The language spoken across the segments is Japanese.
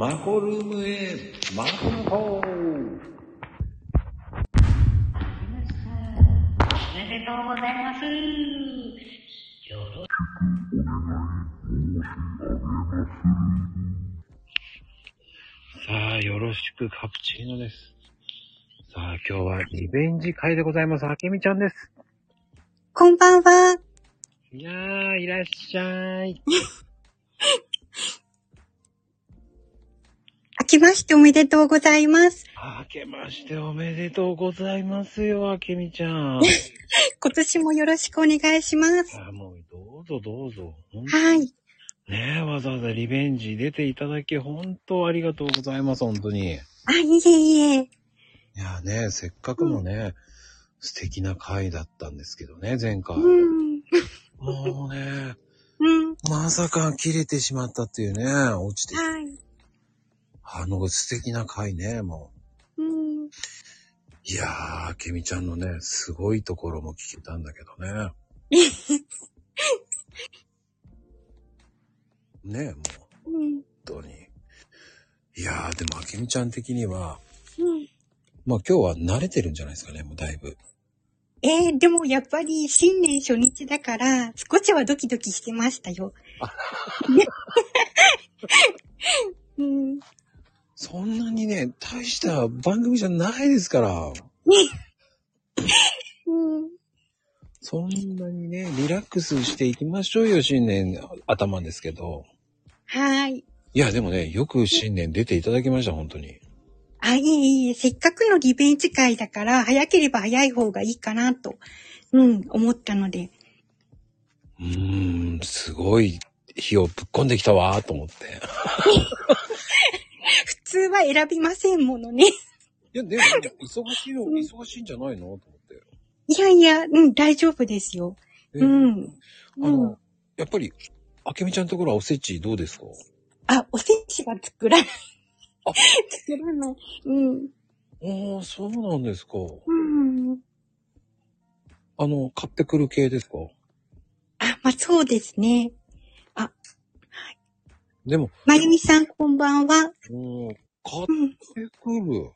マコルームへ、マコの方おめでとうございます。よろさあ、よろしくカプチーノです。さあ、今日はリベンジ会でございます。あけみちゃんです。こんばんは。いやー、いらっしゃい。明けましておめでとうございます。あけましておめでとうございますよ、あけみちゃん。今年もよろしくお願いします。あもう、どうぞどうぞ。はい。ねえ、わざわざリベンジ出ていただき、本当ありがとうございます、本当に。いあ、いえいえ。やね、せっかくのね、素敵な回だったんですけどね、前回。うん。もうね、うん。まさか切れてしまったっていうね、落ちて。はい。あの素敵な回ね、もう。うん。いやー、ケミちゃんのね、すごいところも聞けたんだけどね。ねえ、もう、うん。本当に。いやー、でも、あけみちゃん的には、うん。まあ今日は慣れてるんじゃないですかね、もうだいぶ。えー、でもやっぱり新年初日だから、少しはドキドキしてましたよ。うん。そんなにね、大した番組じゃないですから。うん。そんなにね、リラックスしていきましょうよ、新年頭ですけど。はい。いや、でもね、よく新年出ていただきました、本当に。あ、いえいえ、せっかくのリベンジ会だから、早ければ早い方がいいかなと、うん、思ったので。うーん、すごい火をぶっ込んできたわーと思って。普通は選びませんものね。いや、でも、忙しいの、忙しいんじゃないの？と思って。いやいや、うん、大丈夫ですよ。えうん。あの、やっぱり、あけみちゃんのところはおせちどうですか？あ、おせちは作らない。あ作らない。うん。ああ、そうなんですか。うん。あの、買ってくる系ですか？あ、まあ、そうですね。でも、まゆみさん、こんばんは。うん、買っうん。てくる。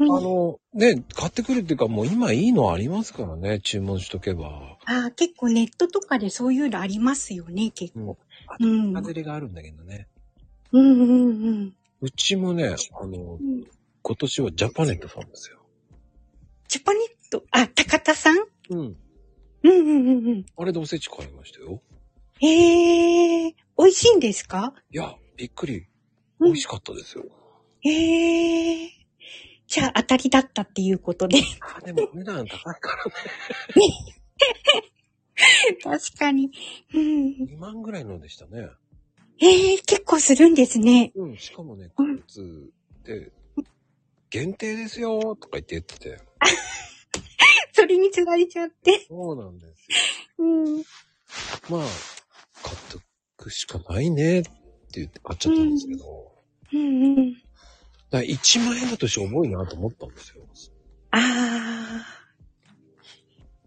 うんあの、ね、買ってくるっていうか、もう今いいのありますからね、注文しとけば。あ、結構ネットとかでそういうのありますよね、結構。うん。外れがあるんだけどね。うんうんうん。うちもね、あの、うん今年はジャパネットさんですよ。ジャパネット、あ、高田さん？うん。うんうんうんうん。あれでおせち買いましたよ。ええー、美味しいんですか？いや、びっくり。うん美味しかったですよ。ええー。じゃあ当たりだったっていうことで。あ、でも値段高いからね。確かに。うん。2万ぐらいのでしたね。ええー、結構するんですね。うん、しかもね、うん9月で、限定ですよとか言って言ってて。それに釣られちゃって。そうなんですよ。うん。まあ、買ってくしかないねって言って買っちゃったんですけど。うんうん。だから1万円だとして重いなと思ったんですよ。あ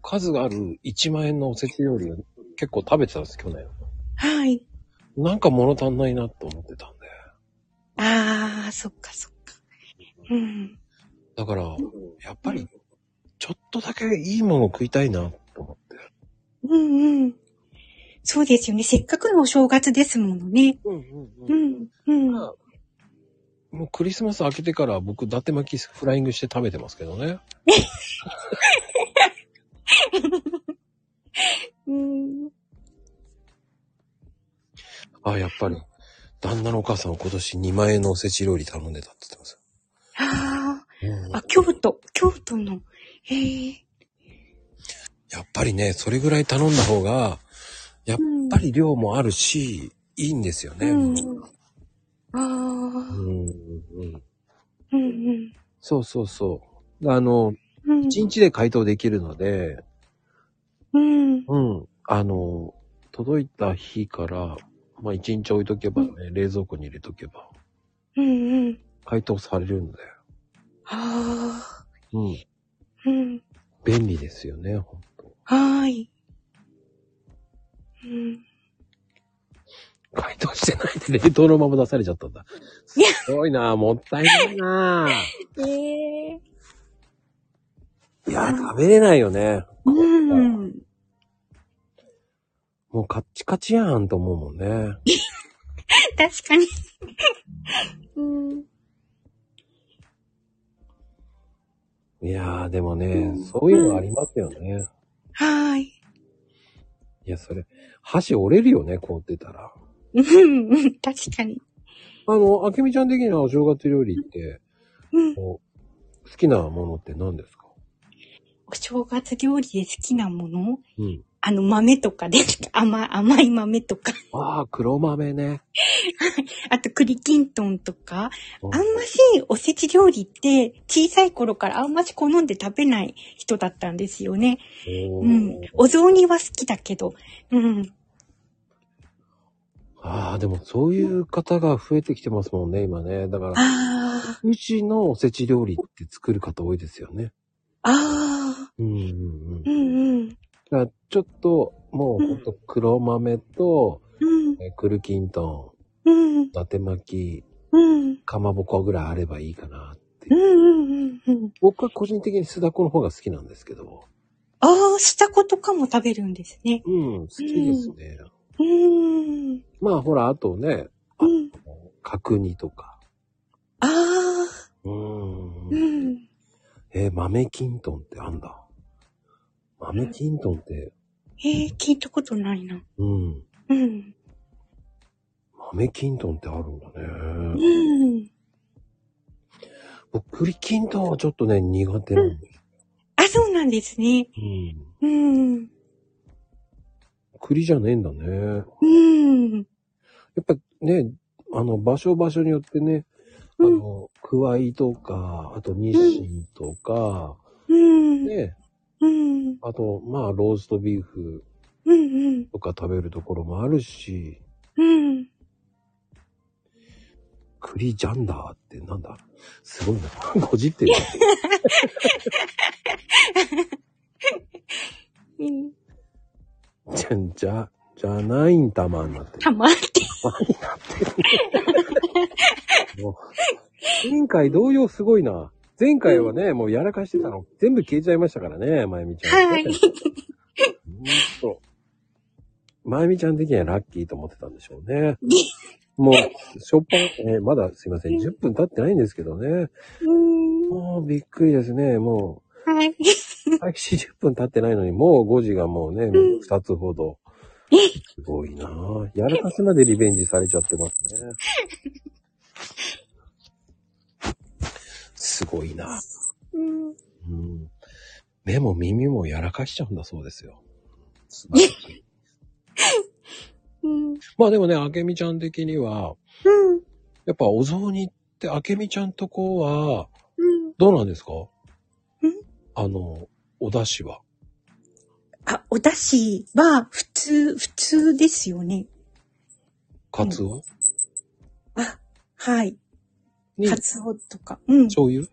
数がある1万円のおせち料理を結構食べてたんです、去年。あ。はい。なんか物足んないなと思ってたんで。ああ、そっかそっか。うん。だから、やっぱり、ちょっとだけいいもの食いたいなと思って。うんうん。そうですよね。せっかくのお正月ですものね。うんうんう。ん。うん。まあもうクリスマス明けてから僕、伊達巻きフライングして食べてますけどね。うん。あ、やっぱり、旦那のお母さんは今年2万円のおせち料理頼んでたって言ってます。あうんあ。あ、京都。京都の。へえ。やっぱりね、それぐらい頼んだ方が、やっうんぱり量もあるし、いいんですよね。うんうん。ああ。うんうんうんうん。そうそうそう。あの、うん。1日で解凍できるので、うん。うん。あの、届いた日から、まあ1日置いとけばね、冷蔵庫に入れとけば、うんうん。解凍されるんで。ああ。うん。うん。便利ですよね、ほんと。はーい。うん。解凍してないで冷凍のまま出されちゃったんだ。すごいなもったいないなええいや、食べれないよね。うん。もうカッチカチやんと思うもんね。確かに。うん。いやー、でもね、うんそういうのありますよね。はい。いや、それ、箸折れるよね、凍ってたら。うん。確かに。あの、あけみちゃん的にはお正月料理って、うん。好きなものって何ですか？お正月料理で好きなもの？うん。あの、豆とかで甘い、甘い豆とか。ああ、黒豆ね。あと、栗きんとんとか。うんあんまし、おせち料理って、小さい頃からあんまし好んで食べない人だったんですよね。うん。お雑煮は好きだけど。うん。ああ、でもそういう方が増えてきてますもんね、今ね。だから、あうちのおせち料理って作る方多いですよね。あ、ああ、うんうんうん。うだんうん。からちょっと、もうほんと黒豆と、うん、えクルキントうんン、、伊達巻き、うん、かまぼこぐらいあればいいかなってうん、うん、うん。僕は個人的に酢だこの方が好きなんですけど。ああ、したことかも食べるんですね。うん、好きですね。うーん。まあほら、あとね、うん。角煮とか。ああ、うーん。うん。えー豆きんとんってあんだ。豆きんとんって、ええ聞いたことないな。うん。うん。豆きんとんってあるんだうね。ん。僕、栗きんとんはちょっとね、苦手なんです。あ、そうなんですね。うん。うん。栗じゃねえんだね。うん。やっぱね、あの、場所場所によってね、あうんの、くわいとか、あと日清とか、うん。ね、うん。あと、まあ、ローストビーフうん。とか食べるところもあるし、うん。栗ジャンダーってなんだ？すごいな。ごじってる。うん。じゃ、じゃ、じゃないんたまになってる。たまって。何になってるもう前回同様すごいな。前回はね、もうやらかしてたの全部消えちゃいましたからね、まゆみちゃん。はいほんと。まゆみちゃん的にはラッキーと思ってたんでしょうね。もう、しょっぱな、えーまだすいません、10分経ってないんですけどね。うん。もうびっくりですね、もはい。う。開始10分経ってないのに、もう5時がもうね、うん2つほど。すごいなぁ。やらかしまでリベンジされちゃってますね。すごいな。うん。うん。目も耳もやらかしちゃうんだそうですよ。素晴らしい。うん。まあでもね、あけみちゃん的には、うん。やっぱお雑煮ってあけみちゃんとこは、うん。どうなんですか？ん？あの、お出汁は。あ、お出汁は普通、普通ですよね。カツオ？あ、はい。にカツオとか。うん。醤油？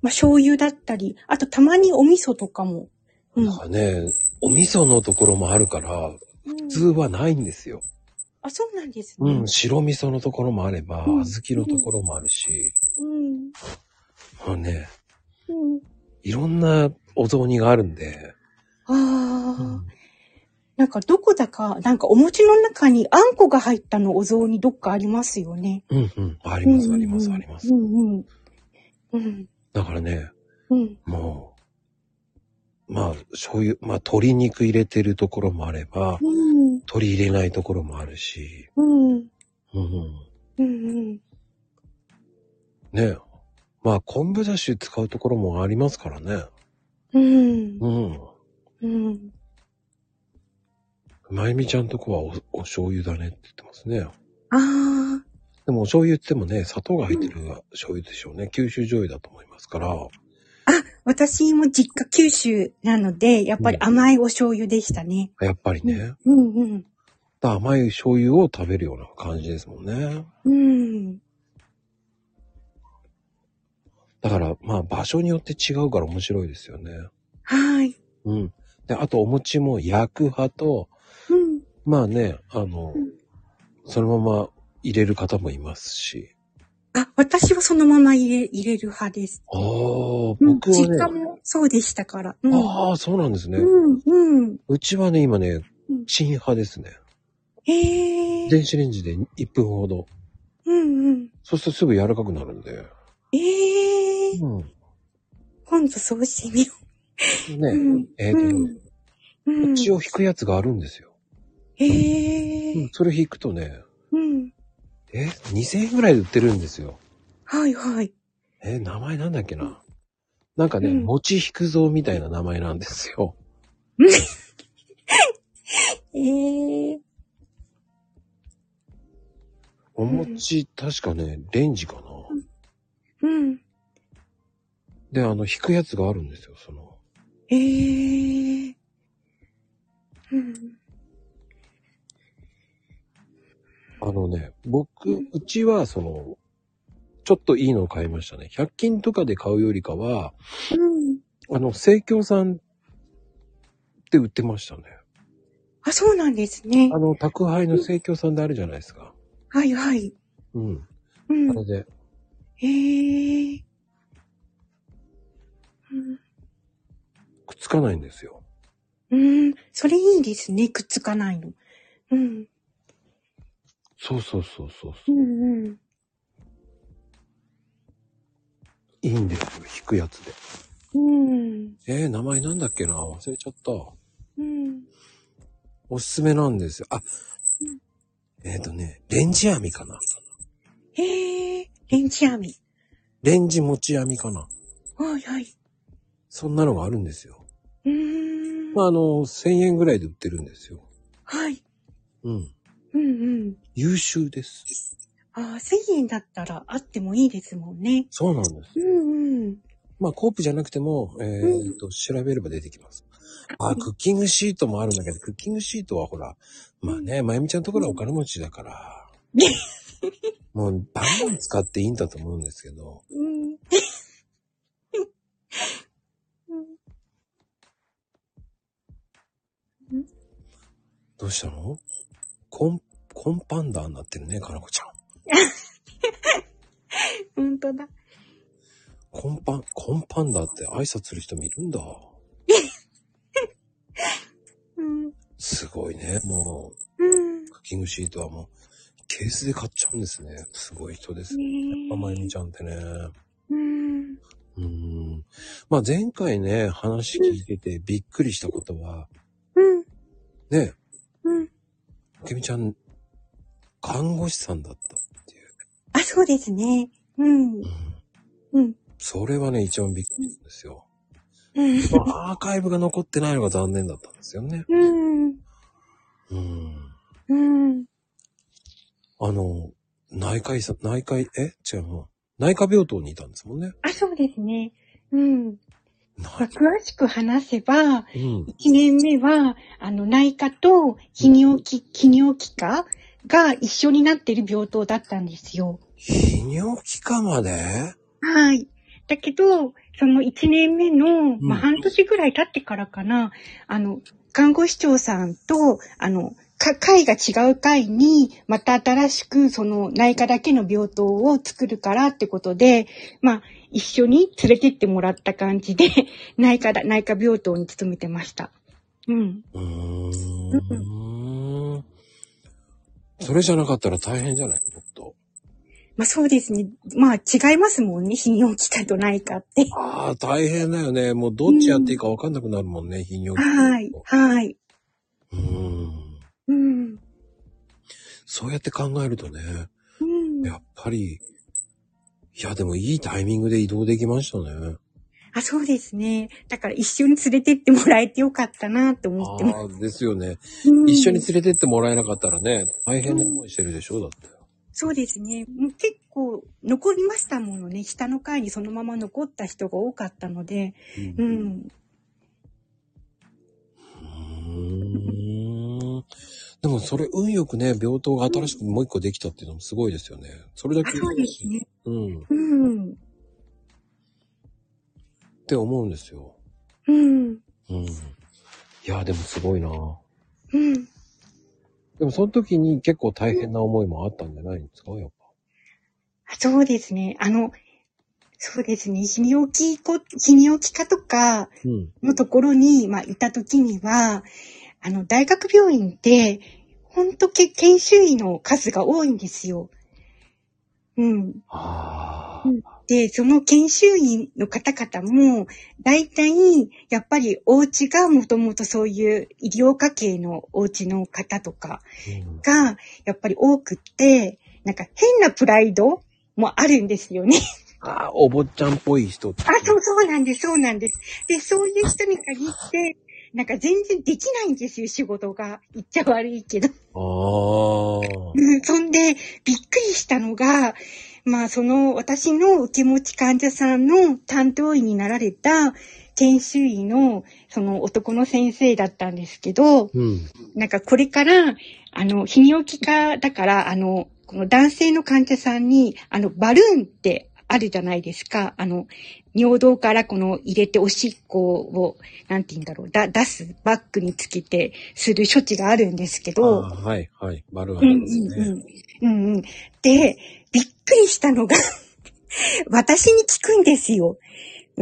まあ、醤油だったり、あとたまにお味噌とかも。うん。なんかね、お味噌のところもあるから、普通はないんですよ。あ、そうなんですね。うん、白味噌のところもあれば、うん小豆のところもあるし、うん。まあね、うん。いろんなお雑煮があるんで、ああ、なんかどこだか、なんかお餅の中にあんこが入ったのお雑煮どっかありますよね。うんうん、あります、あります、うんありますう。んうん。うん。だからね、うん。もう、まあ、醤油、まあ、鶏肉入れてるところもあれば、うん。鶏入れないところもあるし、うん。うんうん、うん。ねまあ、昆布だし使うところもありますからね。うん。うん。うん。まゆみちゃんとこはおお醤油だねって言ってますね。ああ、でもお醤油って言ってもね、砂糖が入ってる醤油でしょうね。九州醤油だと思いますから。私も実家九州なので、やっぱり甘いお醤油でしたね。やっぱりね、うんうん。甘い醤油を食べるような感じですもんね。うん。だから、まあ場所によって違うから面白いですよね。はい。うん。で、あとお餅も焼く派と、うん。まあね、あのうん、そのまま入れる方もいますし。あ、私はそのまま入れ、入れる派です。ああ、うん、僕は実家ね、もそうでしたから。うん。ああ、そうなんですね。うん、うん。うちはね、今ねうん、チン派ですね。へえ。電子レンジで1分ほど。うん、うん。そうするとすぐ柔らかくなるんで。ええ。うん。今度そうしてみよう。ね、うん。えっ、と、うん。うん。血を引くやつがあるんですよ。へえ。それ引くとね、うん。え、2000円ぐらいで売ってるんですよ。はい、はい。え、名前なんだっけな。なんかね、うん餅引くぞみたいな名前なんですよ。ええ。お餅、確かね、レンジかな。うん。で、あの、引くやつがあるんですよ、その。ええ。うん。あのね、僕、うちは、その、ちょっといいのを買いましたね。100均とかで買うよりかは、うん。あの、生協さんって売ってましたね。あ、そうなんですねあ。の、宅配の生協さんであるじゃないですか。はい、はい。うん。うんあ。れで、へえ。うんくっつかないんですよ。うん、それいいですね。くっつかないの。うん。そうそうそうそうそうう。んうん。いいんですよ、引くやつで。うん。えー、名前なんだっけな？忘れちゃった。うん。おすすめなんですよ。あ、えっ、ー、とね、レンジ網かなへえ。レンジ網。レンジ持ち網かなはいはい。そんなのがあるんですよ。うーん。まあ、あの、1000円ぐらいで売ってるんですよ。はい。うん。うんうん。優秀です。ああ、1000円だったらあってもいいですもんね。そうなんです。うんうん。まあ、コープじゃなくても、えー、と、調べれば出てきます。あ、クッキングシートもあるんだけど、クッキングシートはほら、まあね、まゆみちゃんのところはお金持ちだから、もう、バンバン使っていいんだと思うんですけど、うん。どうしたの？コン、コンパンダーになってるね、かなこちゃん。本当だ。コンパン、コンパンダーって挨拶する人もいるんだ。うん。すごいね。もう、うん。クッキングシートはもう、ケースで買っちゃうんですね。すごい人ですね。ねあまゆみちゃんってね。うん。うーん。まあ前回ね、話聞いててびっくりしたことは、うん。ね、うん。けみちゃん、看護師さんだったっていう。あ、そうですね。うん。うん。うん。それはね、一番びっくりですよ。うん。アーカイブが残ってないのが残念だったんですよね。うん。うん。うん。あの、内科医さん、内科医、え？違うの内科病棟にいたんですもんね。あ、そうですね。うん。詳しく話せば、うん。1年目は、あの、内科と泌尿器、泌尿器科が一緒になってる病棟だったんですよ。泌尿器科まで？はい。だけど、その1年目の、まあ、うん半年ぐらい経ってからかな、あの、看護師長さんと、あの、か、会が違う会に、また新しく、その内科だけの病棟を作るからってことで、まあ、一緒に連れてってもらった感じで、内科だ、内科病棟に勤めてました。うん。うーん。それじゃなかったら大変じゃない？もっと。まあそうですね。まあ違いますもんね、泌尿器科と内科って。ああ、大変だよね。もうどっちやっていいか分かんなくなるもんね、泌尿器科。はい、はい。うーん。うん。そうやって考えるとね、うん。やっぱり、いや、でもいいタイミングで移動できましたね。あ、そうですね。だから一緒に連れてってもらえてよかったなと思ってます。ああ、ですよね。うん一緒に連れてってもらえなかったらね、大変な思いしてるでしょ、だって。そうですね。もう結構残りましたものね。下の階にそのまま残った人が多かったので。ううんん。うーんでもそれ運よくね、病棟が新しくもう一個できたっていうのもすごいですよね。それだあ、けそうですね。うん。っうん。て思うんですよ。うん。うん。いや、でもすごいなうん。でもその時に結構大変な思いもあったんじゃないんですか？やっぱ。そうですね。あの、そうですね。泌尿器こ、泌尿器科とかうん。のところに、まあ、いた時には、あの、大学病院って、ほんとけ研修医の数が多いんですよ。うん。で、その研修医の方々も、大体、やっぱりお家がもともとそういう医療家系のお家の方とかうんが、やっぱり多くって、なんか変なプライドもあるんですよね。ああ、お坊ちゃんっぽい人って。あ、そうそうなんです、そうなんです。で、そういう人に限って、なんか全然できないんですよ、仕事が。言っちゃ悪いけど。ああ。うんそんで、びっくりしたのが、まあ、その、私の受け持ち患者さんの担当医になられた研修医の、その男の先生だったんですけど、うん。なんかこれから、あの、泌尿器科だから、あの、この男性の患者さんに、あの、バルーンってあるじゃないですか。あの、尿道からこの入れておしっこを、なんて言うんだろう、だ出すバッグにつけてする処置があるんですけど、はい、はい。バルーンあうんりますね。うんうん。うんうん。で、びっくりしたのが、私に聞くんですよ。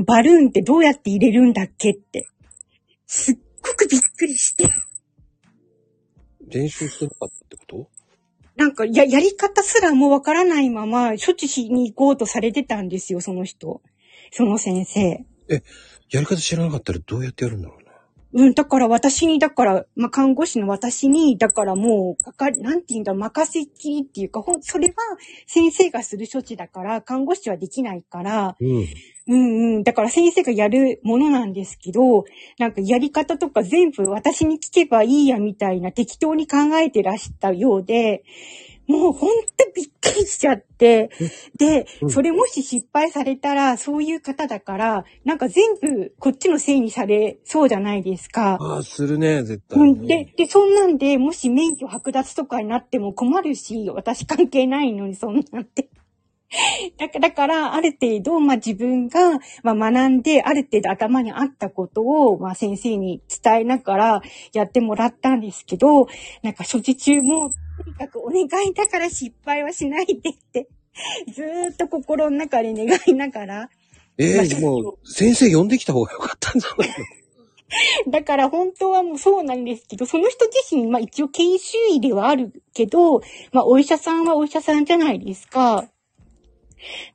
バルーンってどうやって入れるんだっけって。すっごくびっくりして。練習してなかったってこと？なんか、や、やり方すらもわからないまま、処置しに行こうとされてたんですよ、その人。その先生。えやり方知らなかったらどうやってやるんだろう。うん、だから私に、だから、まあ、看護師の私に、だからもう、かかり、なんて言うんだ、任せっきりっていうか、ほん、それは先生がする処置だから、看護師はできないから、うん。うんうん。だから先生がやるものなんですけど、なんかやり方とか全部私に聞けばいいやみたいな適当に考えてらしたようで、もうほんとびっくりしちゃって、でう、ん。それもし失敗されたらそういう方だから、なんか全部こっちのせいにされそうじゃないですか。ああ、するね、絶対に、うん、で、で、そんなんで、もし免許剥奪とかになっても困るし、私関係ないのに、そんなんて。だから、だから、ある程度、まあ自分が、まあ学んで、ある程度頭にあったことを、まあ先生に伝えながらやってもらったんですけど、なんか処置中も、とにかくお願いだから失敗はしないでって、ずーっと心の中で願いながら、ええもう、先生呼んできた方がよかったんじゃないの？だから本当はもうそうなんですけど、その人自身、まあ一応研修医ではあるけど、まあお医者さんはお医者さんじゃないですか。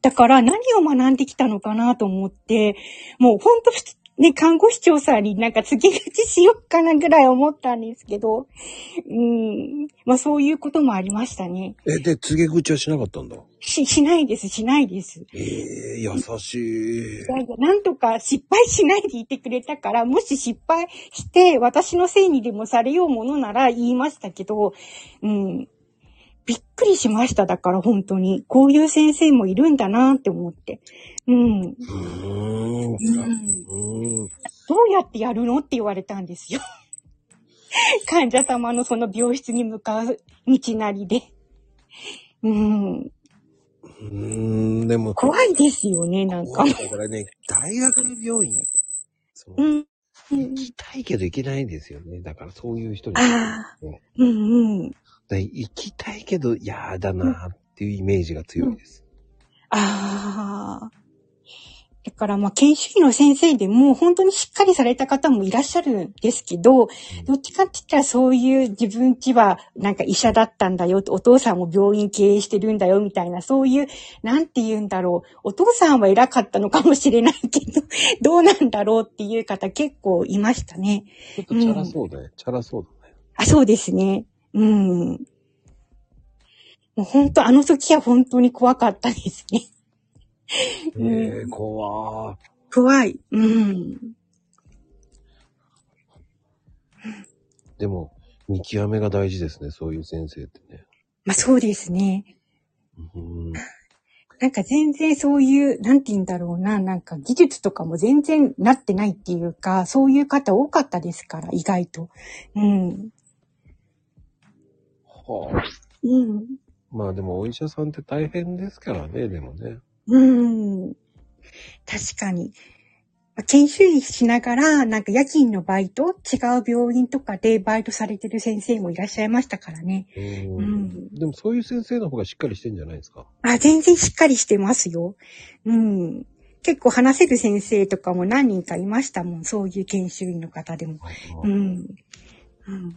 だから何を学んできたのかなと思って、もう本当ね、看護師長さんになんか告げ口しよっかなぐらい思ったんですけど、うん、まあそういうこともありましたね。え、で、告げ口はしなかったんだ？し、しないです、しないです。ええ優しい。いやいやなんとか失敗しないでいてくれたから、もし失敗して私のせいにでもされようものなら言いましたけど、うん。びっくりしました。だから本当に。こういう先生もいるんだなって思って。うん。うーん。うんうん。どうやってやるのって言われたんですよ。患者様のその病室に向かう道なりで。うん。うーん、でも、怖いですよね、なんかだからね、大学病院、そううん。うん行きたいけど行けないんですよね。だからそういう人に。ああ。ねうんうん。だ行きたいけど嫌だなっていうイメージが強いです。ああ。だからまあ研修医の先生でも本当にしっかりされた方もいらっしゃるんですけど、どっちかって言ったらそういう自分ちはなんか医者だったんだよ、お父さんも病院経営してるんだよみたいな、そういう、なんて言うんだろう、お父さんは偉かったのかもしれないけど、どうなんだろうっていう方結構いましたね。ちょっとチャラそうだね。チャラそうだね。あ、そうですね。うん。もう本当、あの時は本当に怖かったですね。うんええ怖ー怖い。うん。でも、見極めが大事ですね。そういう先生ってね。まあそうですね。うん。なんか全然そういう、なんて言うんだろうな、なんか技術とかも全然なってないっていうか、そういう方多かったですから、意外と。うん。はあ。うん。まあでもお医者さんって大変ですからね、でもね。うん。確かに。研修医しながら、なんか夜勤のバイト、違う病院とかでバイトされてる先生もいらっしゃいましたからね。うんうんでもそういう先生の方がしっかりしてんじゃないですか？あ、全然しっかりしてますよ。うん。結構話せる先生とかも何人かいましたもん。そういう研修医の方でも。うん。うん。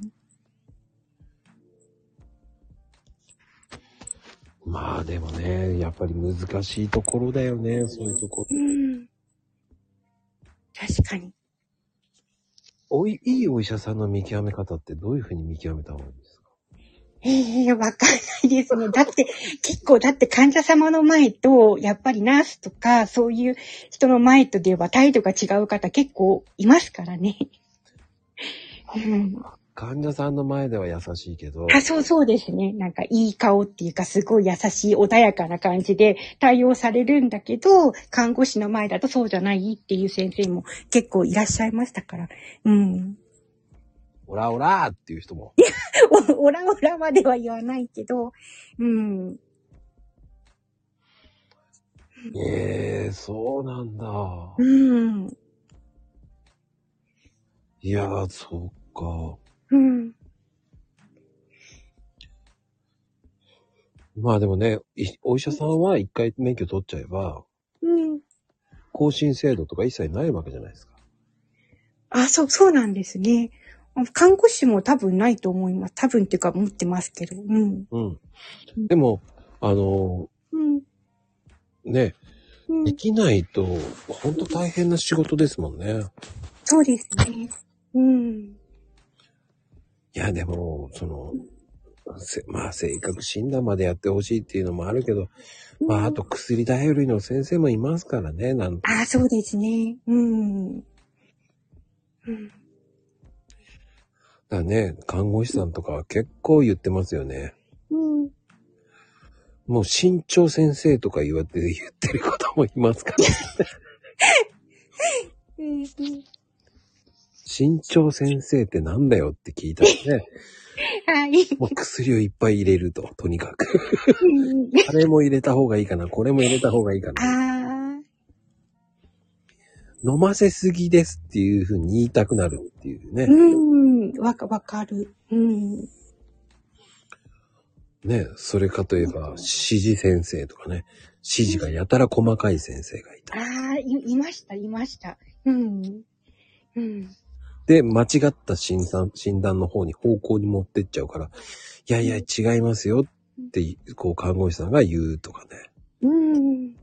まあでもね、やっぱり難しいところだよね、そういうところ。うん。確かに。おい、いいお医者さんの見極め方ってどういうふうに見極めた方がいいんですか？ええわかんないですね。だって、結構、だって患者様の前と、やっぱりナースとか、そういう人の前とでは態度が違う方結構いますからね。うん。患者さんの前では優しいけど、あ、そうそうですね。なんかいい顔っていうかすごい優しい穏やかな感じで対応されるんだけど、看護師の前だとそうじゃないっていう先生も結構いらっしゃいましたから。うん。オラオラーっていう人も。おオラオラまでは言わないけど、うん。ええそうなんだ。うん。いやー、そっか。うん。まあでもね、いお医者さんは一回免許取っちゃえば、うん。更新制度とか一切ないわけじゃないですか。あ、そう、そうなんですね。看護師も多分ないと思います。多分っていうか持ってますけど。うん。うん。でも、あのうん。ーね、うんできないと、ほんと大変な仕事ですもんね。そうですね。うん。いや、でも、その、せまあ、性格診断までやってほしいっていうのもあるけど、まあ、あと薬頼りの先生もいますからね、なんああ、そうですね。うん。うん。だね、看護師さんとかは結構言ってますよね。うん。もう身長先生とか言われて言ってる方もいますから。うん。身長先生ってなんだよって聞いたらね、はい。もう薬をいっぱい入れると、とにかく。うんあれも入れた方がいいかな、これも入れた方がいいかな。飲ませすぎですっていうふうに言いたくなるっていうね。うん。わか、わかる。うん。ね、それかといえば、指示先生とかね、指示がやたら細かい先生がいた。ああ、い、いました、いました。うん。うん。で、間違った診断、診断の方に方向に持ってっちゃうから、いやいや、違いますよって、こう、看護師さんが言うとかね。うん。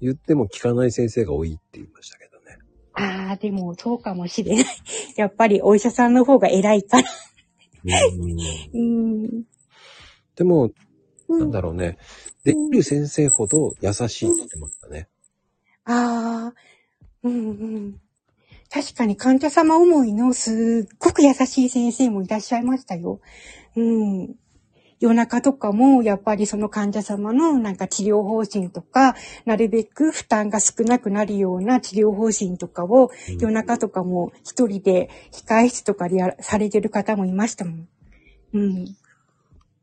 言っても聞かない先生が多いって言いましたけどね。ああ、でも、そうかもしれない。やっぱりお医者さんの方が偉いから。うんうん。でも、うなんだろうね。できる先生ほど優しいって言ってましたね。ああ、うんうん。確かに患者様思いのすっごく優しい先生もいらっしゃいましたよ。うん。夜中とかも、やっぱりその患者様のなんか治療方針とか、なるべく負担が少なくなるような治療方針とかを、うん夜中とかも一人で控室とかでやされてる方もいましたもん。うん。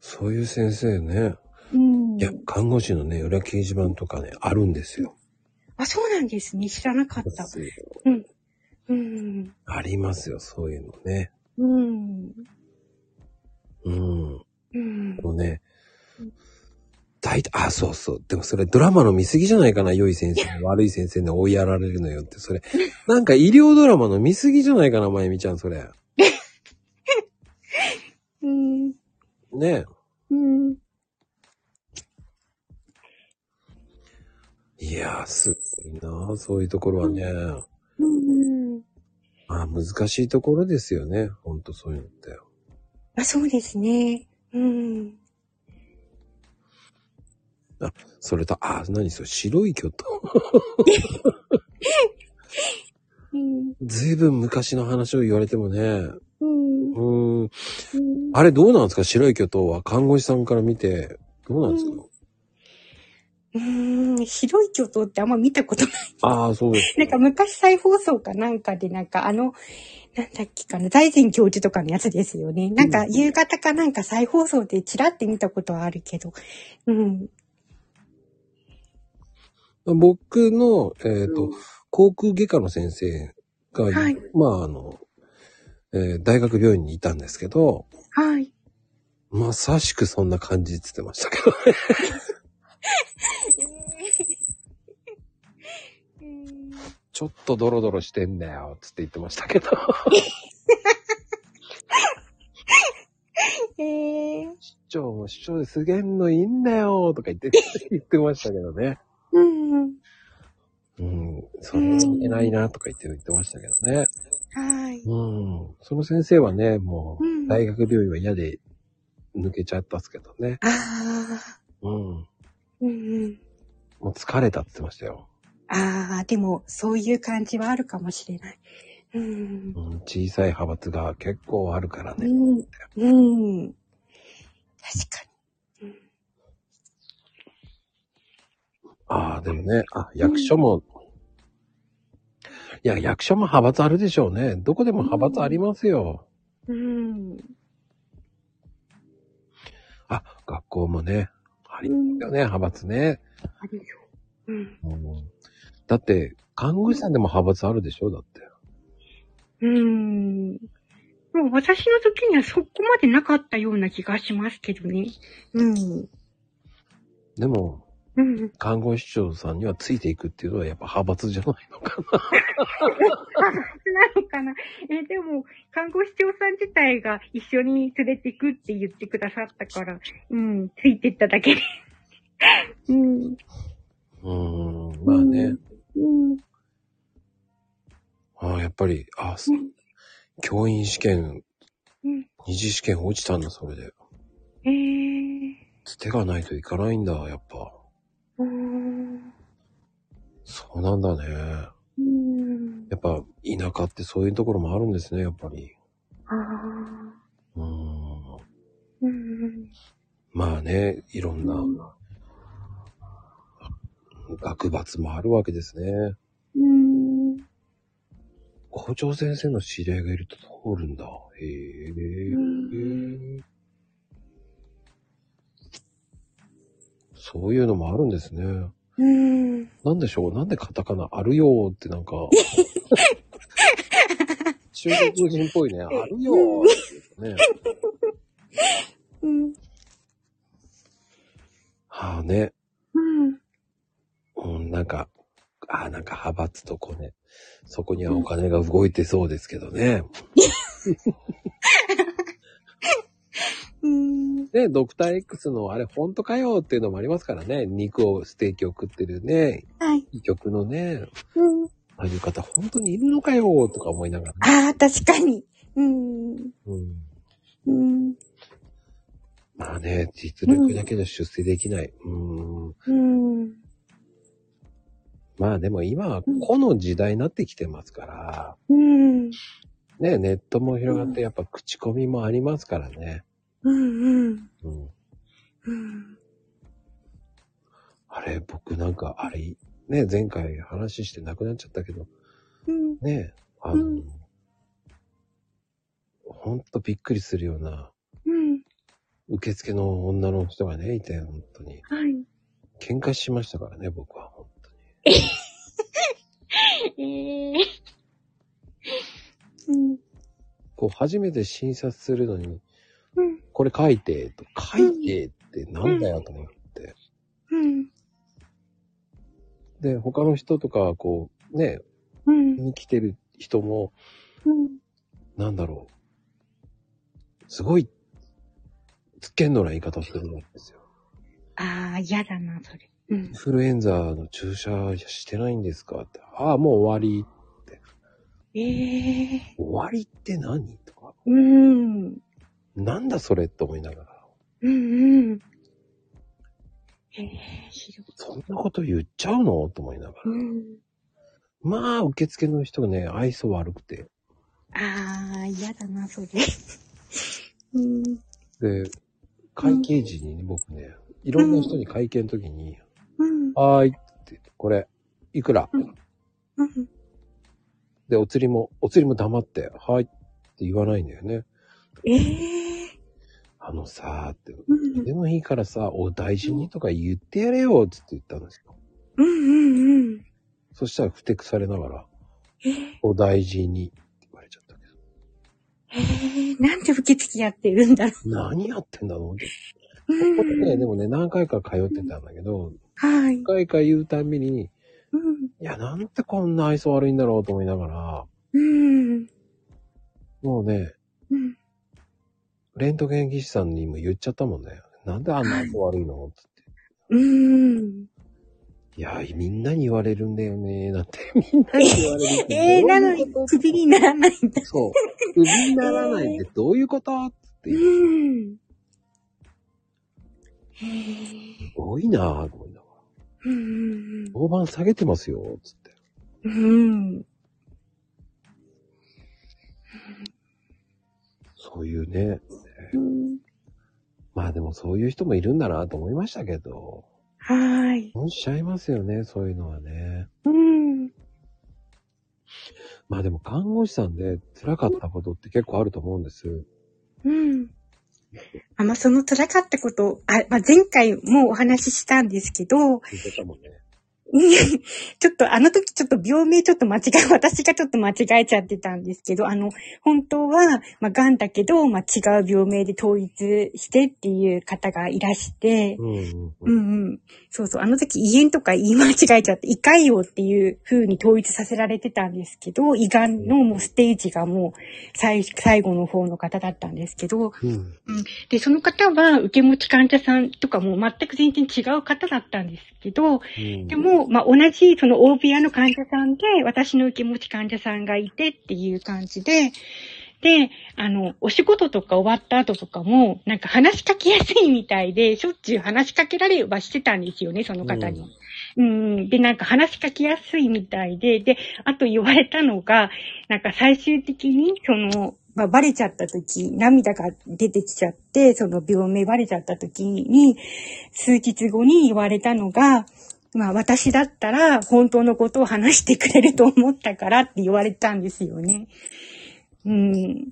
そういう先生ね。うんい。や、看護師のね、裏掲示板とかね、あるんですよ。あ、そうなんですね。知らなかった。うん。ありますよ、そういうのね。うん。うん。うん。もうね、大体、あ、そうそう。でもそれドラマの見過ぎじゃないかな、良い先生、悪い先生に追いやられるのよって、それ。なんか医療ドラマの見過ぎじゃないかな、まゆみちゃん、それ。うん。ねうん。いやー、すごいなそういうところはね。うん。まあ、難しいところですよね。ほんとそういうのって。あ、そうですね。うん。それと、あ、何それ、白い巨頭。うん。ずいぶん昔の話を言われてもね。うん。うーん。うんあれどうなんですか？白い巨頭は看護師さんから見て、どうなんですか、うん。白い巨頭ってあんま見たことない。ああ、そうです。なんか昔再放送かなんかでなんかあの、なんだっけかな、大前教授とかのやつですよね。なんか夕方かなんか再放送でチラって見たことはあるけど。うん。僕の、えっ、と、うん航空外科の先生が、はいまああの、えー大学病院にいたんですけど、はい。まさしくそんな感じって言ってましたけどね。ちょっとドロドロしてんだよ、つって言ってましたけど。えー、市長も市長ですげえのいいんだよ、とか言って、言ってましたけどね。うん。うん、それはいけないな、とか言って言ってましたけどね。はい。うん。その先生はね、もう、うん大学病院は嫌で抜けちゃったっすけどね。ああ。うん。うんうん。もう疲れたって言ってましたよ。ああ、でも、そういう感じはあるかもしれない。うん。うん、小さい派閥が結構あるからね。うん。うん。確かに。うんああ、でもね、あ、役所も、いや、役所も派閥あるでしょうね。どこでも派閥ありますよ。うん。あ、学校もね、ありますよね、派閥ね。あるよ。うん。うんだって、看護師さんでも派閥あるでしょだって。うん。もう私の時にはそこまでなかったような気がしますけどね。うん。でも、うん。看護師長さんにはついていくっていうのはやっぱ派閥じゃないのかな。あ、なのかな。え、でも、看護師長さん自体が一緒に連れて行くって言ってくださったから、うん、ついてっただけで。うん。うーん、まあね。うん。ああやっぱり、あそう教員試験、うん。二次試験落ちたんだ、それで。えー。つてがないといかないんだ、やっぱ。うーん。そうなんだね。うん。やっぱ、田舎ってそういうところもあるんですね、やっぱり。ああ。うーん。うん。まあね、いろんな、学閥もあるわけですね。うん。校長先生の知り合いがいると通るんだ。へえ。そういうのもあるんですね。うん。なんでしょう？なんでカタカナあるよーってなんか、中国人っぽいね。あるよーってね。うん。はあね。うん。うん、なんか、ああ、なんか派閥とこうね、そこにはお金が動いてそうですけどね。うん。ね、ドクター X のあれ本当かよっていうのもありますからね。肉をステーキを食ってるね、はい。医局のね、うん。ああいう方本当にいるのかよとか思いながらね。ああ、確かに。うん。うん。うん。まあね、実力だけで出世できない。うん。うん。まあでも今はこの時代になってきてますから、うん。ね、ネットも広がってやっぱ口コミもありますからね。うん。うん。うん。うん。あれ、僕なんか、あれ、ね、前回話してなくなっちゃったけど、うん。ね、あの、うんほんとびっくりするような、うん。受付の女の人がね、いて、本当に。はい。喧嘩しましたからね、僕は、本当に。ええうん。こう、初めて診察するのに、うん。これ書いて、と、書いてってなんだよと思って。うん。で、他の人とか、こう、ね、うん。に来てる人も、うん。なんだろう。すごい、つっけんのな言い方をするんですよ。ああ、嫌だな、それ。うんイン。フルエンザの注射してないんですかって。ああ、もう終わええり。終わりって何？とか。うん。なんだそれって思いながら。うんうん。ええひどい。そんなこと言っちゃうの？と思いながら。うん。まあ、受付の人がね、愛想悪くて。ああ、嫌だな、それ。うん。で、会計時にね、僕ね、いろんな人に会計の時に、うん。はーいって、これ、いくら？うん。で、お釣りも、お釣りも黙って、はいって言わないんだよね。ええあのさーって、うん。でもいいからさ、お大事にとか言ってやれよ、つって言ったんですよ。うんうんうん。そしたらふてくされながら、えー、お大事にって言われちゃったけど。えー、なんで受付やってるんだろ何やってんだろうって。う。ここでね、うん。でもね、何回か通ってたんだけど、はい何。回か言うたんびに、うん。いや、なんてこんな愛想悪いんだろうと思いながら、うん。もうね、うん。レントゲン技師さんにも言っちゃったもんね。なんであんな愛想悪いの？つって。うん。いや、みんなに言われるんだよね、なんて。みんなに言われる。えー、なのに、クビにならないんだ。そう。クビにならないってどういうこと？って言って、うん。すごいなぁと思いながら。うん。大盤下げてますよ、つって。うん。そういうね。うん。まあでもそういう人もいるんだなと思いましたけど。はい。おっしゃいますよね、そういうのはね。うん。まあでも看護師さんで辛かったことって結構あると思うんです。うん。あ、ま、その辛かったこと、あ、まあ、前回もお話ししたんですけど、ね。ちょっとあの時ちょっと病名ちょっと間違え、私がちょっと間違えちゃってたんですけど、あの、本当は、まあ、癌だけど、まあ、違う病名で統一してっていう方がいらして、うんうんううん。んうん。そうそう。あの時胃炎とか言い間違えちゃって、胃潰瘍っていう風に統一させられてたんですけど、胃がんのもうステージがもう最最後の方の方だったんですけど、うん。で、その方は受け持ち患者さんとかも全く全然違う方だったんですけど、うん。で、も、まあ、同じその大部屋の患者さんで、私の受け持ち患者さんがいてっていう感じで、で、あの、お仕事とか終わった後とかも、なんか話しかけやすいみたいで、しょっちゅう話しかけられはしてたんですよね、その方に。うん、で、なんか話しかけやすいみたいで、で、あと言われたのが、なんか最終的に、その、まあ、バレちゃった時、涙が出てきちゃって、その病名バレちゃった時に、数日後に言われたのが、まあ私だったら本当のことを話してくれると思ったからって言われたんですよね。うん。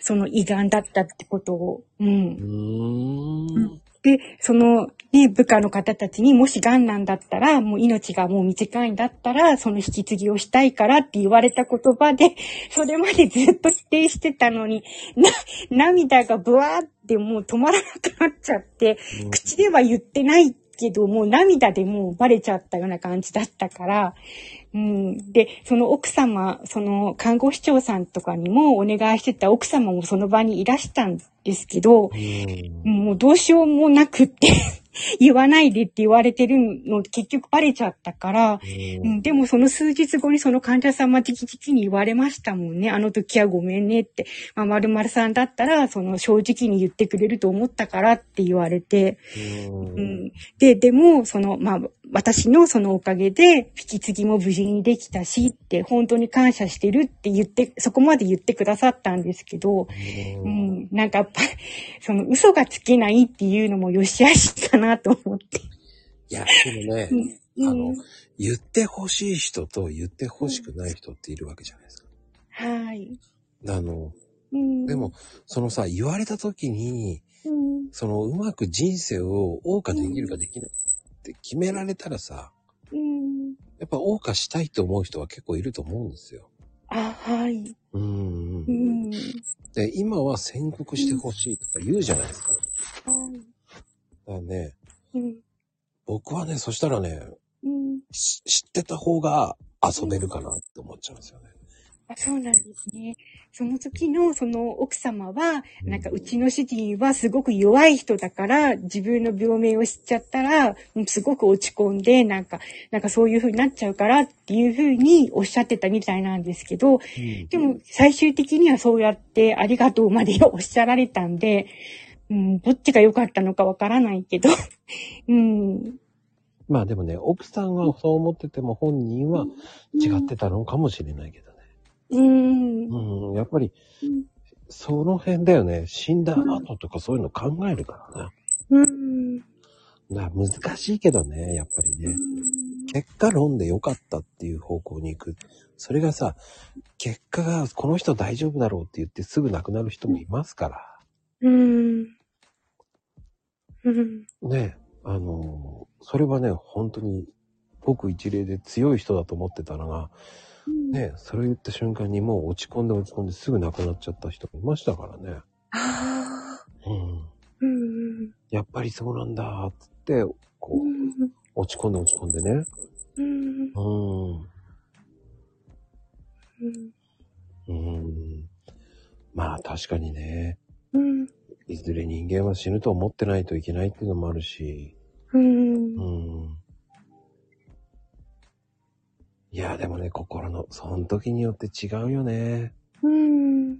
その胃がんだったってことを。うんう。ーん。で、その、ね、部下の方たちにもし癌なんだったら、もう命がもう短いんだったら、その引き継ぎをしたいからって言われた言葉で、それまでずっと否定してたのに、な、涙がブワーってもう止まらなくなっちゃって、口では言ってないけど、もう涙でもうバレちゃったような感じだったから、うん。で、その奥様、その看護師長さんとかにもお願いしてた奥様もその場にいらしたんですけど、うん。もうどうしようもなくって 言わないでって言われてるの結局バレちゃったから、うん、でもその数日後にその患者様直々に言われましたもんね。あの時はごめんねって。まあ、〇〇さんだったら、その正直に言ってくれると思ったからって言われて。うんうん、で、でも、その、まあ、私のそのおかげで、引き継ぎも無事にできたしって、本当に感謝してるって言って、そこまで言ってくださったんですけど、うん、なんかやっぱ、その嘘がつけないっていうのも良し悪しかなと思って。いや、でもね、うんあの、言ってほしい人と言ってほしくない人っているわけじゃないですか。はい。あの、うんでも、、そのさ、言われた時に、うん、そのうまく人生を謳歌できるかできないって決められたらさ、うん。やっぱ謳歌したいって思う人は結構いると思うんですよ。あ、はい。うんう。うんん。で、今は宣告してほしいとか言うじゃないですか。だかはい。らね、うん。僕はね、そしたらね、うん。し知ってた方が遊べるかなって思っちゃうんですよね。あそうなんですね。その時のその奥様は、なんかうちの主人はすごく弱い人だから、自分の病名を知っちゃったら、すごく落ち込んで、なんか、なんかそういう風になっちゃうからっていう風におっしゃってたみたいなんですけど、でも最終的にはそうやってありがとうまでおっしゃられたんで、うん、どっちが良かったのかわからないけど、うん、まあでもね、奥さんはそう思ってても本人は違ってたのかもしれないけどね。うん、うん、やっぱりうん、その辺だよね。死んだ後とかそういうの考えるからね。うん、な難しいけどね、やっぱりね。結果論で良かったっていう方向に行く。それがさ、結果がこの人大丈夫だろうって言ってすぐ亡くなる人もいますから。うん、うん、ね、あの、それはね、本当にごく一例で強い人だと思ってたのが、うん。ね、それを言った瞬間にもう落ち込んで落ち込んですぐ亡くなっちゃった人もいましたからね。ああ。うん。うん。やっぱりそうなんだ、つって、こう、うん。落ち込んで落ち込んでね。うん。うん。うん。うん。まあ確かにね、うん。いずれ人間は死ぬと思ってないといけないっていうのもあるし、うんう。ん。いや、でもね、心の、その時によって違うよね。うん。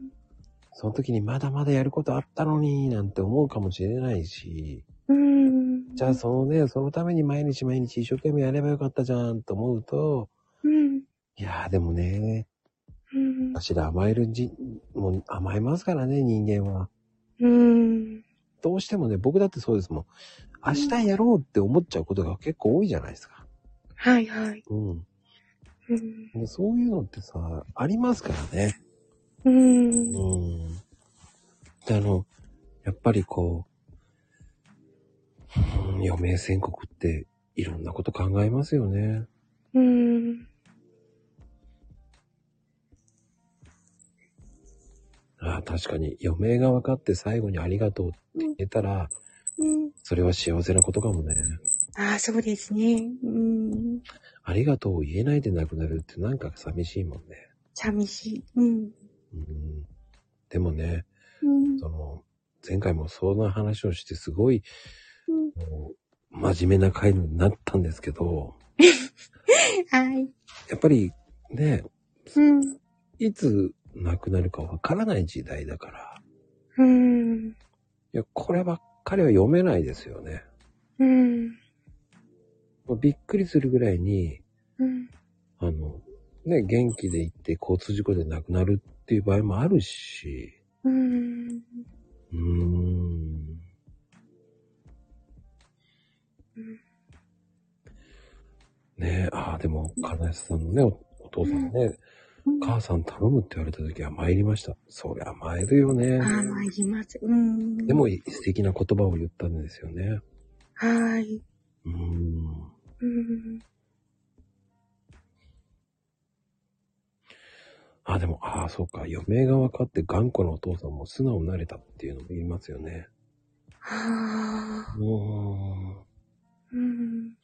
その時にまだまだやることあったのに、なんて思うかもしれないし、うん。じゃあそのね、そのために毎日毎日一生懸命やればよかったじゃんと思うと、うん。いやーでもね、うん。私ら甘えるじ、もう甘えますからね、人間は。うん。どうしてもね、僕だってそうですもん。明日やろうって思っちゃうことが結構多いじゃないですか。はいはい。うん。うん。でそういうのってさ、ありますからね。うん。うん。で、あの、やっぱりこう、うん余命宣告っていろんなこと考えますよね。うん。ああ、確かに余命が分かって最後にありがとうって言えたら、うん。それは幸せなことかもね。ああ、そうですね。うん。ありがとうを言えないで亡くなるってなんか寂しいもんね。寂しい。うん。うん。でもね、うん。その、前回もそんな話をしてすごい、うん真面目な回になったんですけど、はい。やっぱりね、うん。いつ亡くなるかわからない時代だから、うん。いや、こればっかりは読めないですよね。うん。もうびっくりするぐらいに、うん。あの、ね、元気で行って交通事故で亡くなるっていう場合もあるし、うん。うーん。ねえ、ああ、でも、金谷さんのね、おお父さんね、母さん頼むって言われた時は参りました。そりゃ参るよね。ああ、参ります。うん。でも、素敵な言葉を言ったんですよね。はい。うーん。うん。あ、でも、ああ、そうか。余命が分かって頑固なお父さんも素直になれたっていうのも言いますよね。はあ。うん。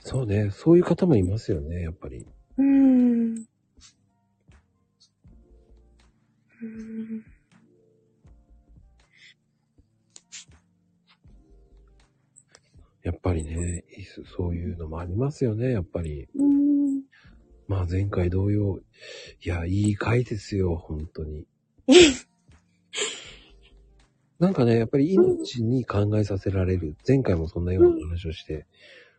そうね。そういう方もいますよね、やっぱり。うん。うん。やっぱりね、そういうのもありますよね、やっぱり。うん。まあ前回同様。いや、いい回ですよ、本当に。なんかね、やっぱり命に考えさせられる。前回もそんなような話をして。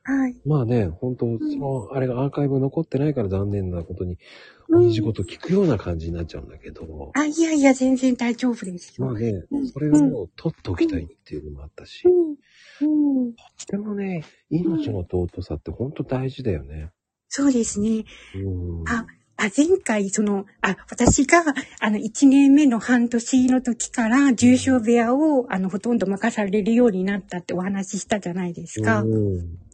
はい。まあね、本当その、あれがアーカイブ残ってないから残念なことに、うん同じこと聞くような感じになっちゃうんだけど。あ、いやいや、全然大丈夫ですよ。まあねうん、それを取っておきたいっていうのもあったし。うん。うん。でもね、命の尊さって本当大事だよね。そうですね。うん。ああ、前回、その、あ、私が、あの、1年目の半年の時から、重症部屋を、あの、ほとんど任されるようになったってお話ししたじゃないですか。うん。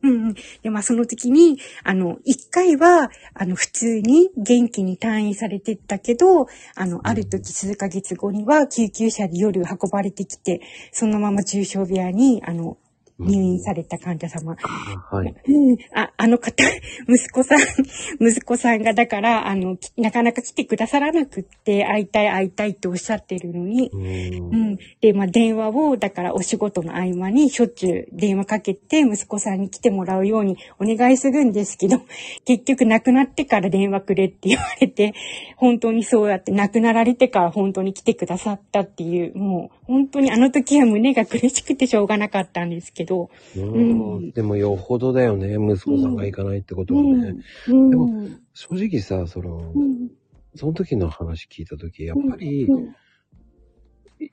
うんうん。で、まあ、その時に、あの、一回は、あの、普通に元気に退院されてたけど、あの、ある時数ヶ月後には救急車で夜運ばれてきて、そのまま重症部屋に、あの、入院された患者様。はい。うん、あ、あの方、息子さん、息子さんがだから、あの、きなかなか来てくださらなくって、会いたい会いたいっておっしゃってるのに、うんう。ん。で、まあ、電話を、だからお仕事の合間にしょっちゅう電話かけて、息子さんに来てもらうようにお願いするんですけど、結局亡くなってから電話くれって言われて、本当にそうやって亡くなられてから本当に来てくださったっていう、もう、本当にあの時は胸が苦しくてしょうがなかったんですけど、うんでもよほどだよね、息子さんが行かないってことはね。うん。でもうん正直さ、その、うんその時の話聞いた時、やっぱり、うん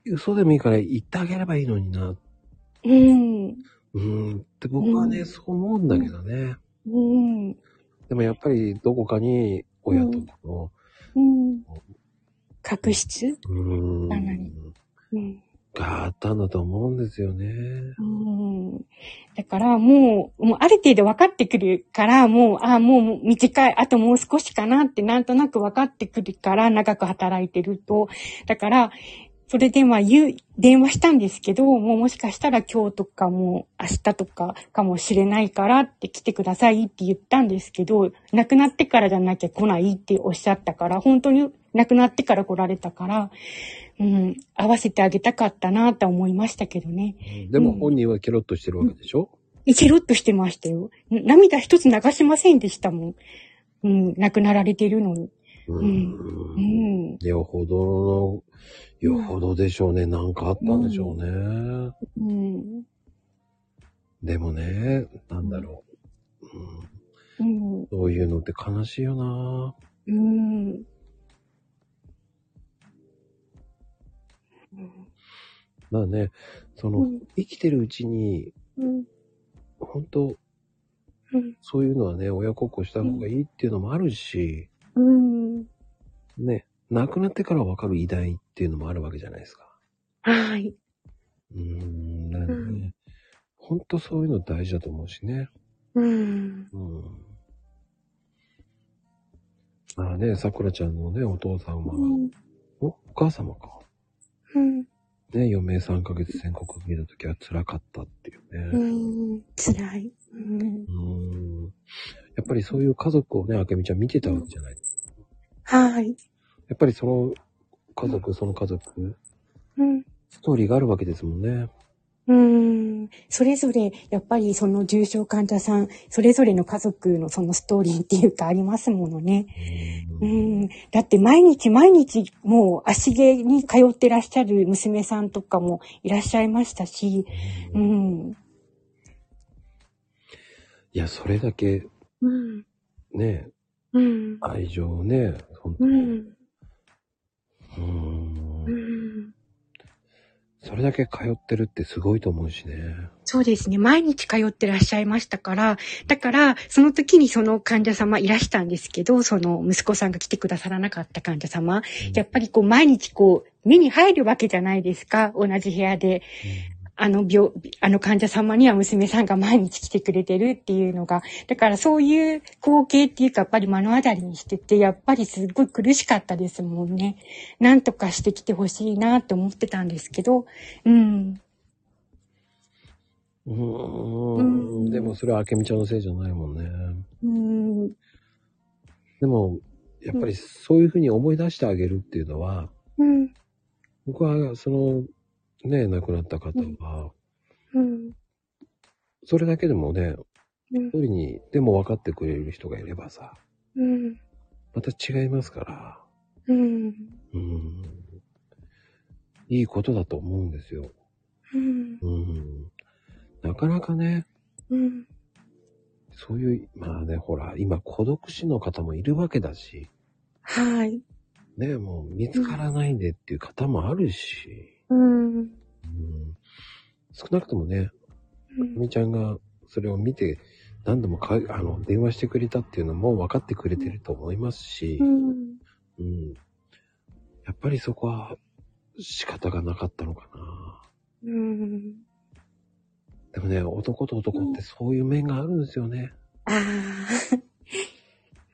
嘘でもいいから言ってあげればいいのにな、うん。うん、って僕はね、うんそう思うんだけどね。うん。でもやっぱりどこかに親と子の、うん。確執うん。があったんだと思うんですよね。うん。だからもう、もうある程度分かってくるから、もう、ああもう短い、あともう少しかなってなんとなく分かってくるから、長く働いてると。だから、それでまあ言う、電話したんですけど、もうもしかしたら今日とかもう明日とかかもしれないからって来てくださいって言ったんですけど、亡くなってからじゃなきゃ来ないっておっしゃったから、本当に亡くなってから来られたから、うん、合わせてあげたかったなと思いましたけどね。でも本人はケロッとしてるわけでしょ、ケロッとしてましたよ。涙一つ流しませんでしたもん。うん、亡くなられてるのに。ううんうん。よほどの、よほどでしょうね。なんかあったんでしょうね。うん。でもね、なんだろう。うん、うん。そういうのって悲しいよなうん。まあね、その、うん生きてるうちに、うん。本当うん。そういうのはね、親孝行した方がいいっていうのもあるし、うん。ね、亡くなってから分かる偉大っていうのもあるわけじゃないですか。はい。うーん、なんでね、うん本当そういうの大事だと思うしね。うん。うん。ああね、さくらちゃんのね、お父さんは、うん。お、お母様か。うん。ね、余命3ヶ月宣告受けた時は辛かったっていううね。ん。辛い。うん。うーん。やっぱりそういう家族をね、あけみちゃん見てたわけじゃない。はい。やっぱりその家族、その家族、うん。ストーリーがあるわけですもんね。うん。それぞれ、やっぱりその重症患者さん、それぞれの家族のそのストーリーっていうかありますものね。ううんん。だって毎日毎日もう足毛に通ってらっしゃる娘さんとかもいらっしゃいましたし、うん。いや、それだけうん。ね、うん。愛情をね、本当に。うん。うーんうん。それだけ通ってるってすごいと思うしね。そうですね。毎日通ってらっしゃいましたから、だから、その時にその患者様いらしたんですけど、その息子さんが来てくださらなかった患者様、やっぱりこう毎日こう目に入るわけじゃないですか。同じ部屋で。あの病、あの患者様には娘さんが毎日来てくれてるっていうのが、だからそういう光景っていうかやっぱり目の当たりにしてて、やっぱりすごい苦しかったですもんね。なんとかしてきてほしいなって思ってたんですけど、うん。うーん。うんでもそれはあけみちゃんのせいじゃないもんね。うん。でも、やっぱりそういうふうに思い出してあげるっていうのは、うん。僕はその、ね、亡くなった方は、うん。それだけでもね、うん一人にでも分かってくれる人がいればさ、うん。また違いますから、うん。うん。いいことだと思うんですよ。うん。うん。なかなかね、うん。そういう、まあね、ほら、今孤独死の方もいるわけだし、はい。ね、もう見つからないでっていう方もあるし、うん。うん、少なくともね、うんみちゃんがそれを見て何度もかあの電話してくれたっていうのも分かってくれてると思いますし、うん。うん、やっぱりそこは仕方がなかったのかな。うん。でもね、男と男ってそういう面があるんですよね。ああ。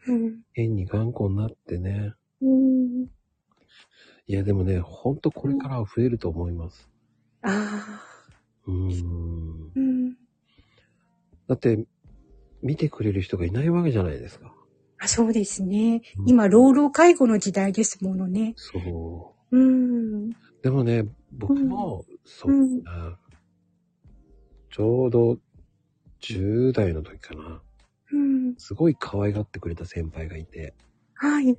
うん。変に頑固になってね。うん。いや、でもね、ほんとこれからは増えると思います。ああ。うーん。うん。だって、見てくれる人がいないわけじゃないですか。あそうですね。うん今、老老介護の時代ですものね。そう。うん。でもね、僕も、そううん。ちょうど10代の時かな。うん。すごい可愛がってくれた先輩がいて、はい。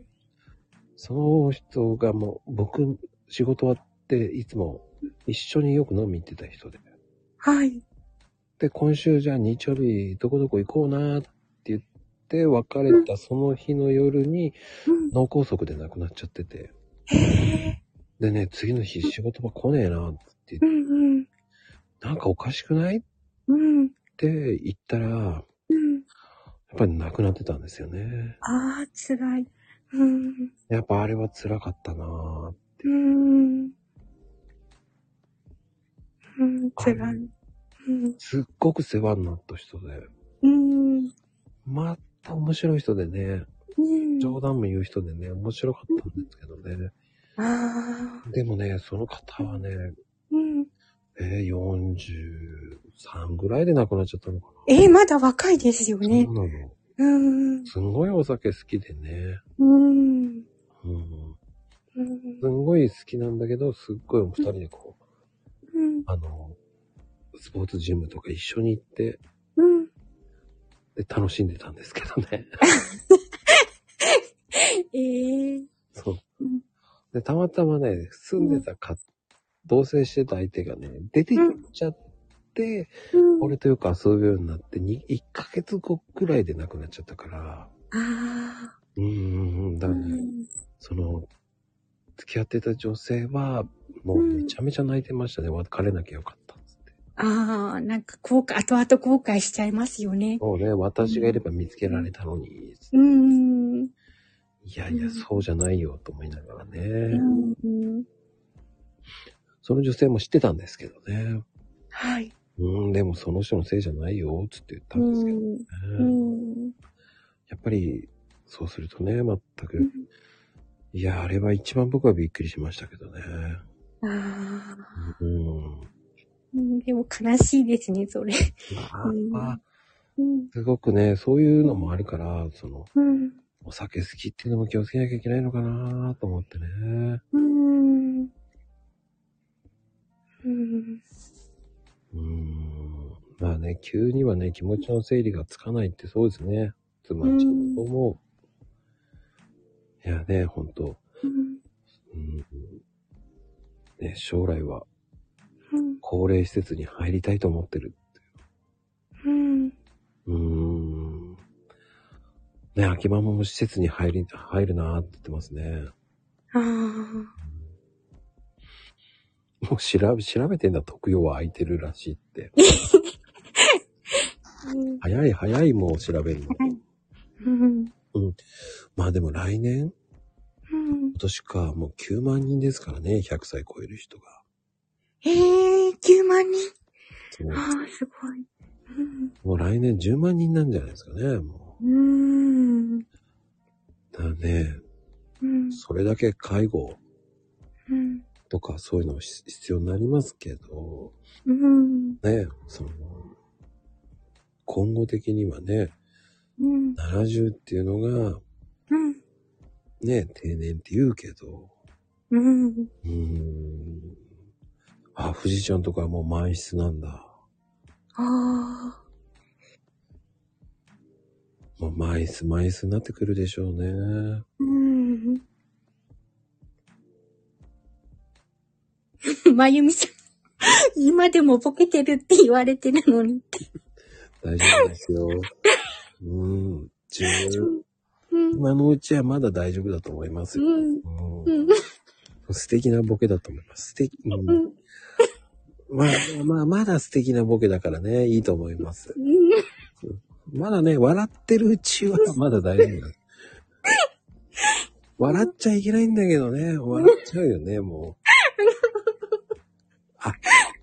その人がもう、僕、仕事終わっていつも一緒によく飲みに行ってた人で。はい。で、今週じゃあ日曜日どこどこ行こうなって言って別れたその日の夜にうん。脳梗塞で亡くなっちゃってて。でね、次の日仕事場来ねえなってう言って、んうん。なんかおかしくない？っうん。て言ったら、やっうん。ぱり亡くなってたんですよね。ああ、辛い。うん。やっぱあれは辛かったなぁ。うん。うん、辛い。うん。すっごく世話になった人で、うん。また面白い人でね、うん。冗談も言う人でね、面白かったんですけどね。ああ。でもね、その方はね、うん。えー、43ぐらいで亡くなっちゃったのかえーまだ若いですよな。ねそう。なの。うん。すんごいお酒好きでね。うん。うん。うんすんごい好きなんだけど、すっごい二人でこう、うん。あの、スポーツジムとか一緒に行って、うん。で、楽しんでたんですけどね。ええそううん。で、たまたまね、住んでたか、同棲してた相手がね、出て行っちゃっ。俺とよく遊ぶようになって、に1ヶ月後くらいで亡くなっちゃったから、あうーん、だあ。うからね、ん。その、付き合ってた女性は、もうめちゃめちゃ泣いてましたね。別れなきゃよかったっつって。ああ、なんか後悔、後々後悔しちゃいますよね。そうね、私がいれば見つけられたのに、うん。いやいや、そうじゃないよと思いながらね。うん。その女性も知ってたんですけどね。はい。うん、でもその人のせいじゃないよ、つって言ったんですけどね。うん。やっぱり、そうするとね、全く。うんいや、あれは一番僕はびっくりしましたけどね。ああ。うん。うんでも悲しいですね、それ。まあ、うんまあ、うん。すごくね、そういうのもあるから、その、うん。お酒好きっていうのも気をつけなきゃいけないのかなと思ってね。うん。うん。うん。まあね、急にはね、気持ちの整理がつかないってそうですね。つまり、うんと。いやね、ほんと。うん。うん。ね、将来はうん。高齢施設に入りたいと思ってる。うん。うーん。ね、秋葉も施設に入り、入るなーって言ってますね。ああ。もう調べ、調べてんだ、特養は空いてるらしいって。うん。早い早いもう調べるの。うん。まあでも来年？うん。今年か、もう9万人ですからね、100歳超える人が。ええー、9万人？ああ、すごい。もう来年10万人なんじゃないですかね、もうん。うん。う。だね、うん。それだけ介護うん。とかそういうの必必要になりますけど、うん。ね、その、今後的にはね、うん。70っていうのが、うん。ね、定年って言うけど、うん。うーん。あ、富士ちゃんとかはもう満室なんだ。ああ。もう満室満室になってくるでしょうね。うん。まゆみさん、今でもボケてるって言われてるのにって。大丈夫ですよ。うん。十うん。今のうちはまだ大丈夫だと思いますよ。うん。うんうん。素敵なボケだと思います。素敵。う、うんん。まあ、まあ、まだ素敵なボケだからね、いいと思います。うん。まだね、笑ってるうちはまだ大丈夫だ。笑っちゃいけないんだけどね、笑っちゃうよね、もう。あ、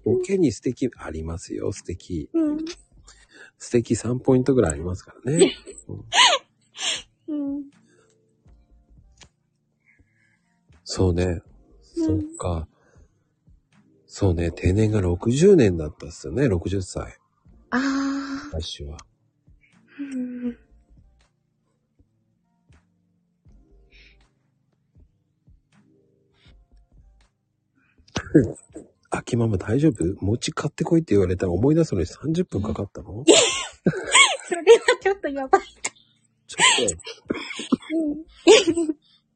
ボケに素敵ありますよ、素敵。うん。素敵3ポイントぐらいありますからね。うん。そうね。うんそっか。そうね、定年が60年だったっすよね、60歳。ああ。来週は。うん。秋ママ大丈夫？餅買ってこいって言われたら思い出すのに30分かかったの？それはちょっとやばい。ち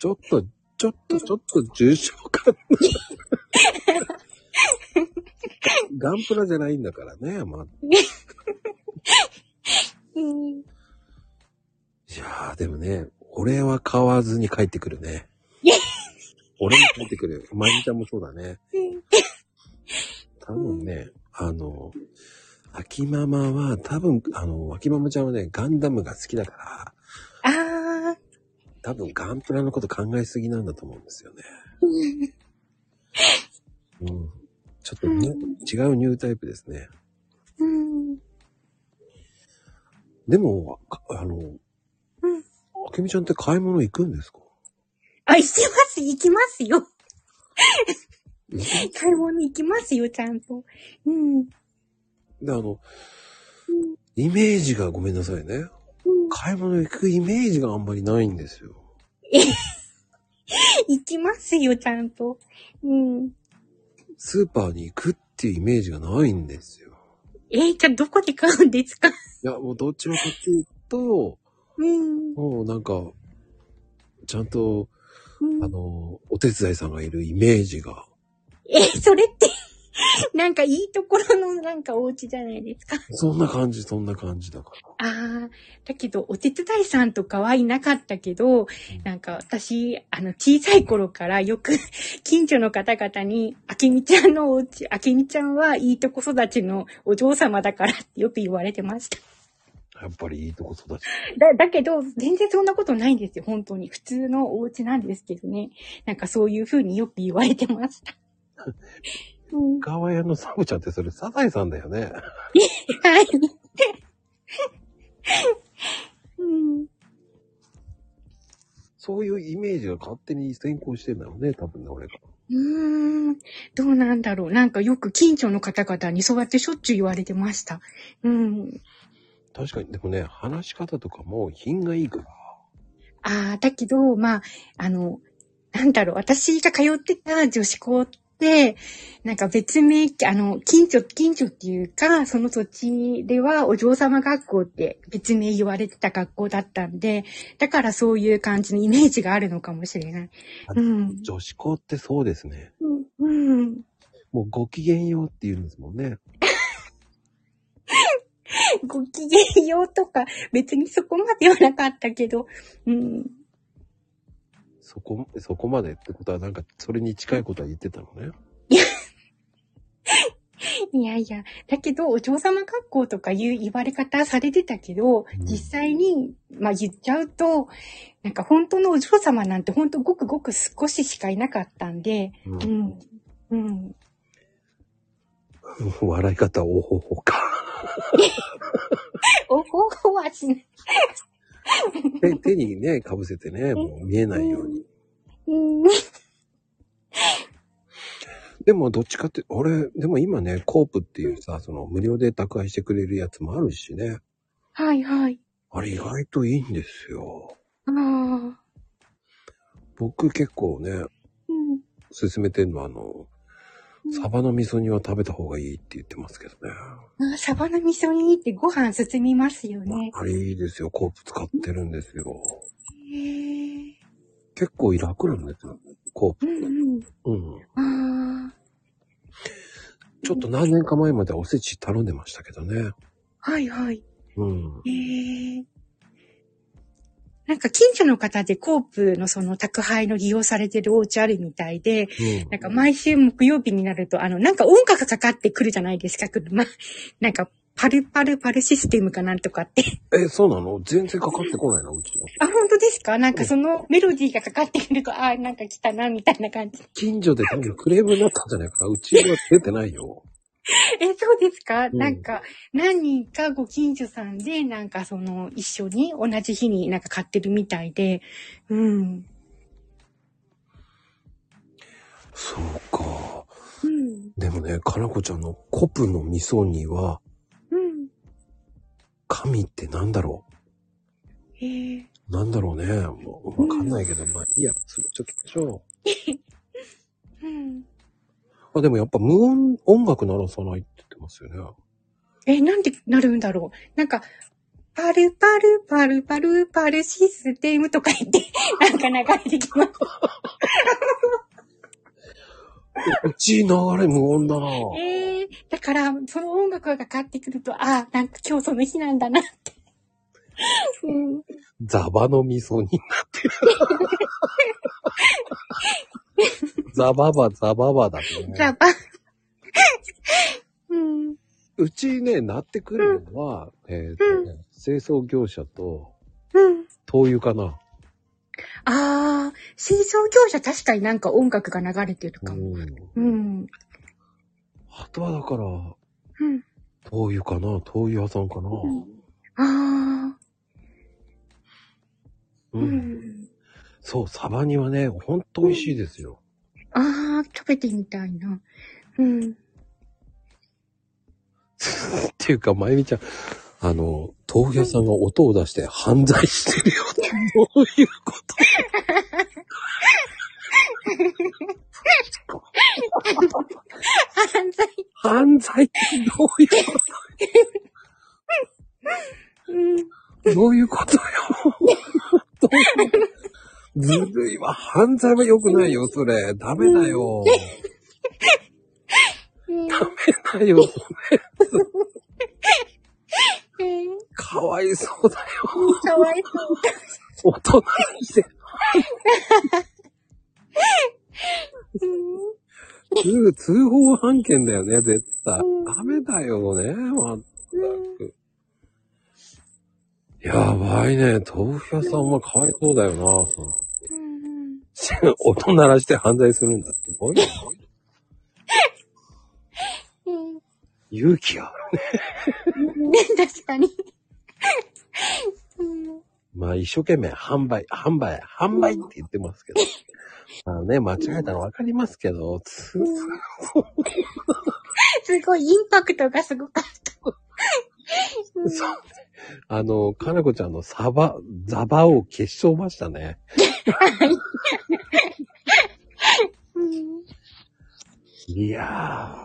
ょっと、ちょっと、ちょっと、ちょっと重症かな。ガンプラじゃないんだからね、まあ。うん。いやー、でもね、俺は買わずに帰ってくるね。俺も帰ってくる。まゆみちゃんもそうだね。多分ね、あの、秋ママは多分、あの、秋ママちゃんはね、ガンダムが好きだから、ああ。多分ガンプラのこと考えすぎなんだと思うんですよね。うん。ちょっとね、違うニュータイプですね。うん。でも、かあの、うん。あけみちゃんって買い物行くんですか？あ、行きます、行きますよ。え 買い物行きますよ、ちゃんと。うん。で、あの、イメージがごめんなさいね。うん買い物行くイメージがあんまりないんですよ。行きますよ、ちゃんと。うん。スーパーに行くっていうイメージがないんですよ。えー、じゃあどこで買うんですか？いや、もうどっちもかっていうと、うん。もうなんか、ちゃんと、うんあの、お手伝いさんがいるイメージが。えー、それって、なんかいいところのなんかお家じゃないですか。そんな感じ、そんな感じだから。ああ、だけど、お手伝いさんとかはいなかったけど、なんか私、あの、小さい頃からよく、近所の方々に、あけみちゃんのお家、あけみちゃんはいいとこ育ちのお嬢様だからってよく言われてました。やっぱりいいとこ育ち。だ、だけど、全然そんなことないんですよ、本当に。普通のお家なんですけどね。なんかそういう風によく言われてました。うん、川屋のサブちゃんってそれサザエさんだよね。はい。うんそういうイメージが勝手に先行してんだよね、多分ね、俺が。うーん。どうなんだろう。なんかよく近所の方々にそうやってしょっちゅう言われてました。うん。確かに、でもね、話し方とかも品がいいから。ああ、だけど、まあ、あの、なんだろう。私が通ってた女子校って、なんか別名、あの、近所、近所っていうか、その土地ではお嬢様学校って別名言われてた学校だったんで、だからそういう感じのイメージがあるのかもしれない。うん。女子校ってそうですね。うん。うん。もうご機嫌ようって言うんですもんね。ご機嫌ようとか、別にそこまではなかったけど、うん。そこ、そこまでってことはなんかそれに近いことは言ってたのね。いやいや、だけど、お嬢様学校とかいう言われ方されてたけど、うん実際に、まあ言っちゃうと、なんか本当のお嬢様なんて本当ごくごく少ししかいなかったんで、ううんん。うん。笑い方、おほほか。おほほはしない。手手にね、かぶせてね、もう見えないように。うん。でもどっちかって、俺、でも今ね、コープっていうさ、その無料で宅配してくれるやつもあるしね。はいはい。あれ意外といいんですよ。ああ。僕結構ね、うん。勧めてんのはあの、サバの味噌煮は食べた方がいいって言ってますけどね。あサバの味噌煮ってご飯進みますよね。あれいいですよ。コープ使ってるんですよ。へえ。結構楽なんですよ。コープ。うんうん。うん。ああ。ちょっと何年か前までおせち頼んでましたけどね。はいはい。うん。へえ。なんか近所の方でコープのその宅配の利用されてるお家あるみたいで、うんなんか毎週木曜日になると、あの、なんか音楽かかってくるじゃないですか、車。なんか、パルパルパルシステムかなんとかって。え、そうなの？全然かかってこないな、うちの。あ、本当ですか？なんかそのメロディーがかかってくると、あーなんか来たな、みたいな感じ。近所で多分クレームになったんじゃないかな。うちは出てないよ。え、そうですか、うんなんか、何人かご近所さんで、なんかその、一緒に同じ日になんか買ってるみたいで、うん。そうか。うん。でもね、かなこちゃんのコプの味噌煮は、うん。神ってなんだろへえ。うなんだろうね。もうわかんないけど、まあ、いいや、過ごしときましょう ん。う。あ、でもやっぱ無音、音楽鳴らさないって言ってますよね。え、なんでなるんだろうなんか、パルパルパルパルパルシステムとか言って、なんか流れてきます。うち流れ無音だなえー、だから、その音楽がかかってくると、ああ、なんか今日その日なんだなって。うん、ザバの味噌煮になってる。ザババ、ザババだね。ザバ。うん。うちね、鳴ってくるのは、えっ、とね、清掃業者とうん。灯油かな。ああ、清掃業者確かになんか音楽が流れてるかも。うん。うん。あとはだから、うん。灯油かな灯油屋さんかな、うんああ、う。うんん。そう、サバ煮はね、ほんと美味しいですよ。ああ、食べてみたいな。うん。っていうか、まゆみちゃん、あの、豆腐屋さんが音を出して犯罪してるよって、どういうこと犯罪。犯罪ってどういうこうん。とどういうことよ？どういうずるいわ。犯罪は良くないよ、それ。ダメだよ。うん。ダメだよ。かわいそうだよ。かわいそう。大人にして。うん。通通報判件だよね、絶対うん。ダメだよね、まったく。やばいね。豆腐屋さんはかわいそうだよな。うん。音鳴らして犯罪するんだ。すごいな。うん。勇気があるね。確かに。うん。まあ一生懸命販売、販売、販売って言ってますけど。まあね、間違えたらわかりますけど、つすごい、インパクトがすごかった。そうあの、かなこちゃんのサバ、ザバを消しそうましたね。うん。いやー。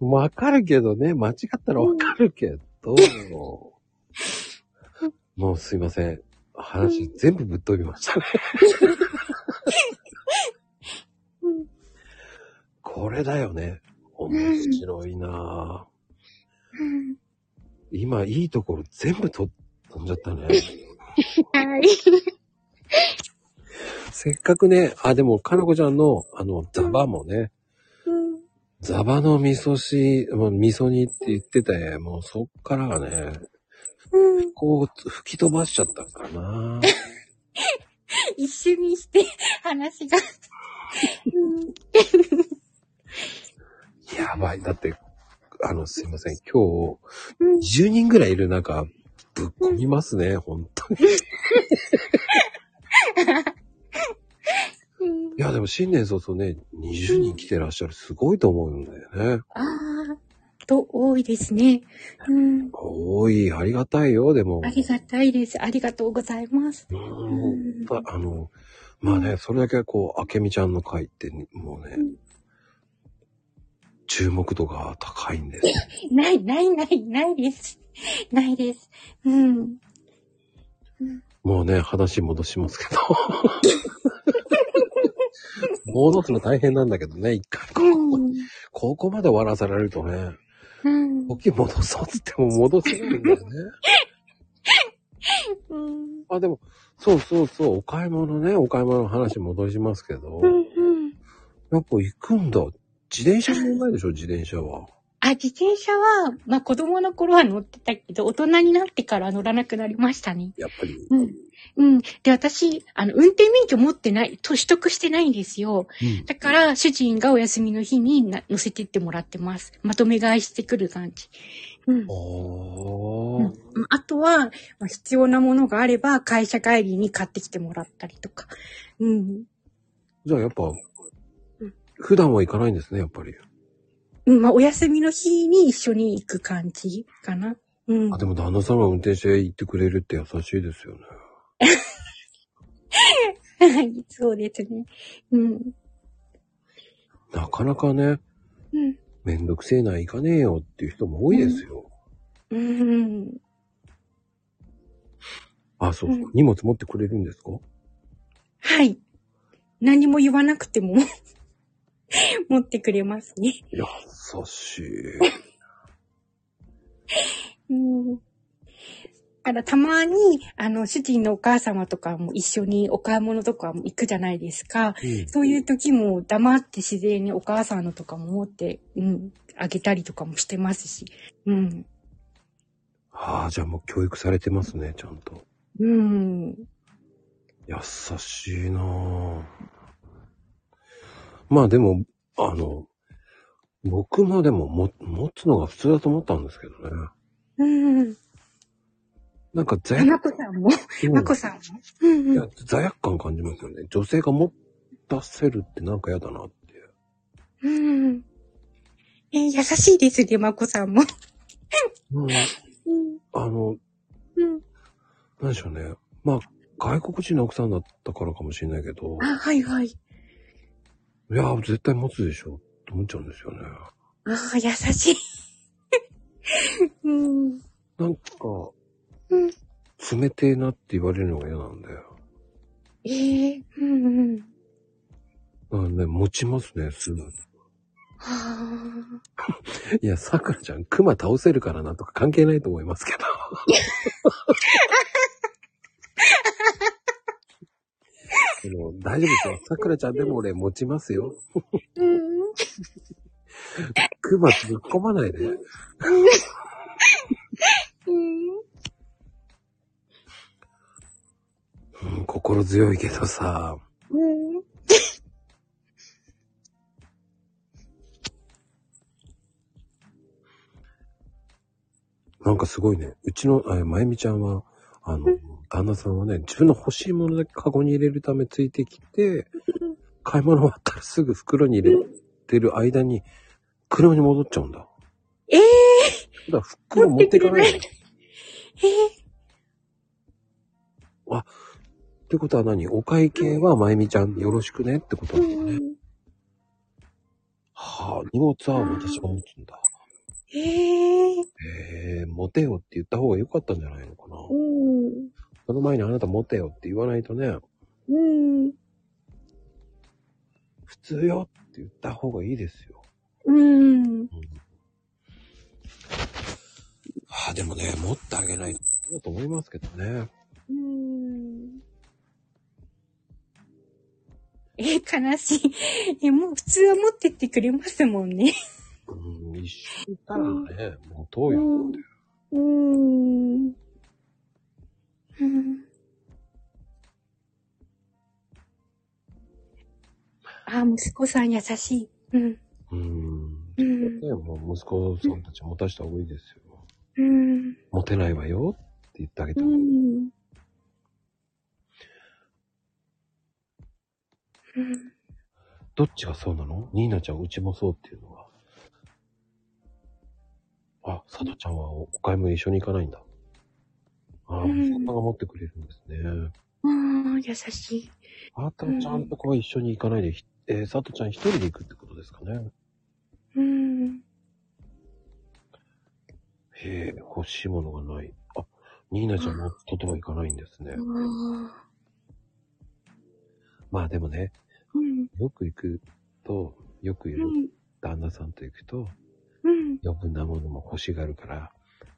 わかるけどね、間違ったらわかるけど、もうすいません。話全部ぶっ飛びましたね。うん。これだよね。面白いなぁ。うん今いいところ全部と飛んじゃったね。はい。せっかくね、あ、でも、かなこちゃんの、あの、ザバもね、うん。ザバの味噌し、もう味噌煮って言ってて、もうそっからはね、うん。こう、吹き飛ばしちゃったかな。一瞬にして話が。うん。やばい。だって、あの、すいません。今うん日、20人ぐらいいる中、ぶっ込みますね、本当に。うんいや、でも新年早々ね、20人来てらっしゃる、すごいと思うんだよね。ああ、と、多いですね。うん。多い、ありがたいよ、でも。ありがたいです。ありがとうございます。うんまああの、まあね、それだけこう、あけみちゃんの回って、もうね、うん注目度が高いんです。ない、ない、ない、ないです。ないです。うん。もうね、話戻しますけど。戻すの大変なんだけどね、一回こう、うん。ここまで終わらせられるとね、うん。時戻そうっつっても戻せないんだよね。うん。あ、でも、そうそうそう、お買い物ね、お買い物の話戻しますけど、うん。やっぱ行くんだ。自転車乗んないでしょ、自転車は。あ、自転車は、まあ子供の頃は乗ってたけど、大人になってから乗らなくなりましたね。やっぱり。うん。うん。で、私、あの、運転免許持ってない、と取得してないんですよ。うんだから、主人がお休みの日にな乗せてってもらってます。まとめ買いしてくる感じ。うん。うん、あとは、まあ、必要なものがあれば、会社帰りに買ってきてもらったりとか。うん。じゃあやっぱん、普段は行かないんですね、やっぱり。うん、まあ、お休みの日に一緒に行く感じかな。うんあ、。でも旦那さんが運転して行ってくれるって優しいですよね。はい、そうですね。うん。なかなかね、うん。めんどくせえな、行かねえよっていう人も多いですよ。うん。あ、そうそう、うん荷物持ってくれるんですか？はい。何も言わなくても、持ってくれますね。優しい。うん。だからたまに、あの、主人のお母様とかも一緒にお買い物とかも行くじゃないですか。うんそういう時も黙って自然にお母さんのとかも持って、うん、あげたりとかもしてますし。うん。ああ、じゃあもう教育されてますね、ちゃんと。うん。優しいなぁ。まあでも、あの、僕もでもも持つのが普通だと思ったんですけどね。うん。なんか罪ま悪こさんも、うんまこさんも？うんうんいや、罪悪感感じますよね。女性が持たせるってなんか嫌だなっていう。うん。えー優しいですね、まこさんも。うん、うん。あの、うん。なんでしょうね。まあ、外国人の奥さんだったからかもしれないけど、あ、はいはい。いや、絶対持つでしょって思っちゃうんですよね。ああ、優しい。うん。なんか、うん。冷てえなって言われるのが嫌なんだよ。ええうんうん。うんね、持ちますね、すぐ。はあ。いや、さくらちゃん、熊倒せるからなとか関係ないと思いますけど。あの大丈夫ですよ。さくらちゃんでも俺持ちますよ。うん。熊ぶっ込まないで。うん。うん、心強いけどさ。うん。なんかすごいね。うちの、あまゆみちゃんは、あの、旦那さんはね、自分の欲しいものだけカゴに入れるためついてきて、買い物終わったらすぐ袋に入れてる間に、車に戻っちゃうんだ。ええだから袋持っていかないの。っええてことは何？お会計はまゆみちゃんよろしくねってことうだよね。ん。はあ、荷物は私が持つんだ。ええへえ、持てよって言った方が良かったんじゃないのかな。うん。その前にあなた持てよって言わないとね、うん。普通よって言った方がいいですよ。うん。はあ、でもね、持ってあげないとだと思いますけどね。うん。え、悲しい。え、もう普通は持ってってくれますもんね。うん、一緒にいたらね、持とうよって。うん。うん。あ、息子さん優しい。うん。うん。う息子さんたち持たした方がいいですよ。うん。持てないわよって言ってあげてうも。ん。うん。どっちがそうなの？ニーナちゃん、うちもそうっていうのは。あ、サトちゃんはおお買い物一緒に行かないんだ。ああ、うん息子さんが持ってくれるんですね。ああ、優しい。あたちゃんとこは一緒に行かないで、ひえー、サトちゃん一人で行くってことですかね。うん。へえ、欲しいものがない。あ、ニーナちゃんもととは行かないんですね。あまあでもね、うん。よく行くと、よくいるうん。旦那さんと行くと、うん。余分なものも欲しがるから、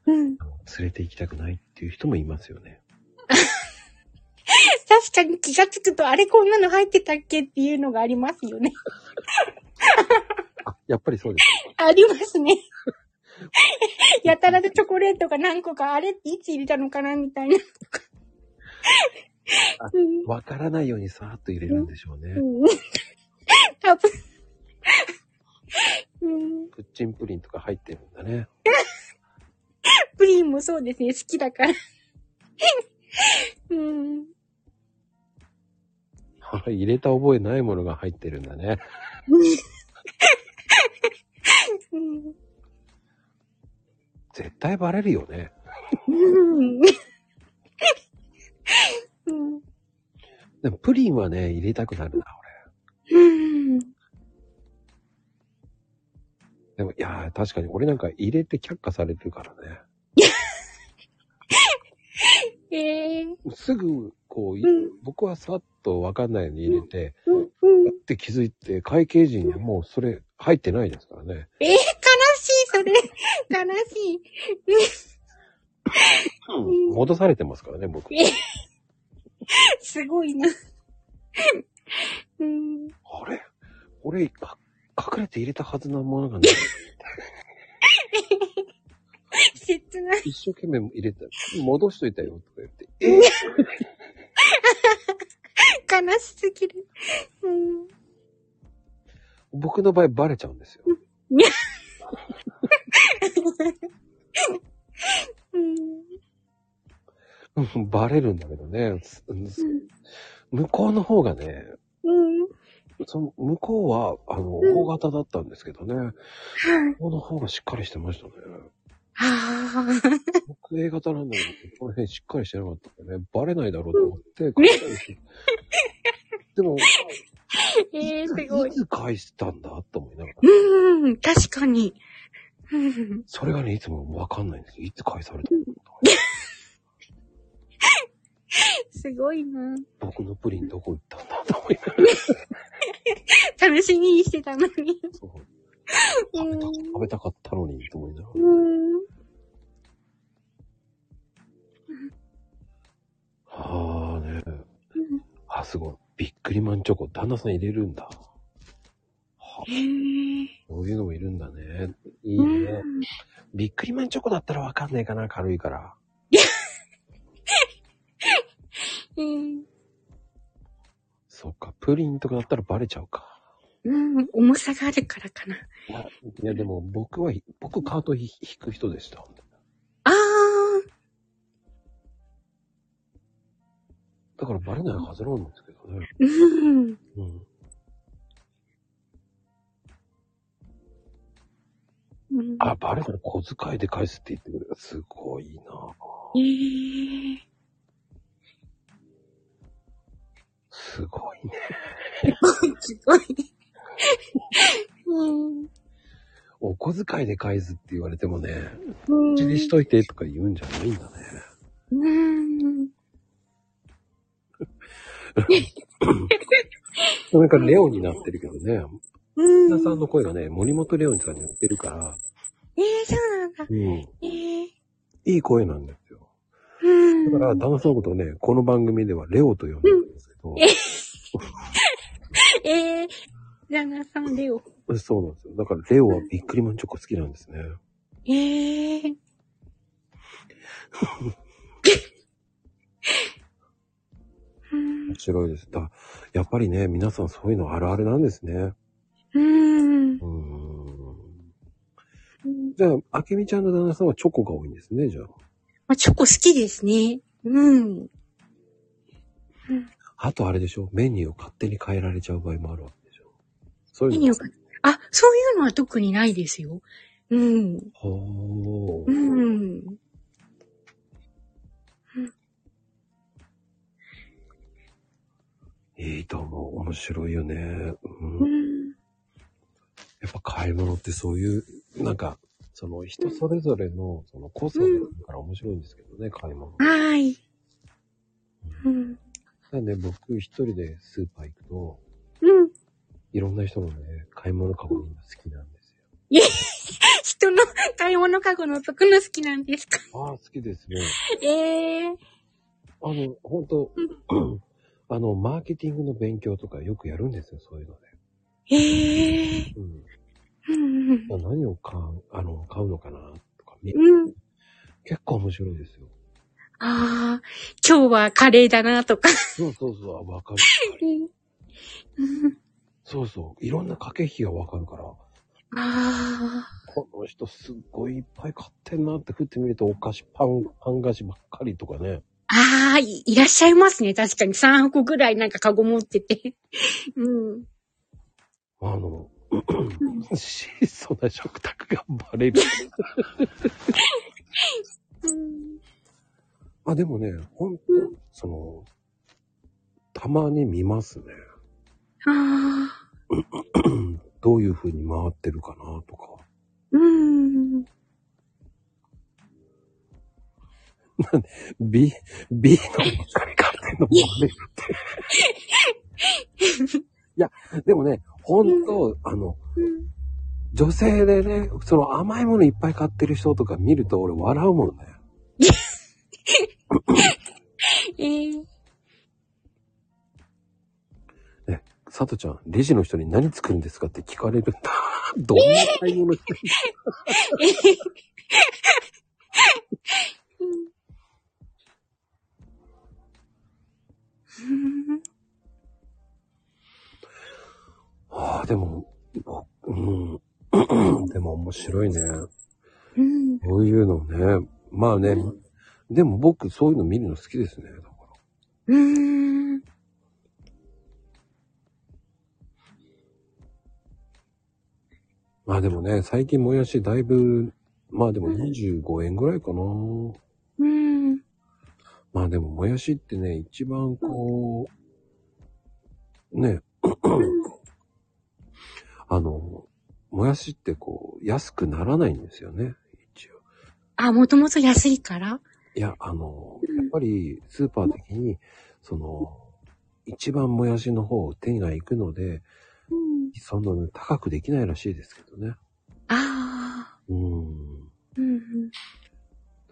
連れて行きたくないっていう人もいますよね。確かに気がつくと、あれこんなの入ってたっけっていうのがありますよね。あ、やっぱりそうです。ありますね。やたらとチョコレートが何個か、あれっていつ入れたのかなみたいな。わからないようにさーっと入れるんでしょうね。うん多分。うん。プッチンプリンとか入ってるんだね。プリンもそうですね、好きだから。うん。はい、入れた覚えないものが入ってるんだね。うん。絶対バレるよね。うん。うん。でもプリンはね、入れたくなるな、うん。俺。でも、いやー、確かに俺なんか入れて却下されてるからね。ええすぐ、こう、いうん僕はさっとわかんないように入れて、うん。うん。って気づいて、会計時にはもうそれ入ってないですからね。えー、悲しい、それ。悲しい。ん戻されてますからね、僕。えすごいな。うん。あれ？俺、か隠れて入れたはずなものがない。切ない。一生懸命入れた。戻しといたよ、とか言って。え悲しすぎる。うん。僕の場合バレちゃうんですよ。バレるんだけどね。す向こうの方がね、うん。その向こうは、あの、うん大型だったんですけどね。はい。向こうの方がしっかりしてましたね。ああ。僕 A 型なんだけど、この辺しっかりしてなかったんでね、バレないだろうと思って、返したんでも、ええすごいい。つ返したんだと思いながら。うん、確かに。うん。それがね、いつもわかんないんですよ。いつ返されたのか。すごいな。僕のプリンどこ行ったんだと思いながら。楽しみにしてたのに。そうう食べたん。食べたかったのに、と思いながら。はあね。あ、すごい。ビックリマンチョコ、旦那さん入れるんだ。はえ。そういうのもいるんだね。いいうんね。ビックリマンチョコだったらわかんないかな、軽いから。うん。そっか、プリンとかだったらバレちゃうか。うん。重さがあるからかな。いや、いやでも僕は、僕カート引く人でした。だからバレないはずなんですけどね。うん。うん。うんあ、バレたら小遣いで返すって言ってくれる。すごいなええすごいね。すごい。うん。お小遣いで返すって言われてもね、うちにしといてとか言うんじゃないんだね。うん。なんかレオになってるけどね。うん。皆さんの声がね、森本レオンさんに似てるから、ええそうなんだ。うん。ええいい声なんですよ。うん。だから、旦那さんのことをね、この番組ではレオと呼んでるんですけど、ええ旦那さんでよ。そうなんですよ。だから、レオはビックリマンチョコ好きなんですね。ええうん面白いです。だやっぱりね、皆さんそういうのあるあるなんですね。うん。うーん。じゃあ、あけみちゃんの旦那さんはチョコが多いんですね、じゃあ。まあ、チョコ好きですね。うん。あとあれでしょメニューを勝手に変えられちゃう場合もあるわけでしょそういうの。メニューがあ、そういうのは特にないですよ。うん。ほー。うん。いいと思う。面白いよね。ううん。ん。やっぱ買い物ってそういう、なんか、その人それぞれの、その個性るから面白いんですけどね、買い物。はい。うん。なんで僕一人でスーパー行くと、うん。いろんな人のね、買い物かごみんな好きなんですよ。人の買い物かごのとくの好きなんですか？ああ、好きですね。ええあの、本当 あの、マーケティングの勉強とかよくやるんですよ、そういうので。ええうん。うん。何を買う、あの、買うのかなとか。うん。結構面白いですよ。ああ、今日はカレーだなとか。そうそうそう、あわかる。う んそうそう、いろんな駆け引きがわかるから、あこの人すっごいいっぱい買ってんなって振ってみると、お菓子、パン、パン菓子ばっかりとかね。あ。ああ、いいらっしゃいますね。確かに3箱ぐらいなんかカゴ持ってて。うん。あの、質素な食卓がバレる。うんあ、でもね、ほんと、その、たまに見ますね。ああ。どういう風に回ってるかなとか。うん。B、B のばっかり買ってんのもバレるって。いや、でもね、ほんと、あの、女性でね、その甘いものいっぱい買ってる人とか見ると俺笑うもん ね。ええ佐藤ちゃん、レジの人に何作るんですかって聞かれるんだ。どんな買い物してるうん ああ、でも、ぼうん。でも面白いね。うん。こういうのね。まあね、でも僕、そういうの見るの好きですね。だから。うーん。まあでもね、最近もやしだいぶ、まあでも25円ぐらいかな。うん。まあでももやしってね、一番こう、ね、あの、もやしってこう、安くならないんですよね、一応。あ、もともと安いから？いや、あの、やっぱりスーパー的に、その、一番もやしの方、手が行くので、うん。そんなの高くできないらしいですけどね。ああ。うん。うんうん。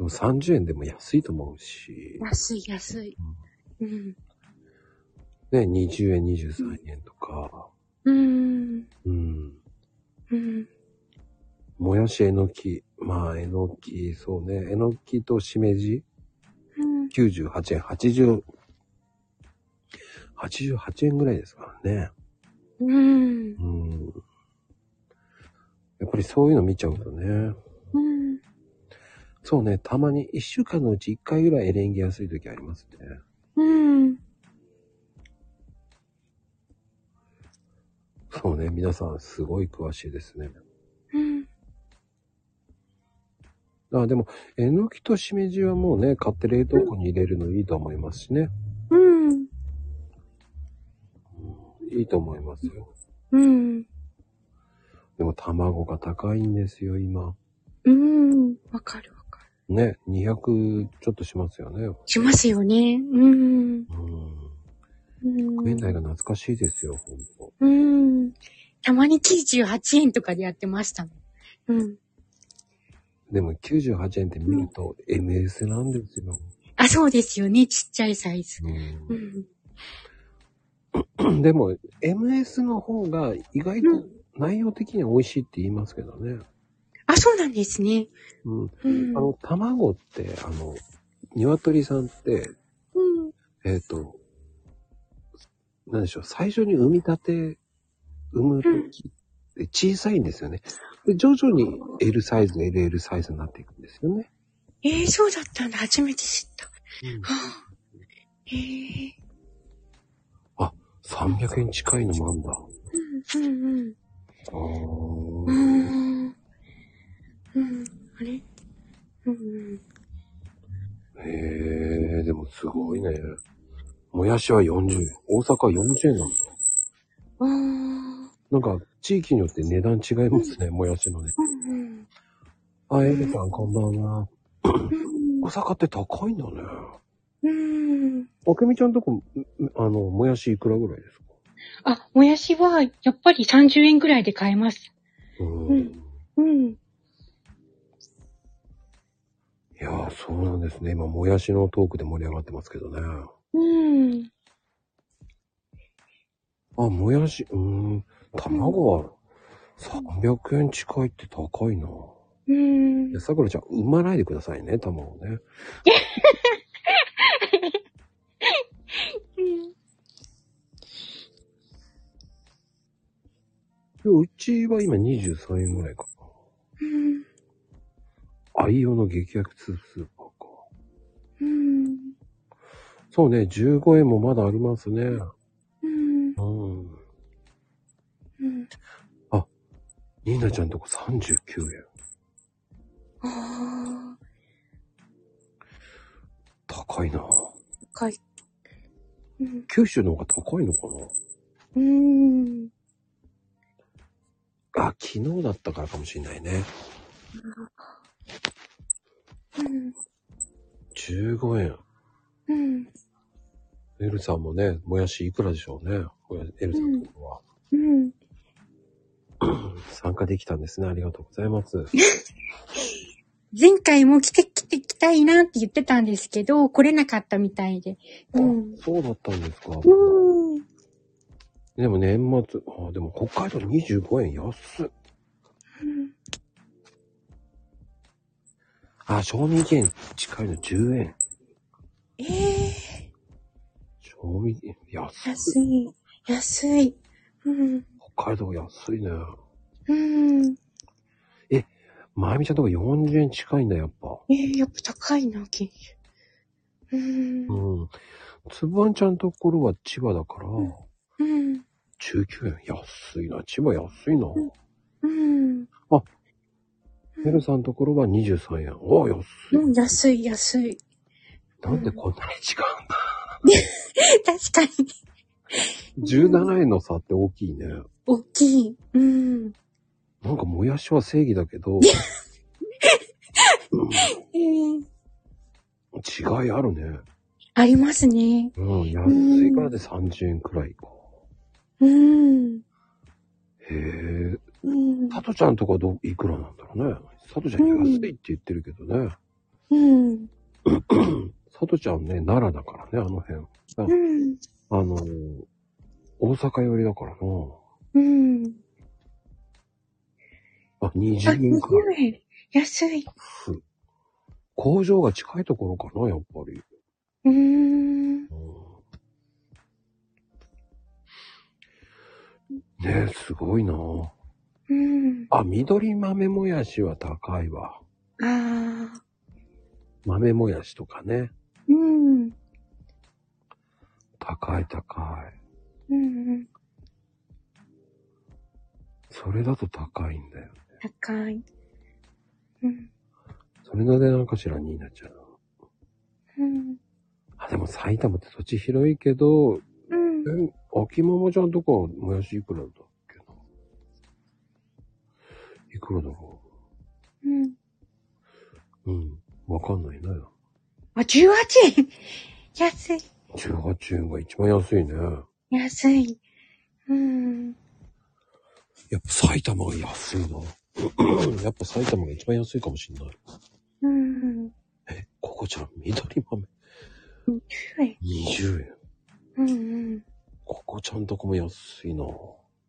でも30円でも安いと思うし、安い安い。うん。ね、20円、23円とか、うん。うん。うん。もやし、えのき、まあ、えのき、そうね、えのきとしめじ、うん。98円、80、88円ぐらいですからね。うん。うん。やっぱりそういうの見ちゃうとね。うん。そうね、たまに1週間のうち1回ぐらいエレンギ安い時ありますね。うん。そうね、皆さんすごい詳しいですね。うん。あ、でも、えのきとしめじはもうね、買って冷凍庫に入れるのいいと思いますしね。うん。いいと思いますよ。うん。でも卵が高いんですよ、今。うん。わかるわかる。ね、200ちょっとしますよね。しますよね。うん。うん。うん。年代が懐かしいですよ、ほんと。うん。たまに98円とかでやってましたもん。うん。でも98円って見ると MS なんですよ。あ、そうですよね。ちっちゃいサイズ。ううん。ん、でも MS の方が意外と内容的には美味しいって言いますけどね。あ、そうなんですね。うん。うん。あの、卵って、あの、鶏さんって、うん。えっ、と、なんでしょう、最初に産み立て、産む時って小さいんですよね。で、徐々に L サイズ、LL サイズになっていくんですよね。ええそうだったんだ。初めて知った。うんはあ、ええ300円近いのもあんだ。うん、うん、あうーん。うん、あれ？うん、へえ、でもすごいね。もやしは40円。大阪は40円なんだ。うん。あなんか、地域によって値段違いますね、もやしのね。あ、うん、あ、エルさんこんばんは。うん大。阪って高いんだね。うん。あけみちゃんとこ、んあの、もやしいくらぐらいですか？あ、もやしは、やっぱり30円ぐらいで買えます。ううんん。うん。いやー、そうなんですね。今、もやしのトークで盛り上がってますけどね。うん。あ、もやし、うーん、卵は300円近いって高いな。うんいや、。さくらちゃん、産まないでくださいね、卵ね。いやうちは今23円ぐらいかうん。な。愛用の激安スーパーか。うん。そうね、15円もまだありますね。うん。うん。うん。ニーナちゃんとこ39円。ああ、高いな。高い。うん。九州の方が高いのかうん。なあ、昨日だったからかもしれないね。うん。15円。うん。エルさんもね、もやしいくらでしょうね。エルさんのとこは。うん。参加できたんですね。ありがとうございます。前回も来て来て来たいなって言ってたんですけど、来れなかったみたいで。うん。そうだったんですか。うん。でも年末、あでも北海道25円安っ。あ、賞味期限近いの10円。ええ賞味期限安い。安い。安い。うん。北海道安いね。うん。まゆみちゃんとこ40円近いんだ、やっぱ。ええやっぱ高いな、研修。うん。うん。つぶあんちゃんところは千葉だから、うん。19円。安いな。千葉安いな。うん。メルさんのところは23円。お安い。うん、安い、安い。なんでこんなに違うんだ。確かに。17円の差って大きいね。大きい。うん。なんかもやしは正義だけど、うんうん違いあるね。ありますね。うん、安いからで30円くらいか。うん。へえ。うん。サトちゃんとかど、いくらなんだろうね。サトちゃん安いって言ってるけどね。うん。サトちゃんね、奈良だからね、あの辺。うん。あのー、大阪寄りだからな。うん。あ、あ、20円くらい。20円。安い。ふ工場が近いところかな、やっぱり。うーん。うんねえ、すごいなうん。あ、緑豆もやしは高いわ。ああ。豆もやしとかね。うん。高い高い。うん。それだと高いんだよ。高い。うん。それの値段かしらになっちゃうな。うん。あ、でも埼玉って土地広いけど、うん。え、秋ママちゃんとかもやしいくらだいくらだろう？ん。ううん。わかんないね。あ、18円？安い。18円が一番安いね。安い。うん。やっぱ埼玉が安いな。やっぱ埼玉が一番安いかもしんない。うん。え、ここちゃん、緑豆20円。20円。うん。ここちゃんとこも安いな。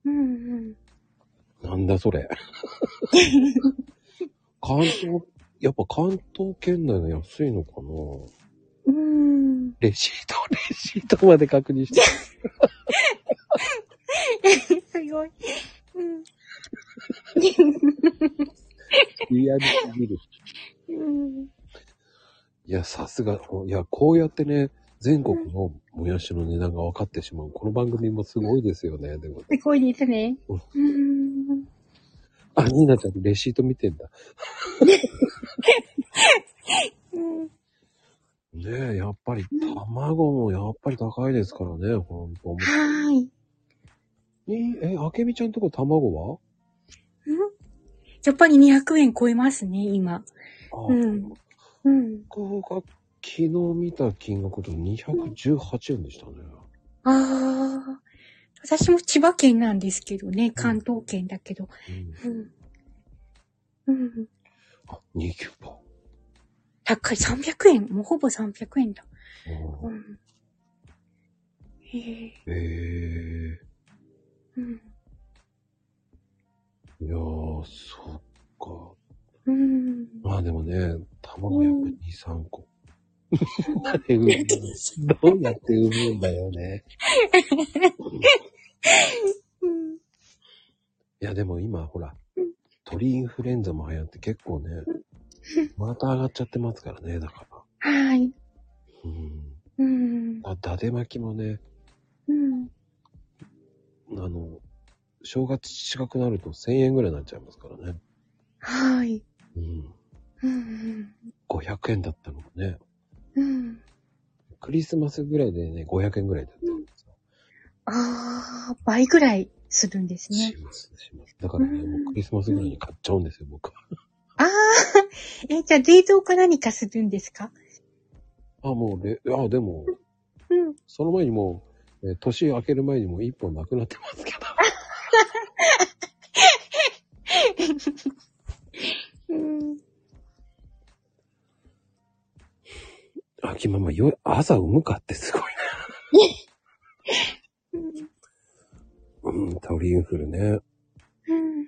うん。なんだそれ。関東、やっぱ関東圏内の安いのかなうん。レシート、レシートまで確認して。すごい。うん。リアルすぎる。うん。いや、さすが、いや、こうやってね、全国のもやしの値段が分かってしまう。この番組もすごいですよね、でも。すごいですね。うん。あ、ニーナちゃんレシート見てんだ。うん。ねえ、やっぱり卵もやっぱり高いですからね、ほんと。はーい。にえ、あけみちゃんとこ卵は？やっぱり200円超えますね、今。あ、うん。うん。僕が昨日見た金額と218円でしたね。ああ。私も千葉県なんですけどね、関東圏だけど。うん。うん。うん。あ、2キュパ。高い。300円。もうほぼ300円だ。ううんん。へえ。ええうん。いやー、そっか。うん。まあでもね、卵やっぱ2、3個。あれ産むどうやって産むんだよね。うん。いやでも今ほら、鳥インフルエンザも流行って結構ね、また上がっちゃってますからね、だから。はい。うん。うん。あ、だで巻きもね、うん。あの、正月近くなると1000円ぐらいになっちゃいますからね。はい。うん。うん。500円だったのがね、うん。クリスマスぐらいでね、500円ぐらいだったんですよ。ああ、倍ぐらいするんですねし。ます、します。だからね、うんもうクリスマスぐらいに買っちゃうんですよ、僕は。ああ、え、じゃあ冷蔵庫何かするんですか？あ、もうね、あ、でも、うん。その前にもう、えー年明ける前にもう一本なくなってますけど。秋ママ、よ、朝産むかってすごい うん。な。うん、鳥インフルね。うん。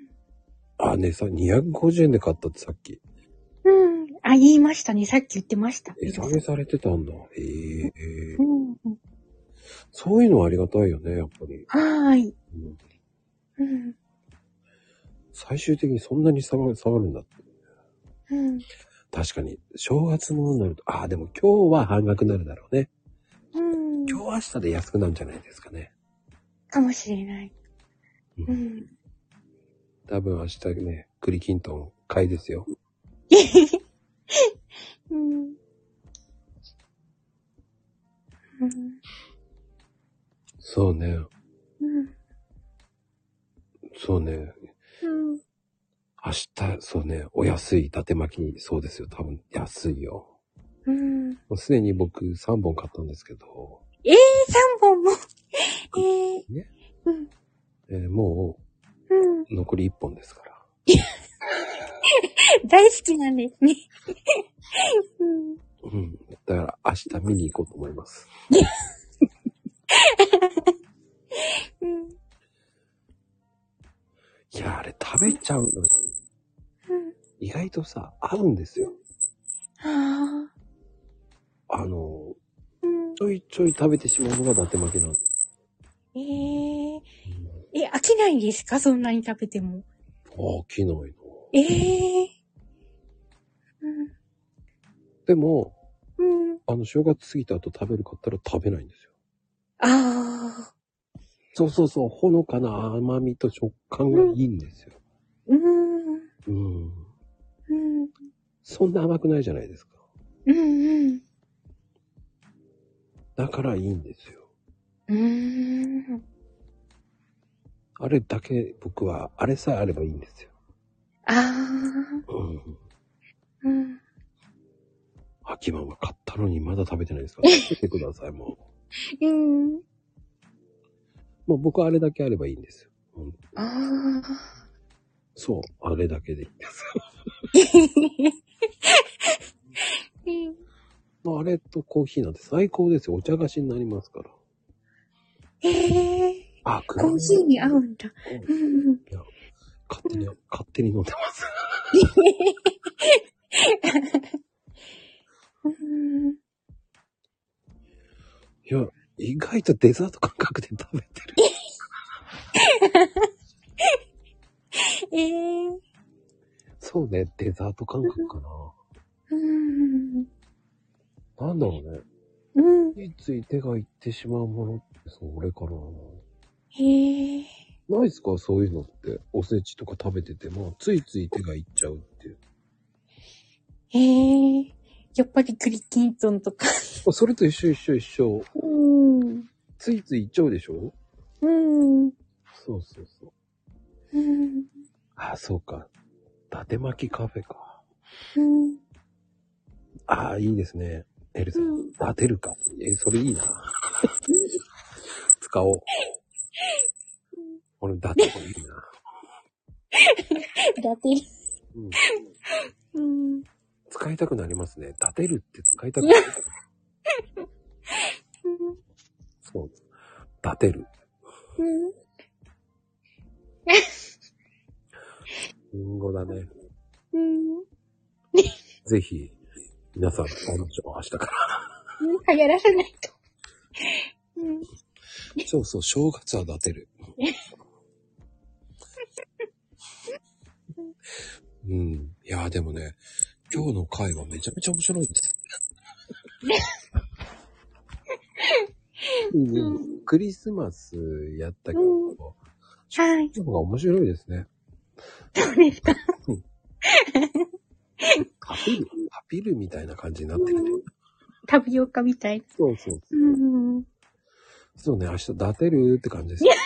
あ、ね、さ、250円で買ったってさっき。うん。あ、言いましたね。さっき言ってました。値下げされてたんだ。へえうん。そういうのはありがたいよね、やっぱり。はーい。うんうん。最終的にそんなに下がるんだって。うん。確かに。正月ものになると、ああ、でも今日は半額になるだろうね。うん。今日明日で安くなるんじゃないですかね。かもしれない。うんうん。多分明日ね、栗きんとん買いですよ。うん。うん。そうね。うん。そうね。うん。明日、そうね、お安い伊達巻き、そうですよ。多分安いよ。うん。もうすでに僕3本買ったんですけど、三本も？ええね。うん。えーもうん。う残り1本ですから。大好きなんですね。うん。うん。だから明日見に行こうと思います。うん。いや、あれ食べちゃうのうん。意外とさ、合うんですよ。ああ。あの、うん。ちょいちょい食べてしまうのが伊達巻きなんです。えええ、飽きないんですか？そんなに食べても。飽きないの。ええうん。でも、うん。あの、正月過ぎた後食べるかったら食べないんですよ。ああ。そうそうそう、ほのかな甘みと食感がいいんですよ。うん。うん。うん。そんな甘くないじゃないですか。うん。うん。だからいいんですよ。うん。あれだけ僕は、あれさえあればいいんですよ。ああ。うん。うん。秋ママ買ったのにまだ食べてないですから、食べてください、もう ん。う。もう僕はあれだけあればいいんですよ。うんああ。そう、あれだけでいいんです。うん。まあ、あれとコーヒーなんて最高ですよ。お茶菓子になりますから。ええあ、コーヒーに合うんだ。うんうん。勝手に、勝手に飲んでます。うん。いや、意外とデザート感覚で食べてる。ええそうね、デザート感覚かな。うん。なんだろうね。うん。ついつい手がいってしまうものってそれかな。へえ。ないですか？そういうのって。おせちとか食べてても、ついつい手がいっちゃうっていう。へえ。やっぱりクリキントンとか。あそれと一緒一緒一緒。うん。ついついいっちゃうでしょ？うん。そうそうそう。うん。あ、そうか。伊達巻きカフェか。うん。ああ、いいですね。エルさん。うん伊達るか。え、それいいな。使おう。俺、伊達もいいな。だって。うん。うん。使いたくなりますね。立てるって使いたくなる。そう。立てる。うん。リンゴだね。うん。ぜひ、皆さん、おましょう。明日から。流行らせないと。うん。そうそう、正月は立てる。うん。いやーでもね、今日の回はめちゃめちゃ面白いです。うん、クリスマスやったけど、うんはい。が面白いですね。そうですか。パピル、パピルみたいな感じになってるね。タピオカみたいな。そうそう。うん。そうね、明日立てるって感じですよ。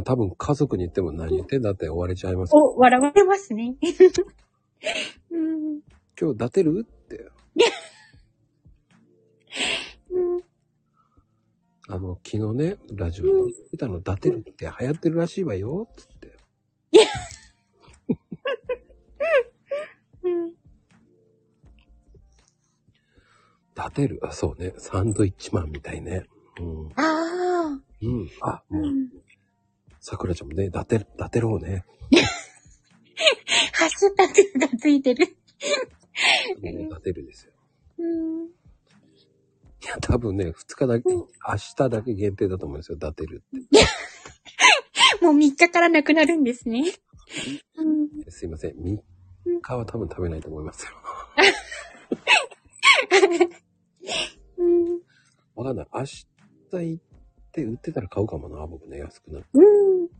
多分家族に言っても何言ってんだって終われちゃいます。お、笑われますね。うん。今日立てる？って。うん。あの、昨日ね、ラジオで言ってたの、立てるって流行ってるらしいわよ、つって。うん。立てる？あ、そうね。サンドイッチマンみたいね。うん。ああ。うん。あ、もう、うん。さくらちゃんもね、立てる、立てろうね。ハッシュタグがついてる。ね立てるですよ。うん。いや、多分ね、2日だけ、明日だけ限定だと思うんですよ、立てるって。もう3日からなくなるんですね。うん。すいません。3日は多分食べないと思いますよ。うん。わかんない。明日行って売ってたら買うかもな、僕ね、安くなる。うん。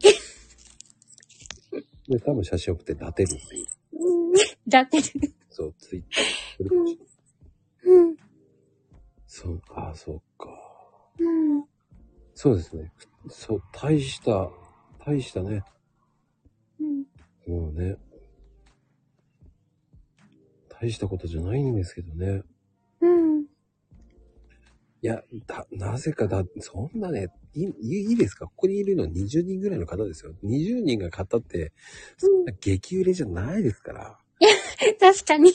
で、多分写真送って立てるっていう。うん。る。そう、ツイッター。うん。そう、ああ、そうか。うん。そうですね。そう、大した、大したね。うん。もうね。大したことじゃないんですけどね。うん。いや、だ、なぜかだ、そんなね、いいいいですか？ここにいるの20人ぐらいの方ですよ。20人が買ったって、そんな激売れじゃないですから。確かに。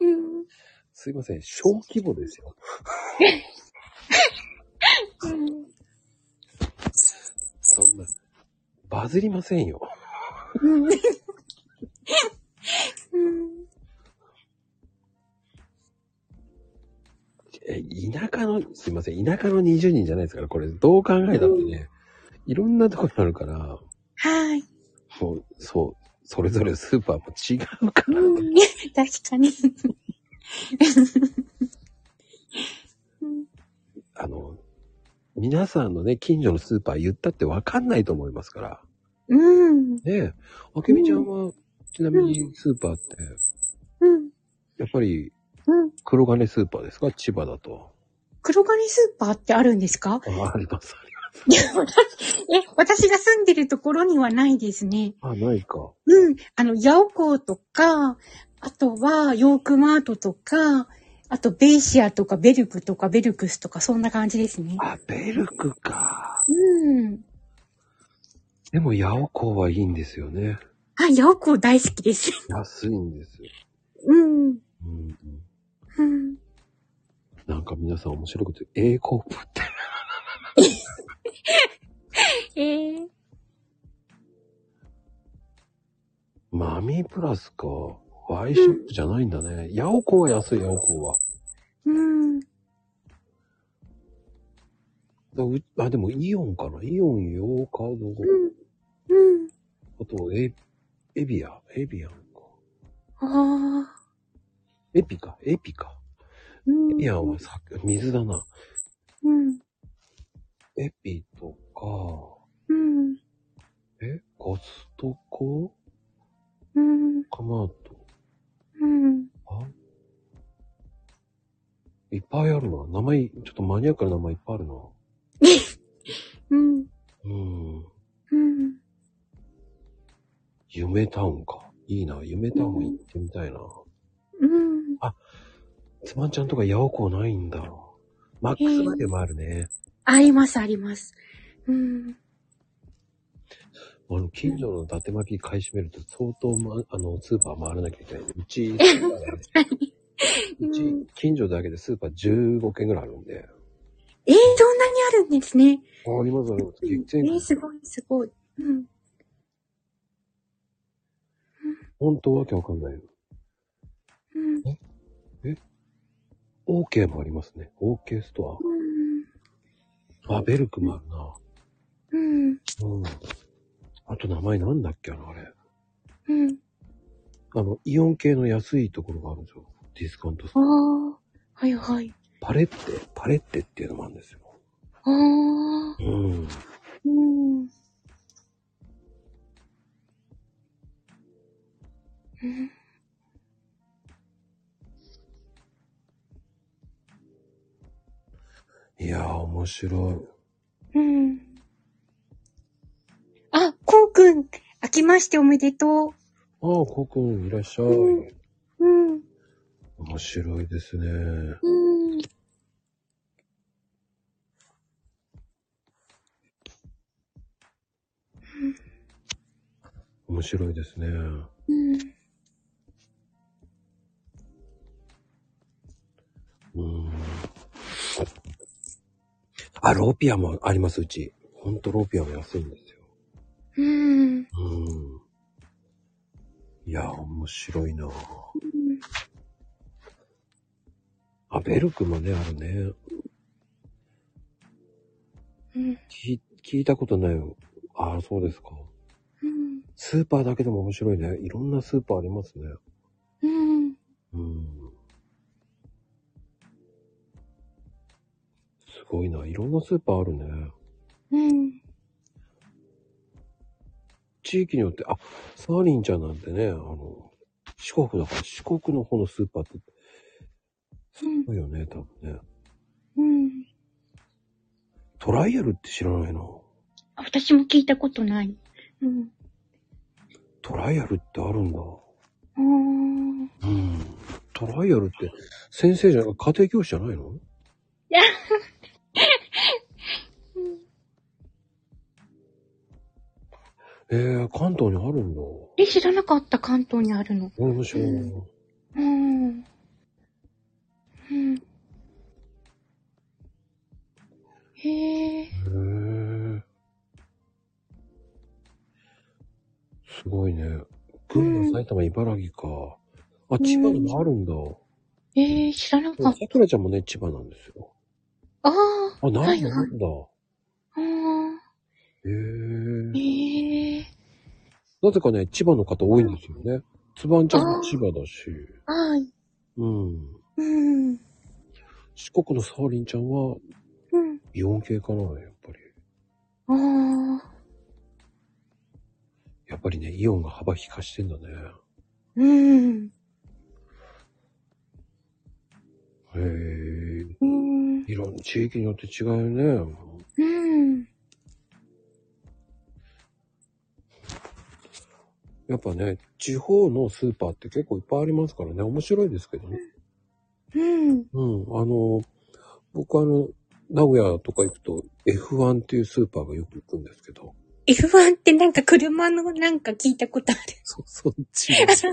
うん。すいません、小規模ですよ。うん。そんな、バズりませんよ。うん。え、田舎の、すいません、田舎の20人じゃないですから、これ、どう考えたってね、いろんなところにあるから、はい。もう、そう、それぞれスーパーも違うから、うん。確かに。う んあの、皆さんのね、近所のスーパー言ったってわかんないと思いますから。うん。ねえ、あけみちゃんは、ちなみにスーパーって、うん。やっぱりうん。黒金スーパーですか？千葉だと。黒金スーパーってあるんですか？あ、あります、ありいや、私、え、私が住んでるところにはないですね。ます。あ、ないか。うん。あの、ヤオコーとか、あとは、ヨークマートとか、あと、ベイシアとか、ベルクとか、ベルクスとか、そんな感じですね。あ、ベルクか。うん。でも、ヤオコーはいいんですよね。あ、ヤオコー大好きです。安いんですよ。うん。うんうん、うん。なんか皆さん面白いこと、A コープって。ええマミープラスか。ワイショップじゃないんだね。ヤオコーは安い、ヤオコーは。うん。あ、でもイオンかな。イオン、ヨーカドー、うん。あと、エ、エビア、エビアンか。ああ。エピか、エピか。うん。エビアンはさ、水だな。うん。エピとか、うん。え？コストコうん。かなと。うん。あ？いっぱいあるな。名前、ちょっとマニアックな名前いっぱいあるな。うん。うん。うん。夢タウンか。いいな。夢タウン行ってみたいな。うん。つまんちゃんとかヤオコーないんだ。マックスバリューもあるね。あります、あります。うん。あの、近所の伊達巻き買い占めると相当、ま、あの、スーパー回らなきゃいけない。うち、スーパーねうち、近所だけでスーパー15軒ぐらいあるんで。えー、そんなにあるんですね。ありますあります。え激戦区ー、すごい、すごい。うん。本当わけわかんないよ。うん。OK もありますね。OK ストア。あ、ベルクもあるな。うん。うん。あと名前なんだっけな、あれ。うん。あの、イオン系の安いところがあるんですよ。ディスカウントスああ。はいはい。パレッテ、パレッテっていうのもあるんですよ。ああ。うん。うん。うん。いやー、面白うん。あ、こうくん、明けましておめでとい。ああ、コウ君いらっしゃい。うんう。うん。面白いですね。うん。面白いですね。うん。うん。あ、ローピアもあります、うち。ほんとローピアも安いんですよ。うん。うん。いやー、面白いなあ、ベルクもね、あるね。うん。聞い聞いたことないよ。ああ、そうですか。うん。スーパーだけでも面白いね。いろんなスーパーありますね。うん。うん。ごいな。いろんなスーパーあるね。うん。地域によって、あ、サーリンちゃんなんてね、あの、四国だから四国の方のスーパーって、すごいよね、多分ね。うん。トライアルって知らないの？私も聞いたことない。うん。トライアルってあるんだ。あーうん。トライアルって、先生じゃ、家庭教師じゃないの？えー、関東にあるんだ。え、知らなかった関東にあるの。面白いな。うん。うん。へえ。へえ。すごいね。群馬、埼玉、茨城か。あ、千葉にもあるんだ。ええ、知らなかさった。くらちゃんもね、千葉なんですよ。ああ。あ、なはいはいんだなんだ。あへえ。ーええ。なぜかね、千葉の方多いんですよね。つばんちゃんも千葉だし。はい。うん。うん。四国のサーリンちゃんは、うん。イオン系かな、やっぱり。ああ。やっぱりね、イオンが幅利かしてんだね。うん。へえ。うん。いろんな地域によって違うよね。うん。やっぱね、地方のスーパーって結構いっぱいありますからね、面白いですけどね。うん。うん。あの、僕あの、名古屋とか行くと F1 っていうスーパーがよく行くんですけど。F1 ってなんか車のなんか聞いたことある。そ、そっちが すっ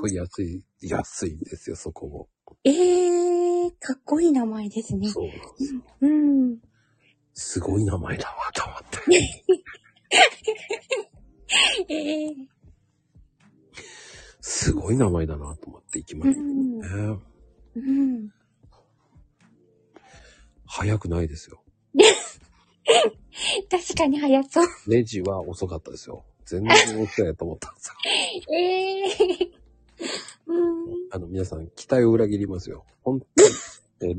ごい安い、安いんですよ、そこも。ええー、かっこいい名前ですね。そうなんですよ。うん。すごい名前だわ、と思って。ええすごい名前だなと思って行きましたうん。ね。うん。早くないですよ。確かに早そう。レジは遅かったですよ。全然遅いやと思ったんですよ。え えー。うん。あの、皆さん、期待を裏切りますよ。本当に、え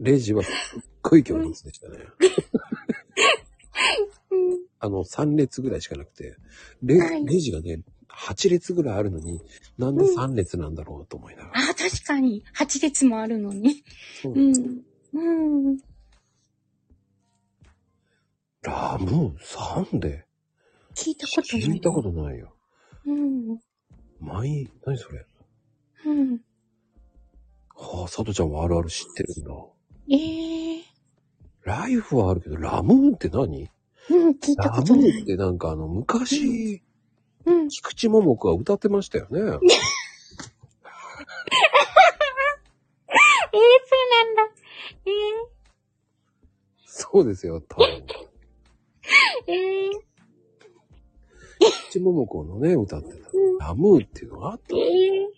レジはすっごい行列でしたね。あの、3列ぐらいしかなくて、レはいレジがね、8列ぐらいあるのに、なんで3列なんだろうと思いながら。あ、確かに。8列もあるのに。そううん。うん。ラム3で？聞いたことない。聞いたことないよ。うん。毎、何それ？うん。はあ、佐藤ちゃんはあるある知ってるんだ。ええー。ライフはあるけど、ラムーンって何？うん、聞いたラことない。ムーンってなんかあの、昔、うん。菊池桃子が歌ってましたよね。え えー、そうなんだ。えそうですよ、多分。えー、えー、菊池桃子のね、歌ってた。ラムーンっていうのがあったえ。ー、え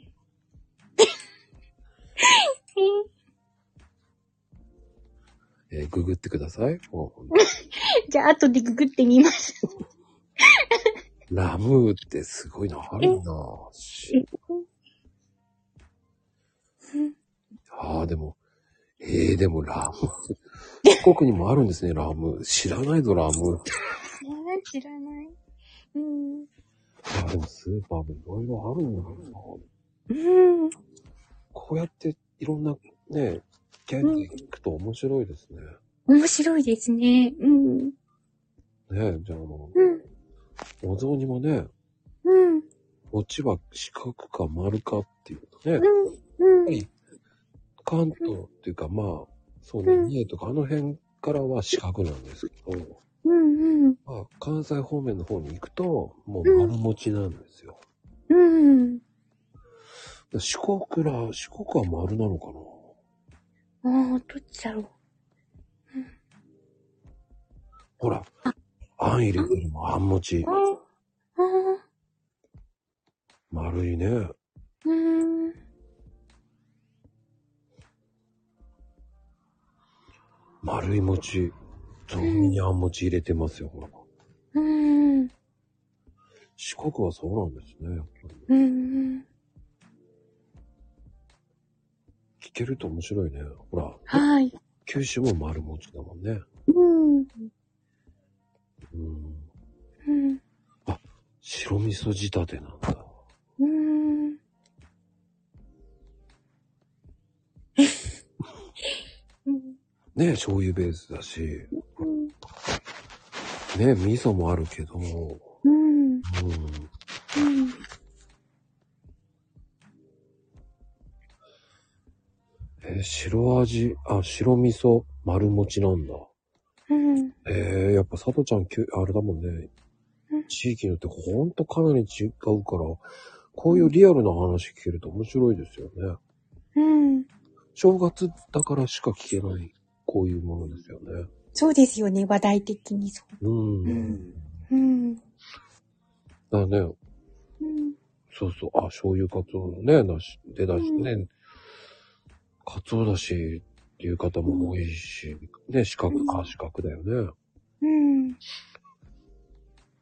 ーググってください。もう じゃあ、後でググってみます。ラムーってすごいな、あるんだ。しああ、でも、ええでもラムー。四国にもあるんですね、ラムー。知らないぞ、ラムー。知らない。うん。あでもスーパーもいろいろあるんだな。うん。こうやっていろんなね、県で行くと面白いですね。面白いですね。うん。ねじゃああの、うん。お雑煮もね、うん。オチは四角か丸かっていうとね、うん。はい関東っていうかまあ、そうね、うん三重とかあの辺からは四角なんですけど、うん。まあ、関西方面の方に行くと、もう丸餅なんですよ。うん。四国ら、四国は丸なのかな？ああ、どっちだろう。ほら、あん入れてるもん、あん餅。ああ、丸いね。うん。丸い餅。雑煮にあん餅入れてますよ、ほら。うん。四国はそうなんですね。やっぱりうん。けると面白いね。ほら、はい。九州も丸餅だもんね。うん。うん。うん。白味噌仕立てなんだ。うん。うん。ね醤油ベースだし、うん。ね味噌もあるけど、うん。うん。うん。えー白味、あ、白味噌丸餅なんだ。うん。えー、やっぱ佐藤ちゃん、あれだもんねうん。地域によってほんとかなり違うから、こういうリアルな話聞けると面白いですよね。うん。正月だからしか聞けない、こういうものですよね。そうですよね、話題的にそう。うん。うんうん。だね、うん。そうそう、あ、醤油かつおね、だし、でだしね、かつおだしっていう方も多いし、ね、四角、あ、四角だよね。うん。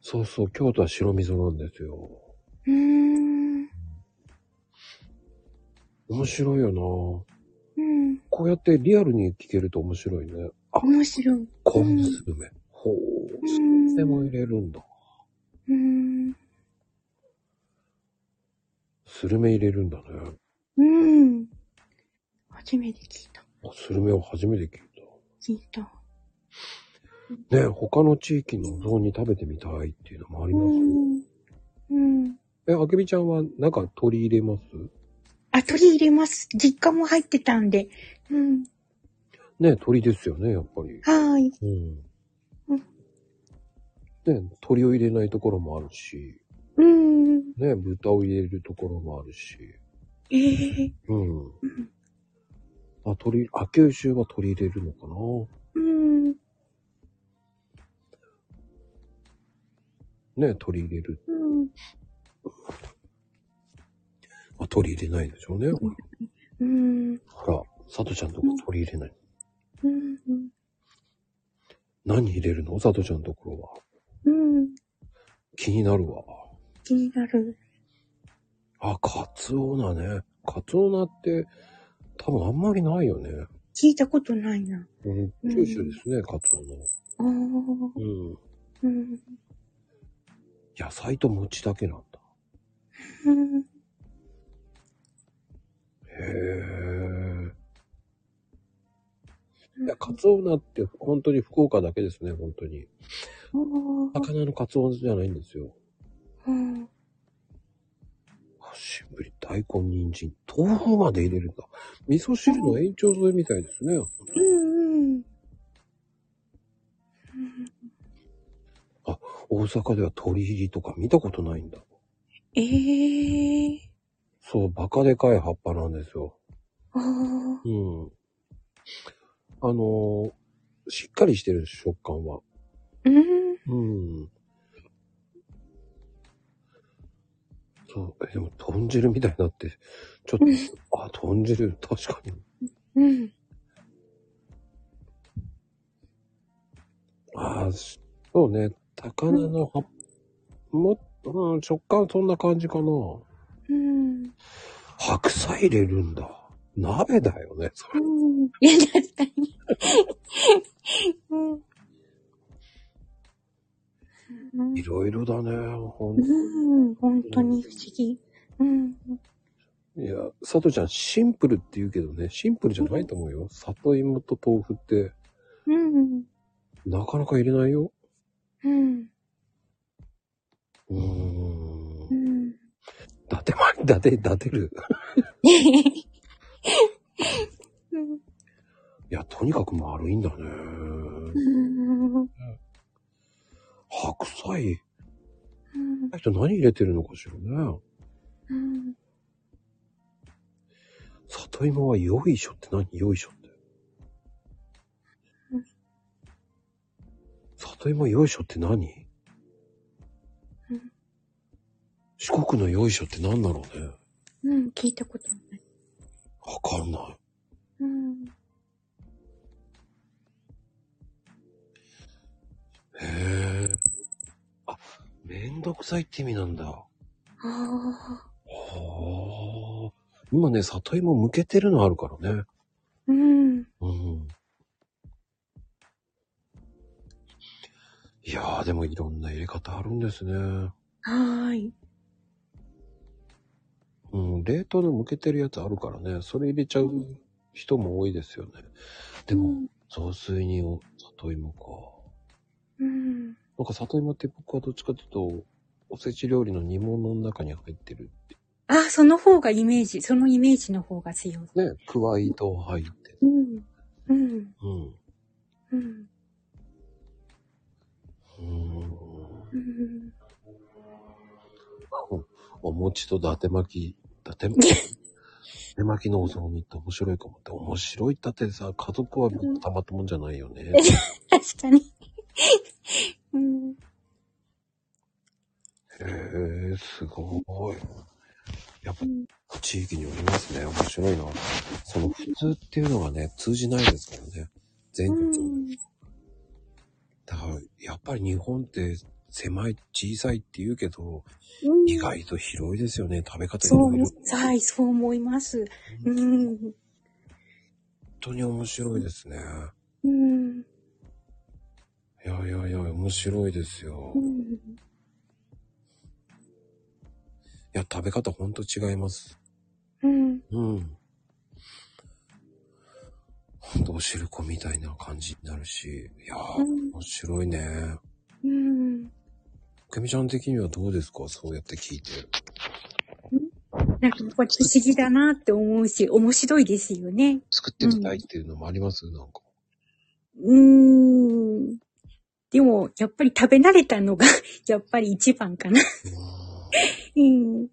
そうそう、京都は白味噌なんですよ。うん。面白いよなうん。こうやってリアルに聞けると面白いね。あ、面白い。昆布スルメ。ほう、スルメも入れるんだ。うん。スルメ入れるんだね。うん。初めて聞いた。あスルメを初めて聞い聞いた。た。ね、他の地域のうどんに食べてみたいっていうのもありますよ。うん。うん。え、あけみちゃんはなんか取り入れます？あ、取り入れます。実家も入ってたんで。うん。ね、鳥ですよね、やっぱり。はーい。うん。うんね、鳥を入れないところもあるし、うん。ね、豚を入れるところもあるし、ええうん。うんあ、鳥、あ、九州は取り入れるのかな？うん。ね、取り入れる。うん。あ、取り入れないでしょうね。うん。ほら、佐藤ちゃんとこ取り入れない。うん。何入れるの？佐藤ちゃんのところは。うん。気になるわ。気になる。あ、カツオナね。カツオナって、多分あんまりないよね。聞いたことないな。うん、九州ですね、カツオナ。ああ。うん。うん。野菜と餅だけなんだ。うん。へえ。いや、カツオナって本当に福岡だけですね、本当に。魚のカツオじゃないんですよ。うん。あシンプルに大根、人参、豆腐まで入れるんだ。味噌汁の延長添えみたいですね。うんうん。大阪では鶏入りとか見たことないんだ。ええそう、バカでかい葉っぱなんですよ。ああ。うん。あのーしっかりしてる食感は。うん。うん。そう、えでも豚汁みたいになって、ちょっと、うんあ、豚汁、確かに。うん。あしそうね、高菜の葉っも、うん、食感そんな感じかな。うん。白菜入れるんだ。鍋だよね、それ。うん。いや、確かに。うん。いろいろだね、ほんうん。本当に不思議。うん。いや、佐藤ちゃん、シンプルって言うけどね、シンプルじゃないと思うよ。里芋と豆腐って、うん。なかなか入れないよ。うん。うーんう。ん。伊達ま、伊達、伊達る。うん。いや、とにかく丸いんだね。うん。白菜、うん。人何入れてるのかしらね。うん。里芋はよいしょって何？よいしょってうん。里芋よいしょって何？うん四国のよいしょって何だろうね？うん。聞いたことない。わかんない。うん。へえ。あ、明どくさいって意味なんだ。はああ。あ。今ね、里芋剥けてるのあるからね。うん。うん。いやー、でもいろんな入れ方あるんですね。はーい。うん、冷凍の剥けてるやつあるからね。それ入れちゃう人も多いですよね。でも、雑炊にお里芋か。うん。なんか里芋って僕はどっちかというと、おせち料理の煮物の中に入ってるって。あ、その方がイメージ、そのイメージの方が強い。ね、くわいと入って。うん。うん。うん。うん。うーん。うん。お餅と伊達巻き、伊達巻き、伊達巻きのお雑煮って面白いかもって。面白いったってさ、家族はたまったもんじゃないよね。確かに。うん。へえ、すごい。やっぱ地域によりますね。面白いな。その普通っていうのがね、通じないですからね。全う国。ん。だから、やっぱり日本って狭い、小さいって言うけど、意外と広いですよね。食べ方いそうろいろ。思、はい、そう思います。うん。本当に面白いですね。うん。いやいやいや、面白いですよ。いうん。や、食べ方ほんと違います。うん。うん。ほんとお汁粉みたいな感じになるし、いやー、うん面白いね。うん。くみちゃん的にはどうですか？そうやって聞いて。なんかやっぱり不思議だなって思うし、面白いですよね。作ってみたいっていうのもあります、なんか。うーん。でも、やっぱり食べ慣れたのが、やっぱり一番かな。うんうん。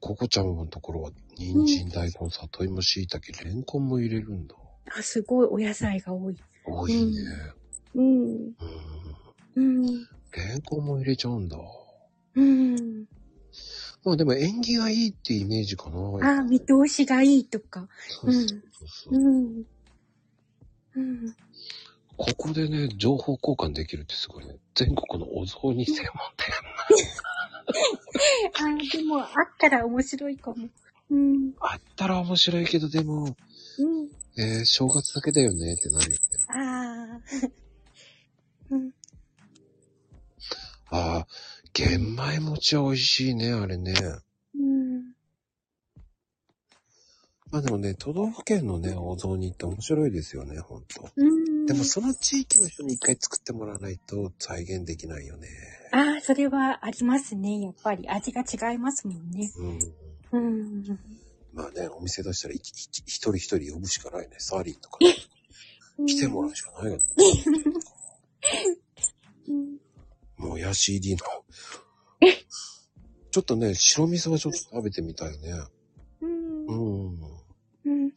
ココちゃんのところは、人参、大根、里芋、椎茸、レンコンも入れるんだ。あ、すごいお野菜が多い。多いね。うん。うん。うん。レンコンも入れちゃうんだ。うん。まあでも縁起がいいってイメージかな。あ、見通しがいいとか。そうそうそうそううん。うん。ここでね、情報交換できるってすごいね。全国のお雑煮専門店。あ、でも、あったら面白いかも。うん。あったら面白いけど、でも、うん。えー、正月だけだよねってなるよね。ああ。うん。ああ、玄米餅は美味しいね、あれね。うん。まあでもね、都道府県のね、お雑煮って面白いですよね、ほんと。うん。でもその地域の人に一回作ってもらわないと再現できないよね。ああ、それはありますね。やっぱり味が違いますもんね。うん。うん。まあね、お店出したら一人一人呼ぶしかないね。サーリーとか、ね、来てもらうしかないよね。うん。もうヤ CD の。ちょっとね、白味噌はちょっと食べてみたいね。うん。ううん。ん。うん。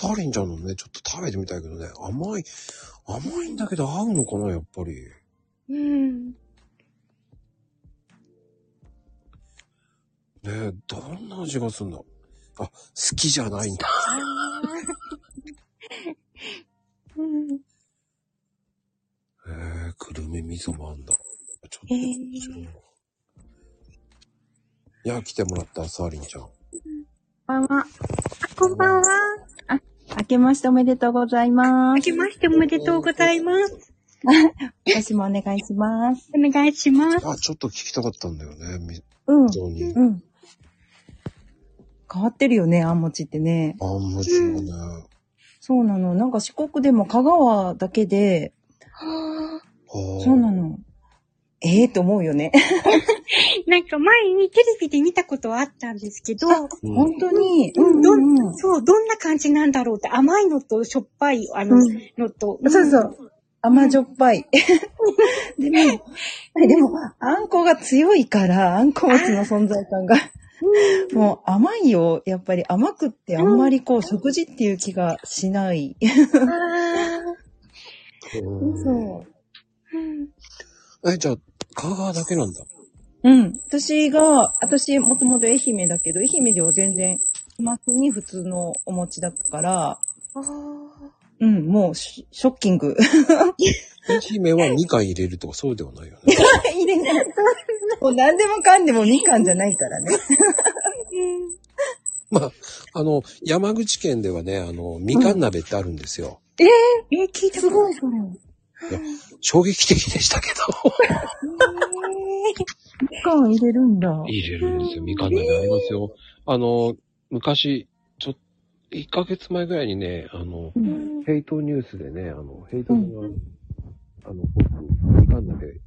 サーリンちゃんのね、ちょっと食べてみたいけどね、甘い、甘いんだけど合うのかな、やっぱり。うん。ねえ、どんな味がするんだあ、好きじゃないんだ。うん。へえ、くるみ味噌もあんだ。ちょっとへえ面白いな。いや、来てもらった、サーリンちゃん。こんばんは。あ、こんばんは。明けましておめでとうございます。明けましておめでとうございます。私もお願いします。お願いします。あ、ちょっと聞きたかったんだよね、み、うん。うん。変わってるよね、あんもちってね。あ、面白いね。そうなの。なんか四国でも香川だけで、ははあそうなの。ええー、と思うよね。あ なんか前にテレビで見たことはあったんですけど、うん本当に？ううんんどうんんうん。そう、どんな感じなんだろうって、甘いのとしょっぱい、あの、うんのと。そうそう。甘じょっぱい。でも、でも、あんこが強いから、あんこ餅の存在感が。もう甘いよ。やっぱり甘くってあんまりこう、食事っていう気がしない。あうんそう。うん。え、じゃあ、香川だけなんだ。うん。私が、私もともと愛媛だけど、愛媛では全然、マスに普通のお餅だったから、あうん、もうシショッキング。愛媛はみかん入れるとかそうではないよね。入れない。もう何でもかんでもみかんじゃないからね。まあ、あの、山口県ではね、あの、みかん鍋ってあるんですよ。えー、聞いたすごい、それ。衝撃的でしたけど。みかん入れるんだ。入れるんですよ。みかん鍋ありますよ。あの、昔、ちょっと、1ヶ月前ぐらいにね、あの、うんヘイトニュースでね、あの、ヘイトが、あの、僕、みかん鍋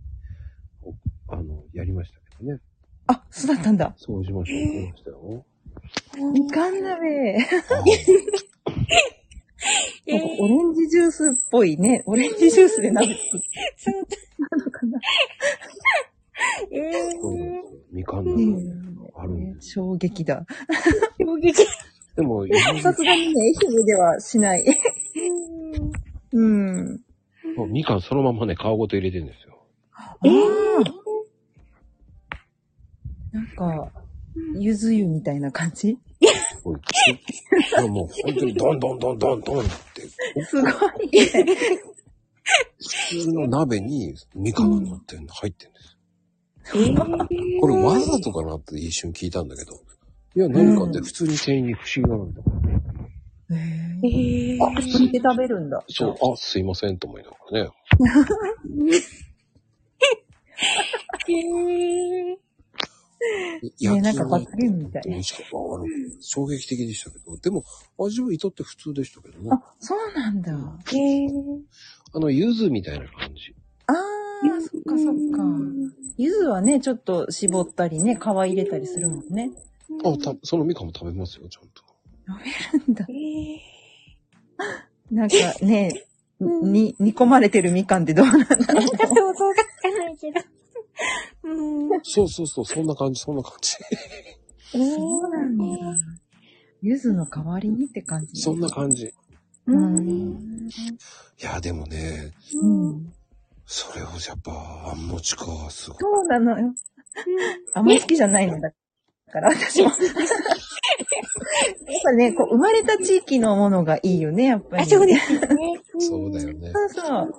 を、あの、やりましたけどね。あ、そうだったんだ。そうしましょう。やりましたよ。みかん鍋。なんかオレンジジュースっぽいね。オレンジジュースで鍋作って。そうなのかな。えそうなんですよみかんう鍋んあるんです。衝撃だ。ー、衝撃。でも、さすがにね、愛媛ではしない。うん。もうみかんそのままね、皮ごと入れてるんですよ。ああ。なんか、ゆず湯みたいな感じ？もう本当にドンドンドンドンドンって、すごい。普通の鍋にみかんが乗ってんの、入ってんです。これわざとかなって一瞬聞いたんだけど。いや、何かって普通に店員に不思議がなんだからへえ。ー、あ、それで食べるんだ。そう、あ、すいませんと思いながらね。えー、ね、なんきか罰ゲームみたい衝撃的でしたけど。でも、味は至って普通でしたけどね。あ、そうなんだ。えー、あの、柚子みたいな感じ。ああ、そっかそっか。柚子はね、ちょっと絞ったりね、皮入れたりするもんね。あ、た、そのみかんも食べますよ、ちゃんと。なんだえー、なんかね、に、煮込まれてるみかんってどうなんだろう。想像がつかないけど。うん。そうそうそう、そんな感じ、そんな感じ。そうなんだ。柚子の代わりにって感じ。そんな感じ。うん。いや、でもね、うん。それをやっぱ、あんもちか、すごい。そうなのよ。あんまり好きじゃないのだから、私も。やっぱね、こう、生まれた地域のものがいいよね、やっぱり。あ、そうですよね。そうだよね。そうそう。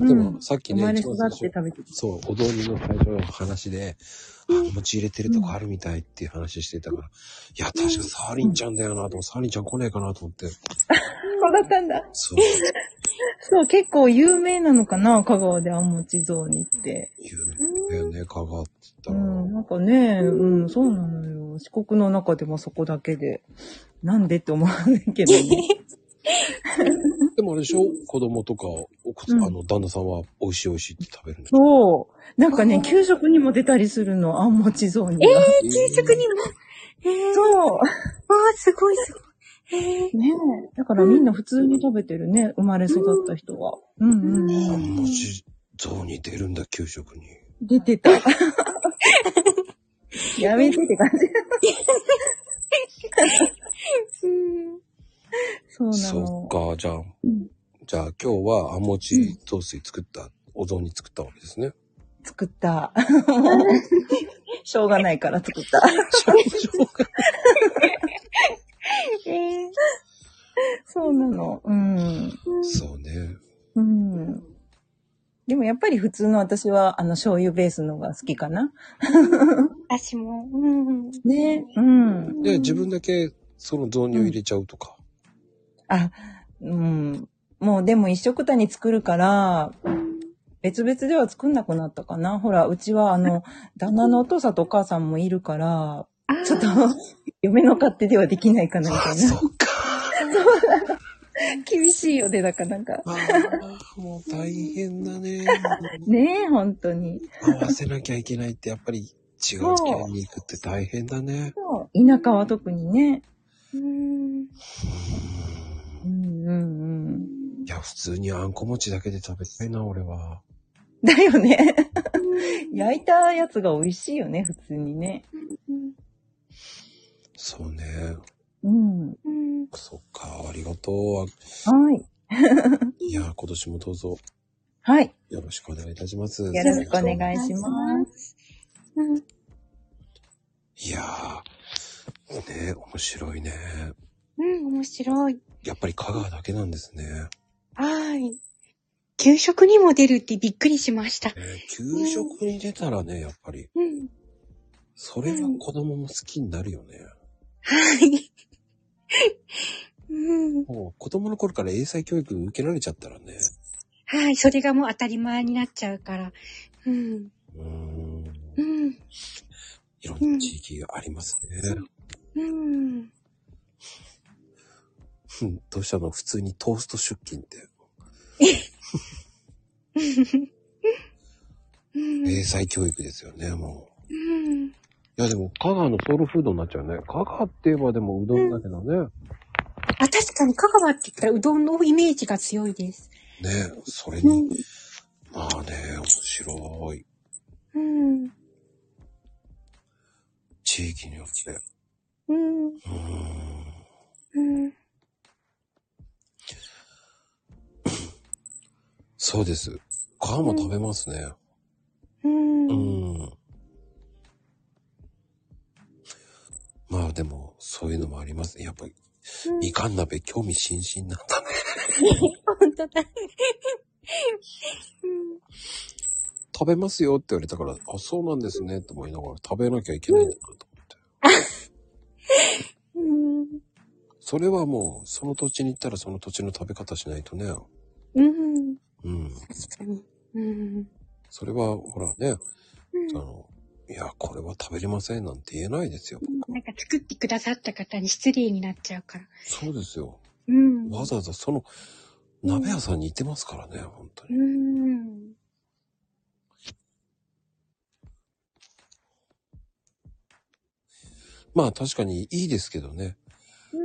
うん。でも、さっきね、生まれ育って食べてる。そう、お雑煮の最初の話で、あ、餅入れてるとこあるみたいっていう話してたから、いや、確かサーリンちゃんだよなと思って、サーリンちゃん来ねえかなと思って、そうだったんだ。そう、そう、結構有名なのかな、香川であんもち雑煮って。言うよね、香川って言ったら。うん、なんかね、うん、そうなのよ。四国の中でもそこだけで。なんでって思うけどね。でもあれでしょ？子供とか、お子さんうんあの、旦那さんは美味しい美味しいって食べるそう。なんかね、給食にも出たりするの、あんもち雑煮が。え給食にも？えー、そう。あー、すごいすごい。えー、ねえ。だからみんな普通に食べてるね、生まれ育った人は。うんうんあうんん。餅雑煮出るんだ、給食に。出てた。やめてって感じ。うん。そうなそのっ。か、じゃあ、んじゃあ今日はあんもち雑炊作った、お雑煮作ったわけですね。作った。しょうがないから作った。えー、そうなの。うん。そうね。うん。でもやっぱり普通の私は、あの、醤油ベースのが好きかな。私も。うん。ね。うん。で、自分だけその雑煮を入れちゃうとか。あ、うん。もうでも一食単に作るから、別々では作んなくなったかな。ほら、うちはあの、旦那のお父さんとお母さんもいるから、ちょっと、嫁の勝手ではできないかなみたいな。そっか。厳しいよね、だからなんか。ああ、もう大変だね。ねえ、本当に。合わせなきゃいけないってやっぱり違う付き合いに行くって大変だね。そう田舎は特にね。うん。うんうんうん。いや、普通にあんこ餅だけで食べたいな、俺は。だよね。焼いたやつが美味しいよね、普通にね。そうね。うん。うん。そっか、ありがとはい。う。いや、今年もどうぞはい。よろしくお願いいたします。よろしくお願いします。うん。いやー、ね面白いね。うん、面白い。やっぱり香川だけなんですね。はい。給食にも出るってびっくりしました。えー給食に出たらね、やっぱり、うん。それは子供も好きになるよね。はい。うん。もう子供の頃から英才教育受けられちゃったらね。はい。それがもう当たり前になっちゃうから。うん。うーん。うん。いろんな地域がありますね。うん。うんどうしたの？普通にトースト出勤って。うん。英才教育ですよね、もう。うん。いやでも、香川のソウルフードになっちゃうね。香川って言えばでもうどんだけどね。あ、確かに香川って言ったらうどんのイメージが強いです。ねそれうんに、。まあね、面白い。うん。地域によって。うん。うーん。うん。そうです。皮も食べますね。うん。ううん。ん。まあでも、そういうのもありますね。やっぱり、みかん鍋興味津々なんだね。本当だ。食べますよって言われたから、あ、そうなんですねって思いながら食べなきゃいけないんだなと思って。うん。うん。それはもう、その土地に行ったらその土地の食べ方しないとね。うん。うん。確かに。うん。それは、ほらね、うんあの、いや、これは食べれませんなんて言えないですよ。なんか作ってくださった方に失礼になっちゃうから。そうですよ。うん。わざわざその、鍋屋さんに行ってますからね、本当うに。ん。まあ確かにいいですけどね。う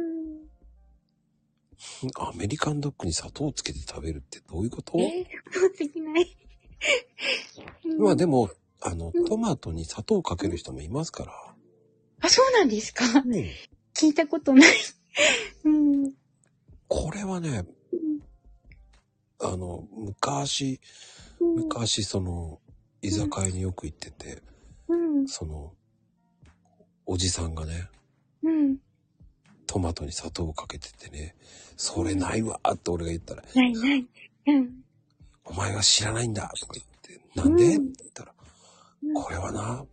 ん。アメリカンドッグに砂糖をつけて食べるってどういうこと？えー、そうできない。まあでも、あの、トマトに砂糖をかける人もいますから。あ、そうなんですか？うん聞いたことない。うん。これはね、あの、昔、昔その、居酒屋によく行ってて、うん。その、おじさんがね、うん。トマトに砂糖をかけててね、それないわーって俺が言ったら、ないない。うん。お前は知らないんだとか言って、なんで、うんって言ったら、うんこれはな、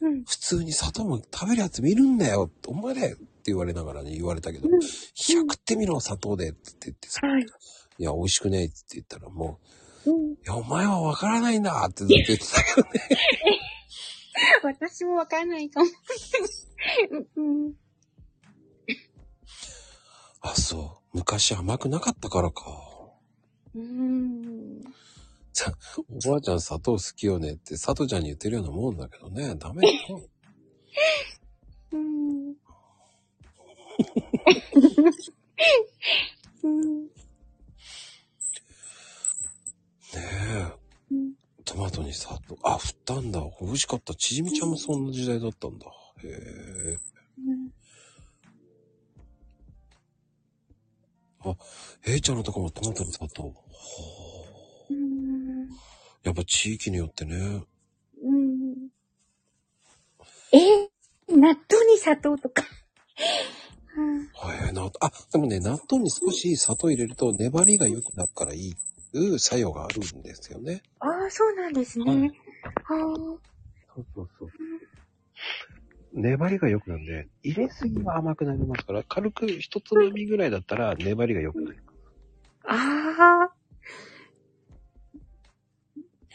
うん。普通に砂糖も食べるやつ見るんだよお前だよって言われながらね、言われたけど、うんいや、食ってみろ、砂糖でって言ってさ、はい。いや、美味しくねえって言ったらもう、うん。いや、お前はわからないんだってずっと言ってたけどね。私もわかんないかも。うん。あ、そう。昔甘くなかったからか。うん。おばあちゃん砂糖好きよねって、佐藤ちゃんに言ってるようなもんだけどね。ダメだよ。うん。うん。ねえ。うんトマトに砂糖。あ、振ったんだ。美味しかった。ちじみちゃんもそんな時代だったんだ。へえ。えいちゃんのとこもトマトに砂糖。はあうん。やっぱ地域によってね。うん。え納豆に砂糖とか。うんはい、な、あ、でもね、納豆に少し砂糖入れると粘りが良くなるからいい、いう作用があるんですよね。ああ、そうなんですね。はいはそうそうそう。粘りが良くなるんで、入れすぎは甘くなりますから、軽く一つまみぐらいだったら粘りが良くなる。あ。ああ。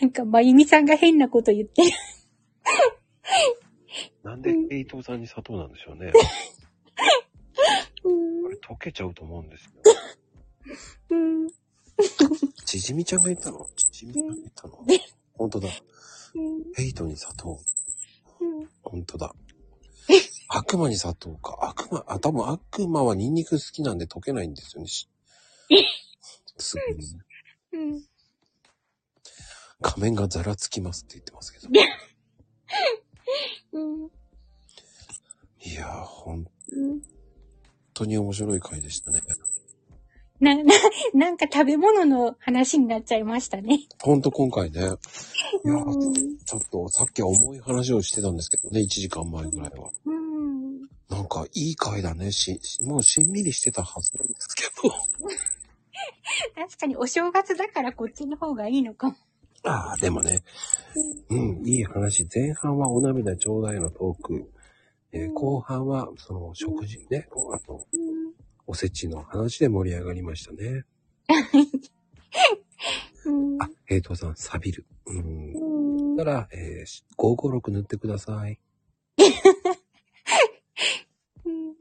なんか、まゆみさんが変なこと言ってる。なんで伊藤さんに砂糖なんでしょうね。うんこれ溶けちゃうと思うんですよ。うん。ちじみちゃんが言ったの？ちじみちゃんが言ったの？本当だ。ヘイトに砂糖。うん本当だ。悪魔に砂糖か。悪魔、あ、多分悪魔はニンニク好きなんで溶けないんですよね。しすぐにね。うん。仮面がざらつきますって言ってますけど。うん。いやー、本うん。当に面白い回でしたね。な、な、なんか食べ物の話になっちゃいましたね。ほんと今回ね。いやーうん。ちょっとさっきは重い話をしてたんですけどね、1時間前ぐらいは。うん。なんかいい回だね。し、もうしんみりしてたはずなんですけど。確かにお正月だからこっちの方がいいのかも。ああ、でもね、うん、いい話。前半はお涙ちょうだいのトーク。えー後半は、その、食事ね、あと、おせちの話で盛り上がりましたね。うんあ、平等さん、錆びる。うん。だから、えー、556塗ってください。うん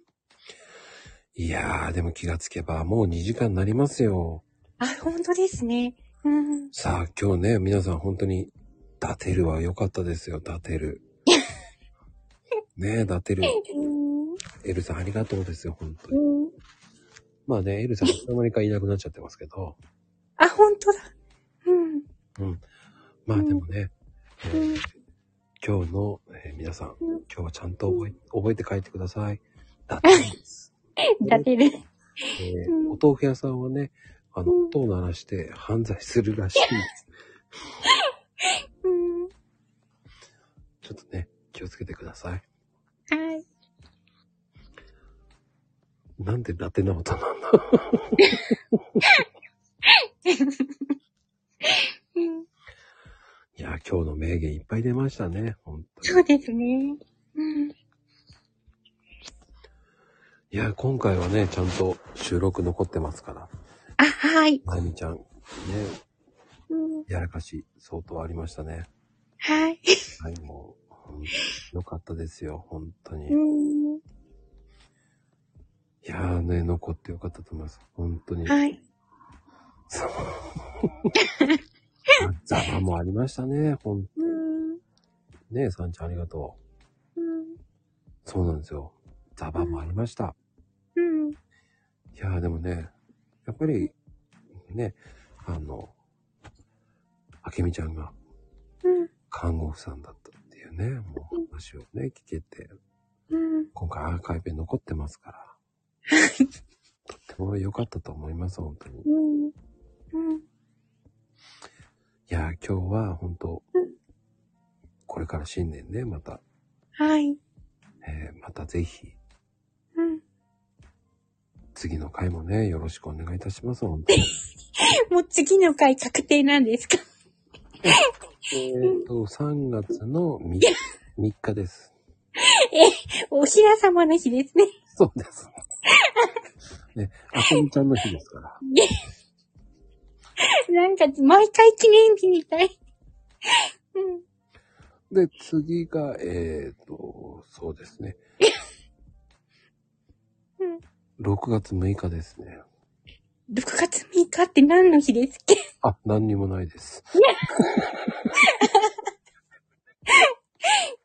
いやー、でも気がつけば、もう2時間になりますよ。あ、本当ですね。うん。さあ、今日ね、皆さん本当に、ダテルは良かったですよ、ダテル。ねえ、ダテル。うんエルさんありがとうですよ、本当に。うんまあね、エルさんいつの間にかいなくなっちゃってますけど。あ、本当だ。うん。うん。まあでもね、今日の、えー皆さん、うん今日はちゃんと覚え覚えて帰ってください。ダテルです。立てる。えお豆腐屋さんはね、あの、うん音を鳴らして犯罪するらしい。ちょっとね、気をつけてください。はい。なんで伊達な音なんだ？うんいや、今日の名言いっぱい出ましたね。本当に。そうですね。うん。いや、今回はね、ちゃんと収録残ってますから。あ、はい。まゆみちゃん、ね、うん。やらかし相当ありましたね。はい。はい、もう、よかったですよ、本当に。うん。いやーね、残ってよかったと思います。本当に。はい。そう。ザバもありましたね、ほんうん。ねえ、さんちゃんありがとう。うん。そうなんですよ。ザバもありました。うん。いやーでもね、やっぱり、ね、あの、あけみちゃんがうん。看護婦さんだったっていうね、もう話をね、聞けて、うん。今回アーカイブに残ってますから。とっても良かったと思います、本当に。い。やー今日は本当うん、これから新年ね、また、はい。えーまたぜひ、うん。次の回もね、よろしくお願いいたします、本当に。もう次の回確定なんですか？えっと、3月の 3, 3日です。お白様の日ですね。そうです。ね、あけみちゃんの日ですから。なんか、毎回記念日みたい。うん。で、次が、えっ、と、そうですね。うん。6月6日ですね。6月6日って何の日ですっけ？あ、何にもないです。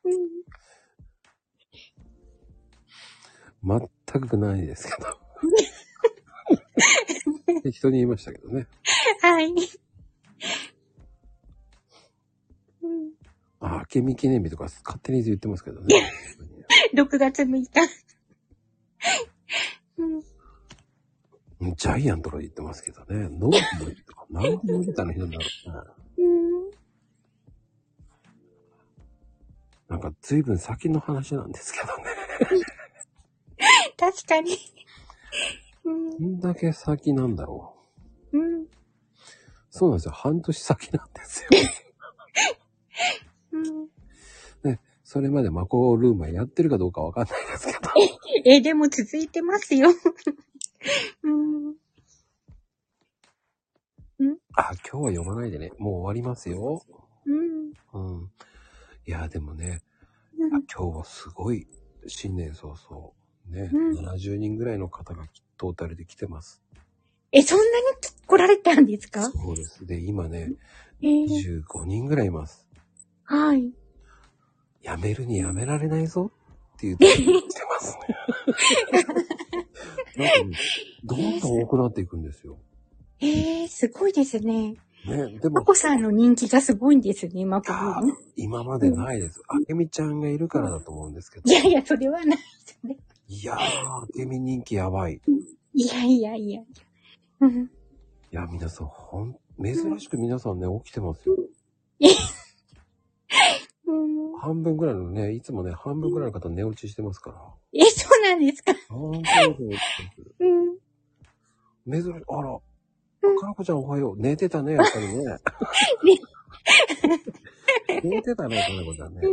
うん。全くないですけど。適当に言いましたけどね。はい。うん。あ、あけみ記念日とか勝手に言ってますけどね。6月6日。うん。ジャイアンとか言ってますけどね。ノートの日とか何でみたいな日なんだろうな。うん。なんか随分先の話なんですけどね。確かに。うん。どんだけ先なんだろう。うん。そうなんですよ。半年先なんですよ。うん。ね。それまでマコルームはやってるかどうかわかんないですけど。え、でも続いてますよ。うん。あ、今日は読まないでね。もう終わりますよ。うん。うん。いや、でもね、うんあ今日はすごい、新年早々、ね、うん70人ぐらいの方がトータルで来てます。え、そんなに来られたんですか？そうです。で、今ね、えー、25人ぐらいいます。はい。やめるにやめられないぞっていうてますね。どんどん多くなっていくんですよ。えー、すごいですね。ね、でも、まこさんの人気がすごいんですね、まこあさん。今までないです。あけみちゃんがいるからだと思うんですけど。いやいや、それはないですね。いやー、あけみ人気やばい。いやいやいや。うん。いや、皆さん、ほん、珍しく皆さんね、起きてますよ。うん、半分ぐらいのね、いつもね、半分ぐらいの方寝落ちしてますから。え、そうなんですか？本当にうん。珍しい。あら。かなこちゃんおはよう。寝てたね、やっぱりね。寝てたね、かなこちゃんね。う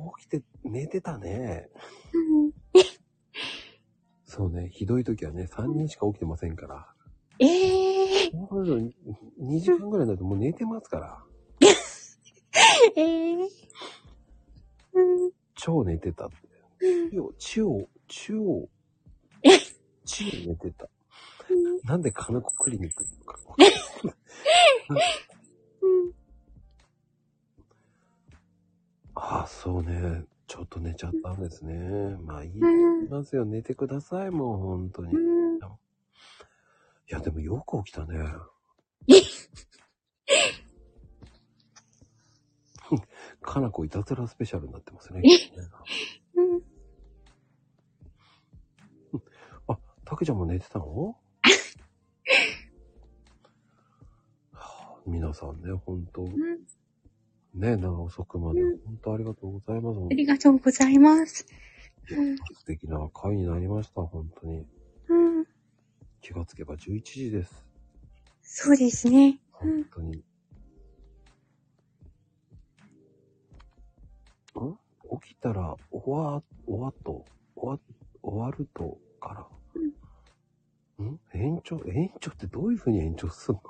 ん。起きて、寝てたね。そうね、ひどい時はね、3人しか起きてませんから。ええもう2時間ぐらいになるともう寝てますから。ええうん。超寝てたって。超、超、超寝てた。なんで金子クリニックに行くか。うん。ああ、そうね。ちょっと寝ちゃったんですね。まあいい。うんますよ。寝てください、もう本当に。いうん。や、でもよく起きたね。かなこいたずらスペシャルになってますね。うん。あ、たけちゃんも寝てたの？は あ皆さんね、本当うんね、長遅くまで、うん本当ありがとうございます。ありがとうございます。うん。素敵な回になりました、本当に。うん。気がつけば11時です。そうですね。うん。本当に。ん？起きたら、終わ、終わっと、終わ、終わるとから。ん延長、延長ってどういう風に延長すんの？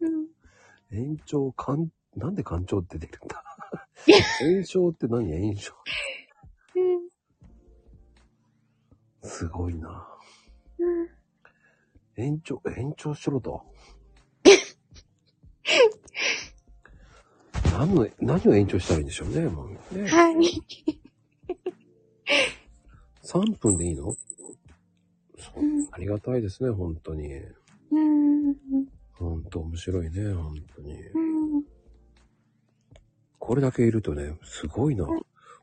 うん。延長、かん、なんで干潮って出るんだ炎症って何？炎症うん。すごいな。うん。延長、延長しろと。何の、何を延長したらいいんでしょうね、もうね。はい。3分でいいの？そううんありがたいですね、本当に。うん。本当面白いね、本当に。うん。これだけいるとね、すごいな。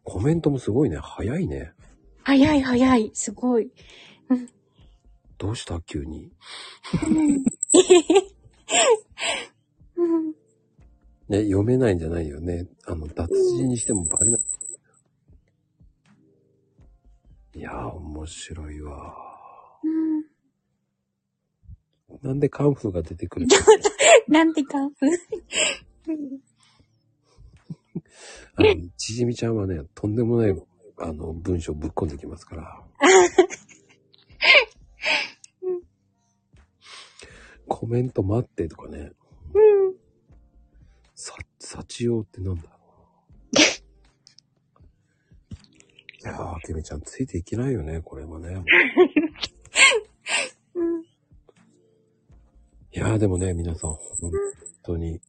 コメントもすごいね、早いね。早い早い。すごい。どうした？急に。うん。ね、読めないんじゃないよね。あの、脱字にしてもバレない。いやー、面白いわ。うん。なんでカンフーが出てくる なんでか。あの、ちじみちゃんはね、とんでもない、あの、文章ぶっ込んできますから。コメント待ってとかね。うん。さ、幸用ってなんだろう？いやー、けめちゃんついていけないよね、これもね。うん。いやー、でもね、皆さん、本当に。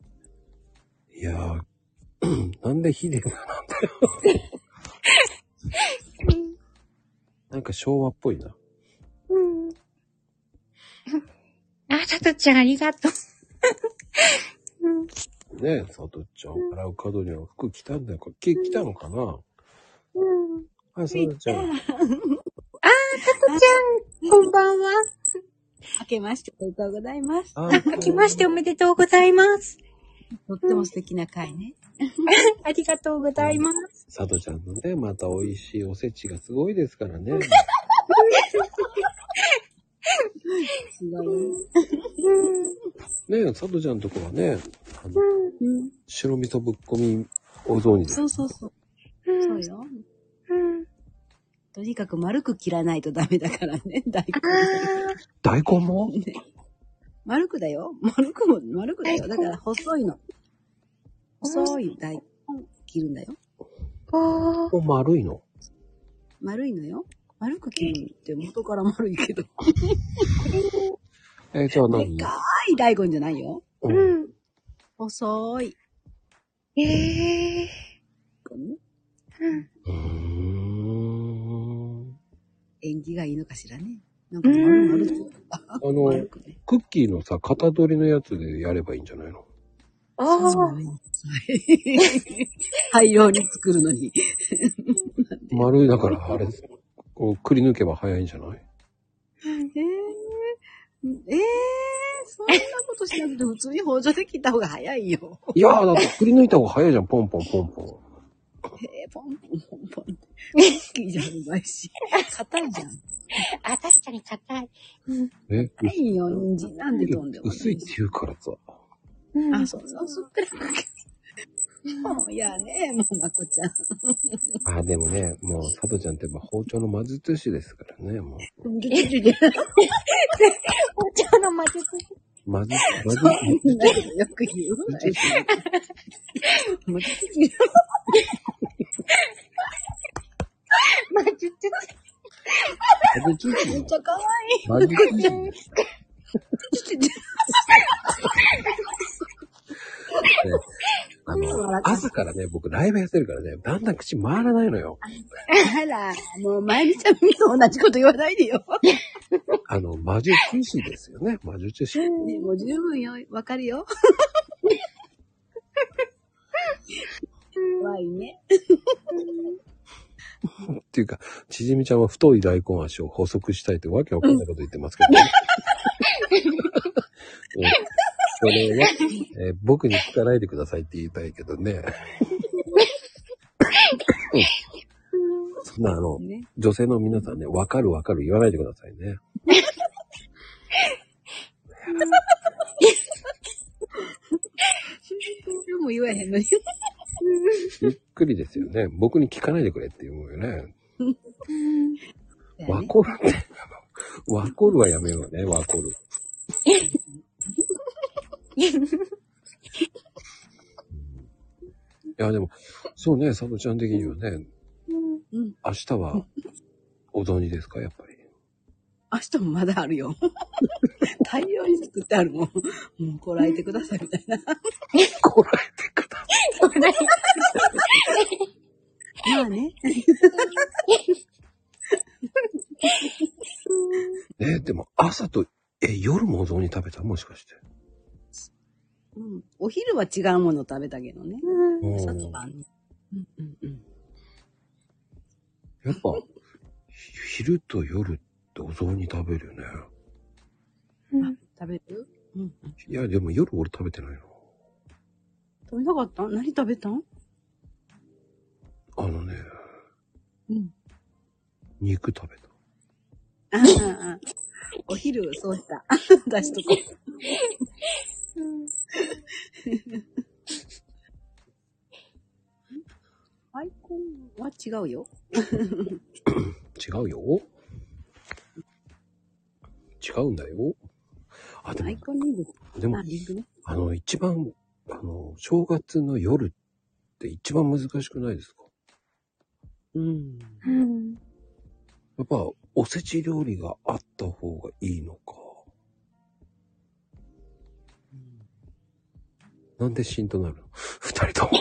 いやー、なんでヒデがなんだよ。なんか昭和っぽいな。うん。あ、さとちゃんありがとう。うん。ねえ、さとちゃん、洗う角には服着たんだよ。これき着たのかな？うん。はい、さとちゃん。こんばんは。明けましておめでとうございます。あ明けましておめでとうございます。とっても素敵な回ね。ありがとうございます。さとちゃんのね、また美味しいおせちがすごいですからね。ね。ねえ、さとちゃんのとこはね、あの、白味噌ぶっ込みお雑煮です。そうそうそう。うん。そうよ。うん。とにかく丸く切らないとダメだからね、大根。あ大根も？ね丸くだよ。丸くも、丸くだよ。だから細いの。細い大根切るんだよ。ー。おー。お丸いの？丸いのよ。丸く切るって元から丸いけど。えーじゃあで何かい大根じゃないよ。うんうん。細い。ええうんー。うん。うーん。縁起がいいのかしらね。なんか丸々と。あの丸、くね。クッキーのさ、型取りのやつでやればいいんじゃないの？ああ。大量 に作るのに。丸いだから、あれ、こう、くり抜けば早いんじゃない？えー、えー、そんなことしなくて普通に包丁で切った方が早いよ。いやー、だってくり抜いた方が早いじゃん、ポンポンポンポン。へえ、ポンポンポンポン。大きいじゃん、うまいし。硬いじゃん。あ、確かに硬い。え、硬いよ、人参なんで飛んでもない薄いって言うからさ。うんあ、そんな薄っぺらく。もう、いやね、もう、まこちゃん。あ、でもね、もう、佐藤ちゃんってやっぱ包丁の魔術師ですからね、もう。ちょちょちょちょお茶の魔術。魔術、魔術、よく言う。もう魔術。魔術師めっちゃ可愛魔術師い。あの、朝からね、僕ライブやってるからね、だんだん口回らないのよ。あら、もう、まゆみちゃんみと同じこと言わないでよ。あの、魔術師ですよね、魔術師。ねもう十分よ、わかるよ。可愛いね。っていうか、ちじみちゃんは太い大根足を細くしたいってわけわかんないこと言ってますけど、ねうんそれは、えー僕に聞かないでくださいって言いたいけどね。うんそんなあの、ね。女性の皆さんね、わかるわかる言わないでくださいね。もう言わへんのに。ゆっくりですよね。僕に聞かないでくれって言うよね。ワコルって、ワコルはやめようね、ワコル。いや、でも、そうね、佐藤ちゃん的にはね、うん。明日は、お雑煮ですか、やっぱり。明日もまだあるよ。大量に作ってあるもん。もうこらえてくださいみたいな。こらえてくださまあね。い。ね、でも、朝と、え、夜もお雑煮食べた？もしかして。うん。お昼は違うもの食べたけどね。うん朝と晩に。うんうんうん。やっぱ、ひ昼と夜ってお雑煮食べるよね。食べる？うんうん。いや、でも夜俺食べてないの。食べなかった？何食べたん？あのね、うん。肉食べた。あああお昼、そうした。出しとこう。アイコンは違うよ。違うよ。違うんだよ。あ、でアイも、コンリング。でもあ、、リングね。あの、一番、あの、正月の夜って一番難しくないですか？うん。うん。やっぱ、おせち料理があった方がいいのか。なんでシーンとなるの？二人とも。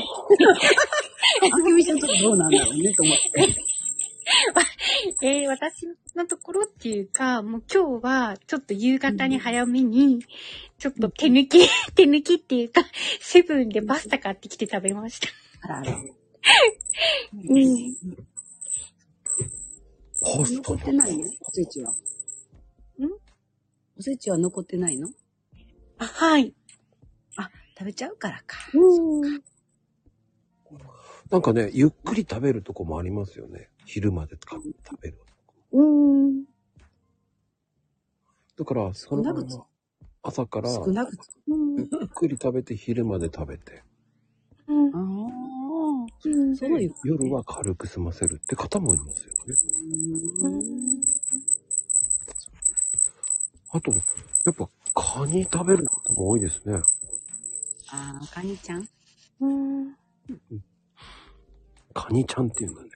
あきみちゃんとこどうなんだろうね、と思って。えー私のところっていうか、もう今日はちょっと夕方に早めに、ちょっと手抜き、手抜きっていうか、セブンでパスタ買ってきて食べました。あらあら。うん。パスタ残ってないのおせちは？ん？おせちは残ってないの？あ、はい。あ、食べちゃうからか。うん。なんかね、ゆっくり食べるとこもありますよね。昼までか食べる。うん。だから、そのま少なくま朝から少なくつ。うん。ゆっくり食べて昼まで食べて、うんああ。夜は軽く済ませるって方もいますよね。うんあと、やっぱカニ食べる方も多いですね。ああ、カニちゃん？うん。カニちゃんっていうんだね。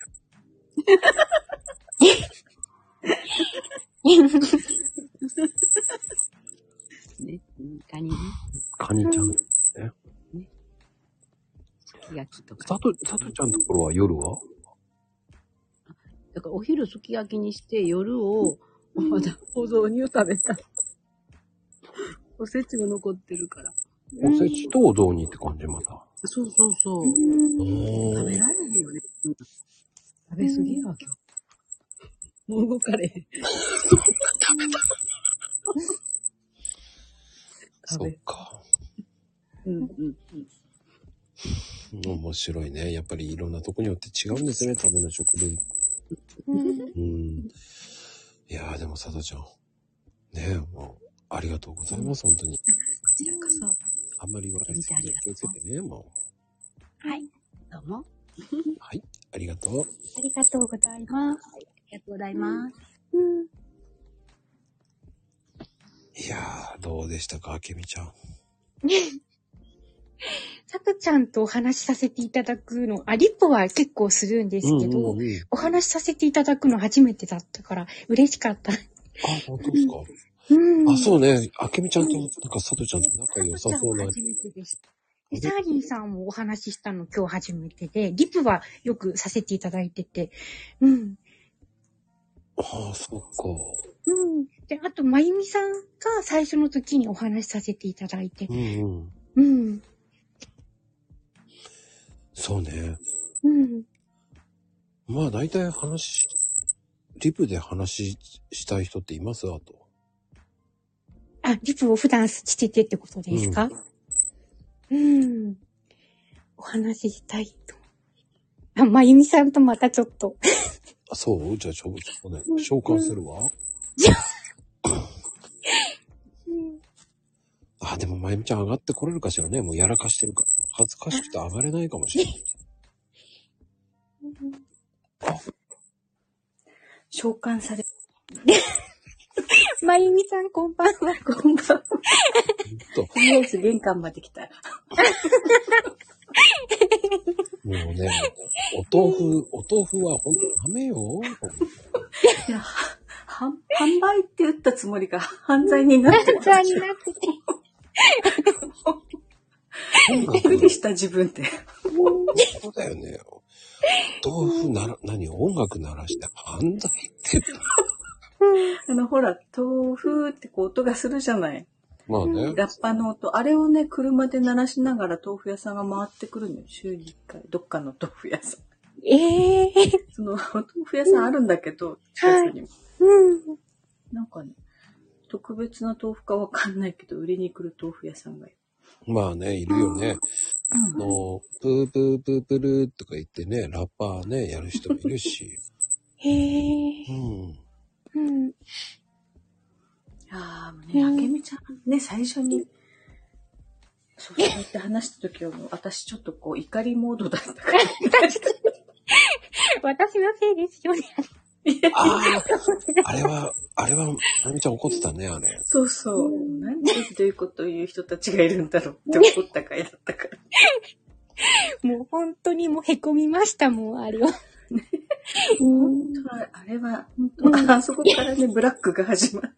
ね。うんカニね。カニちゃん。すき焼きとか。佐藤、佐藤ちゃんのところは夜は？だからお昼すき焼きにして夜を、まだ保存煮を食べた。おせちが残ってるから。おせちとお雑煮って感じまた。そうそうそう。お食べられへんよね。うん食べ過ぎやわ、今日。もう動かれへん。食べそっか。うんうんうん。面白いね。やっぱりいろんなとこによって違うんですね、食べの食文。うんうん。いやーでも、さとちゃん。ねえ、もう、ありがとうございます、本当に。こちらこそ、あんまり言われずに気をつけてね、もはい。どうも。う。はい、ありがとう。ありがとうございます。ありがとうございます。うん。いやー、どうでしたか、あけみちゃん。さとちゃんとお話しさせていただくの、あ、リッポは結構するんですけど、うんうんうんお話しさせていただくの初めてだったから嬉しかった。あ、本当ですか？うん。あ、そうね。あけみちゃんと、なんか、さとちゃんと仲良さそうな。初めてでした。でサーリンさんもお話ししたの今日初めてで、リプはよくさせていただいてて、うん。ああ、そっか。うん。で、あと、まゆみさんが最初の時にお話しさせていただいてう、んうん。うん。そうね。うん。まあ、大体話、リプで話したい人っています？あと。あ、リプを普段しててってことですか？うん。お話ししたいと。あ、まゆみさんとまたちょっと。あ、そう？じゃあ、ちょ、そうね。召喚するわ。あ、でも、まゆみちゃん上がってこれるかしらね。もうやらかしてるから。恥ずかしくて上がれないかもしれない。召喚され、まゆみさんこんばんは。こんばんは。と、とりあえず玄関まで来た。もうね、お豆腐、お豆腐はほんとダメよ。いや、は販売って言ったつもりが犯罪になってじゃあになってて。音びっくりした自分で。そうだよね。豆腐なら、何音楽鳴らして犯罪って。あの、ほら、豆腐ってこう音がするじゃない。まあね。ラッパの音。あれをね、車で鳴らしながら豆腐屋さんが回ってくるのよ。週に1回。どっかの豆腐屋さん。ええその、お豆腐屋さんあるんだけど、近くにも。うん。なんかね、特別な豆腐かわかんないけど、売りに来る豆腐屋さんがいる。まあね、いるよね。あうん。の、プープープープルーとか言ってね、ラッパーね、やる人もいるし。へえう。ん。うん。ああ、もうね、あけみちゃんね、最初に、そうそうやって話した時はもう、私ちょっとこう、怒りモードだったから。私のせいですよね。ああ、あれは、あれは、まゆみちゃん怒ってたね、あれ。そうそう。なんでひどいことを言う人たちがいるんだろうって思った回だったから。もう本当にもう凹みましたもん、あれは。うん本当はあれは、本当、あそこからね、ブラックが始まる。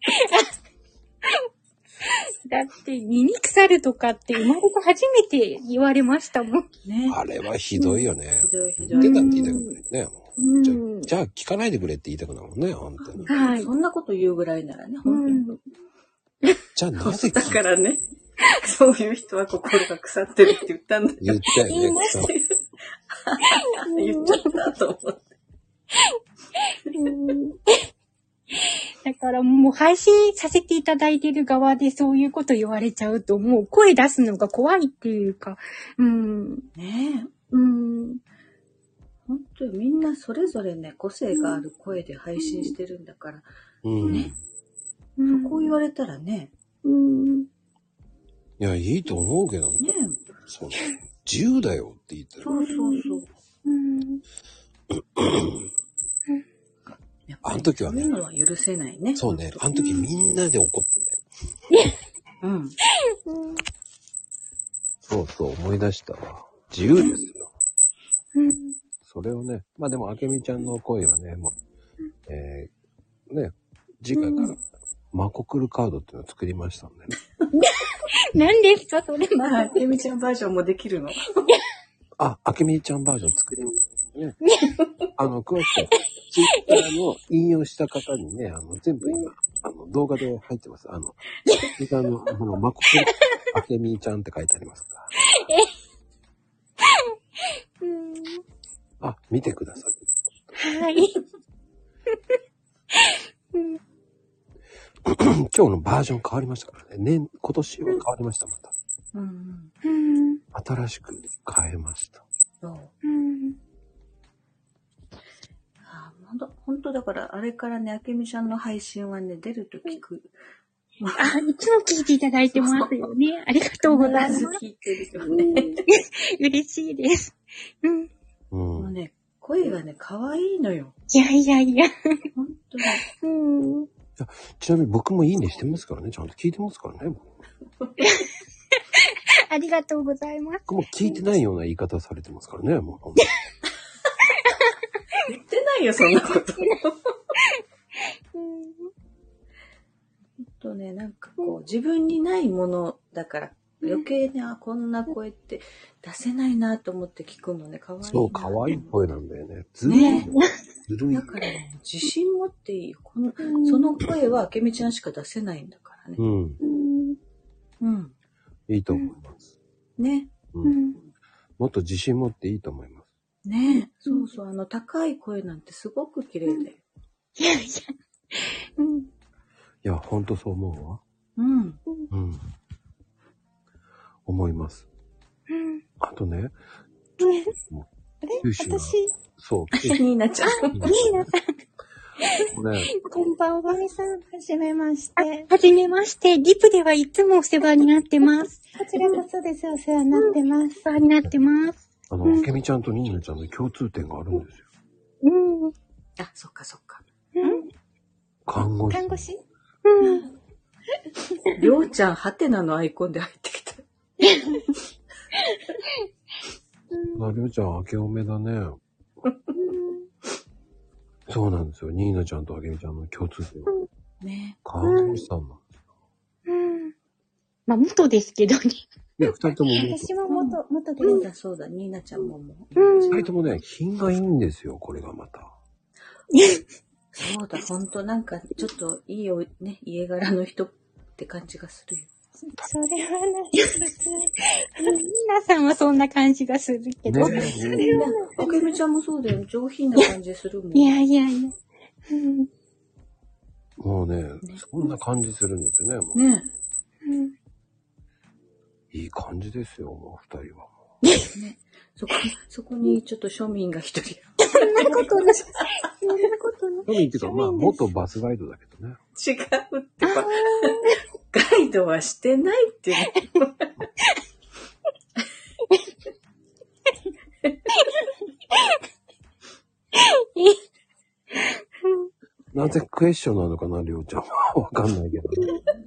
だって、耳腐るとかって生まれて初めて言われましたもん。ね。あれはひどいよねひ。どいひどい。言ってたって言いたくないね。じゃじゃあ聞かないでくれって言いたくなるもんね、本当に。はいそんなこと言うぐらいならね、う本当に。ん。じゃあなぜだからね、そういう人は心が腐ってるって言ったんだよ。言ったよね。言っちゃったと思って。う んだからもう配信させていただいてる側でそういうこと言われちゃうともう声出すのが怖いっていうか、うん、ねえ。うん、本当にみんなそれぞれね、個性がある声で配信してるんだから、うん。いうん、こう言われたらね、うん、や、いいと思うけどね。ねそう自由だよって言ってる。そうそうそう。うん、あの時はねそういうのは許せないね。そうね。あ本の時みんなで怒ってね。当うん。そうそう、思い出したわ。自由ですよ。うん、それをね、まあでも、あけみちゃんの声はね、もう、えー、ね、次回から、マコクルカードっていうのを作りましたんでね。何ですかそれあ、まてみちゃんバージョンもできるの？あ、あけみちゃんバージョン作りますね。あの、詳しくは、ツイッターの引用した方にね、あの、全部今、あの、動画で入ってます。あの、ツイッターの、この、マコクル、あけみちゃんって書いてありますから。うん、あ、見てください。はい。うん 今日のバージョン変わりましたからね。年、今年は変わりました、また。うん。うん新しく変えました。そう。うん。あほんと、ほんとだから、あれからね、あけみちゃんの配信はね、出ると聞く。あ、いつも聞いていただいてますよね。ありがとうございます。聞いてるよね。嬉しいです。うん。うん。もうね、声がね、可愛いのよ。いやいやいや。ほんとに。うん。ちなみに僕もいいねしてますからね。ちゃんと聞いてますからね。ありがとうございます。僕も聞いてないような言い方されてますからね。もうないよ、そんなこと。うん。ほんとね、なんかこう、自分にないものだから、余計に、あ、こんな声って出せないなと思って聞くのね、可愛いな。そう、可愛い声なんだよね。ずるいねの。ずるいだ。からね、自信持っていいよ。このその声はあけみちゃんしか出せないんだからね。うん。うん。うん。いいと思います。ね。う。うんん。もっと自信持っていいと思います。ねそうそう、あの、高い声なんてすごく綺麗だよ。いやいや。うん。いや、ほんとそう思うわ。うん。うん。思います。うん。あとね、ねあれ？九州が私、そう、九州ニーナちゃん。ニーナさん、ね、こんばんは。おみさん、はじめまして。はじめまして。リプではいつもお世話になってます。こちらこそです。お世話になってます。お世話になってます。あの、あけみちゃんとニーナちゃんの共通点があるんですよ。うん。あ、そっかそっか。うん。看護師。看護師？うん。りょうちゃん、ハテナのアイコンで入ってきた。あ、りょうちゃん、明けおめだね。そうなんですよ。ニーナちゃんとあけみちゃんの共通点は。ね看護師さんなんですうん。まあ、元ですけどね。いや、二人とも元、私も元、元でそうだそうだ、ニーナちゃんもも二人ともね、品がいいんですよ、これがまた。そうだ、ほんとなんか、ちょっといいお、ね、家柄の人って感じがするよ。それはない。普通。皆さんはそんな感じがするけど。ねあけみちゃんもそうだよ。上品な感じするもん。いやいやいや。うん。もうね、そんな感じするのでね、もうねうん。いい感じですよ、もう二人は。ね。そこ、そこにちょっと庶民が一人。そんなことない。そんなことない。そういうけど、まあ、元バスガイドだけどね。違うってば。ガイドはしてないって。なぜクエスチョンなのかな、りょうちゃんは。わかんないけど。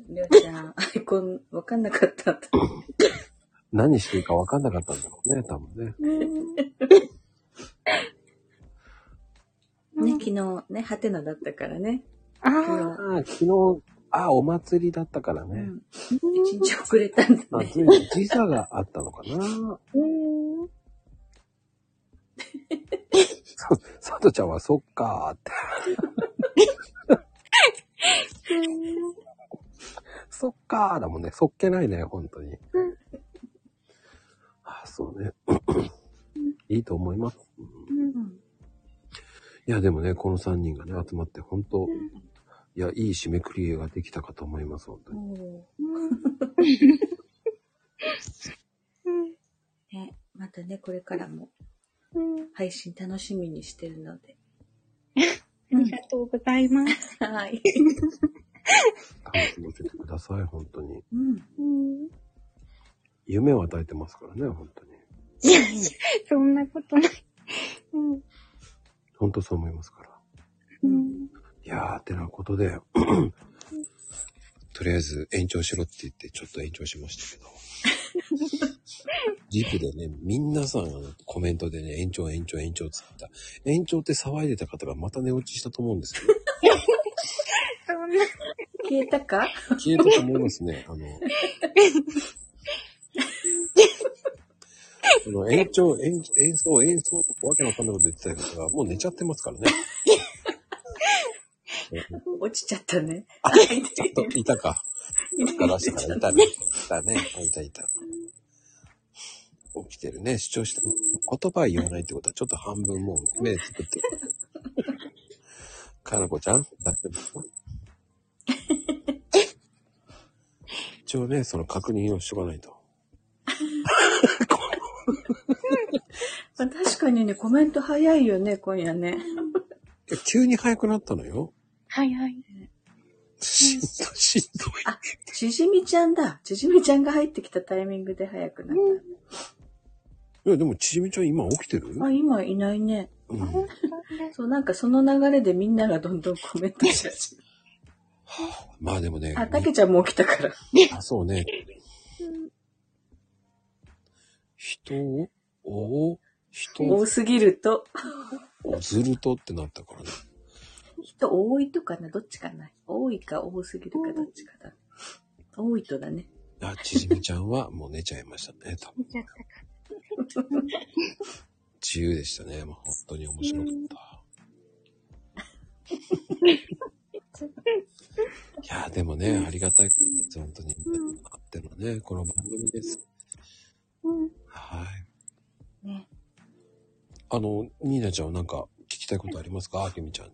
りょうちゃん、アイコンわかんなかった。何していいかわかんなかったんだろうね、多分ね。ね、昨日ね、ハテナだったからね。あ昨あ。昨日、ああ、お祭りだったから日、うね。ん。一日遅れたんだあ、ね。ついに時差があったのかな。うん。さ、さとちゃんはそっかーって。そっかーだもんね。そっけないね、本当に。あそうね。いいと思います。うんうんいや、でもね、この3人がね、集まって、本当、いや、いい締めくくりができたかと思います、本当に。ね、またね、これからもうん。配信楽しみにしてるので。ありがとうございます。はい。楽しませてください、本当に。うん。うん。夢を与えてますからね、本当に。いやいや、そんなことない。うん。本当そう思いますから。うん。いやー、てなことで、とりあえず延長しろって言って、ちょっと延長しましたけど。ジップでね、皆さんがコメントでね、延長延長延長って言った。延長って騒いでた方がまた寝落ちしたと思うんですよ。そんな。消えたか？消えたと思いますね。あの、あの延長、演演奏、演奏わけわかんないこと言ってた方がもう寝ちゃってますからね。落ちちゃったね。あ、ちょっといたか。からしたらいたね。いたね。いたいた。起きてるね。主張した。言葉は言わないってことは、ちょっと半分もう目作ってる。かなこちゃん？大丈夫？一応ね、その確認をしとかないと。ま あ確かにね、コメント早いよね、今夜ね。急に早くなったのよ。はいはい。しんどい、しんどい。あ、ちじみちゃんだ。ちじみちゃんが入ってきたタイミングで早くなっいや、でも、ちじみちゃん今起きてる？た。あ、今いないね。うん。そう、なんかその流れでみんながどんどんコメントし始め まあでもね。あ、たけちゃんも起きたから。あ、そうね。人を、お人を多すぎると、ずるとってなったからね。人多いとかな、どっちかな。多いか多すぎるかどっちかだ。多いとだね。あ、ちじみちゃんはもう寝ちゃいましたね。多分見ちゃったか。自由でしたね。もう本当に面白かった。いや、でもね、ありがたいことです。本当に。あってのね、この番組です。はい。ね。あの、ニーナちゃんはなんか聞きたいことありますか？あけみちゃんに。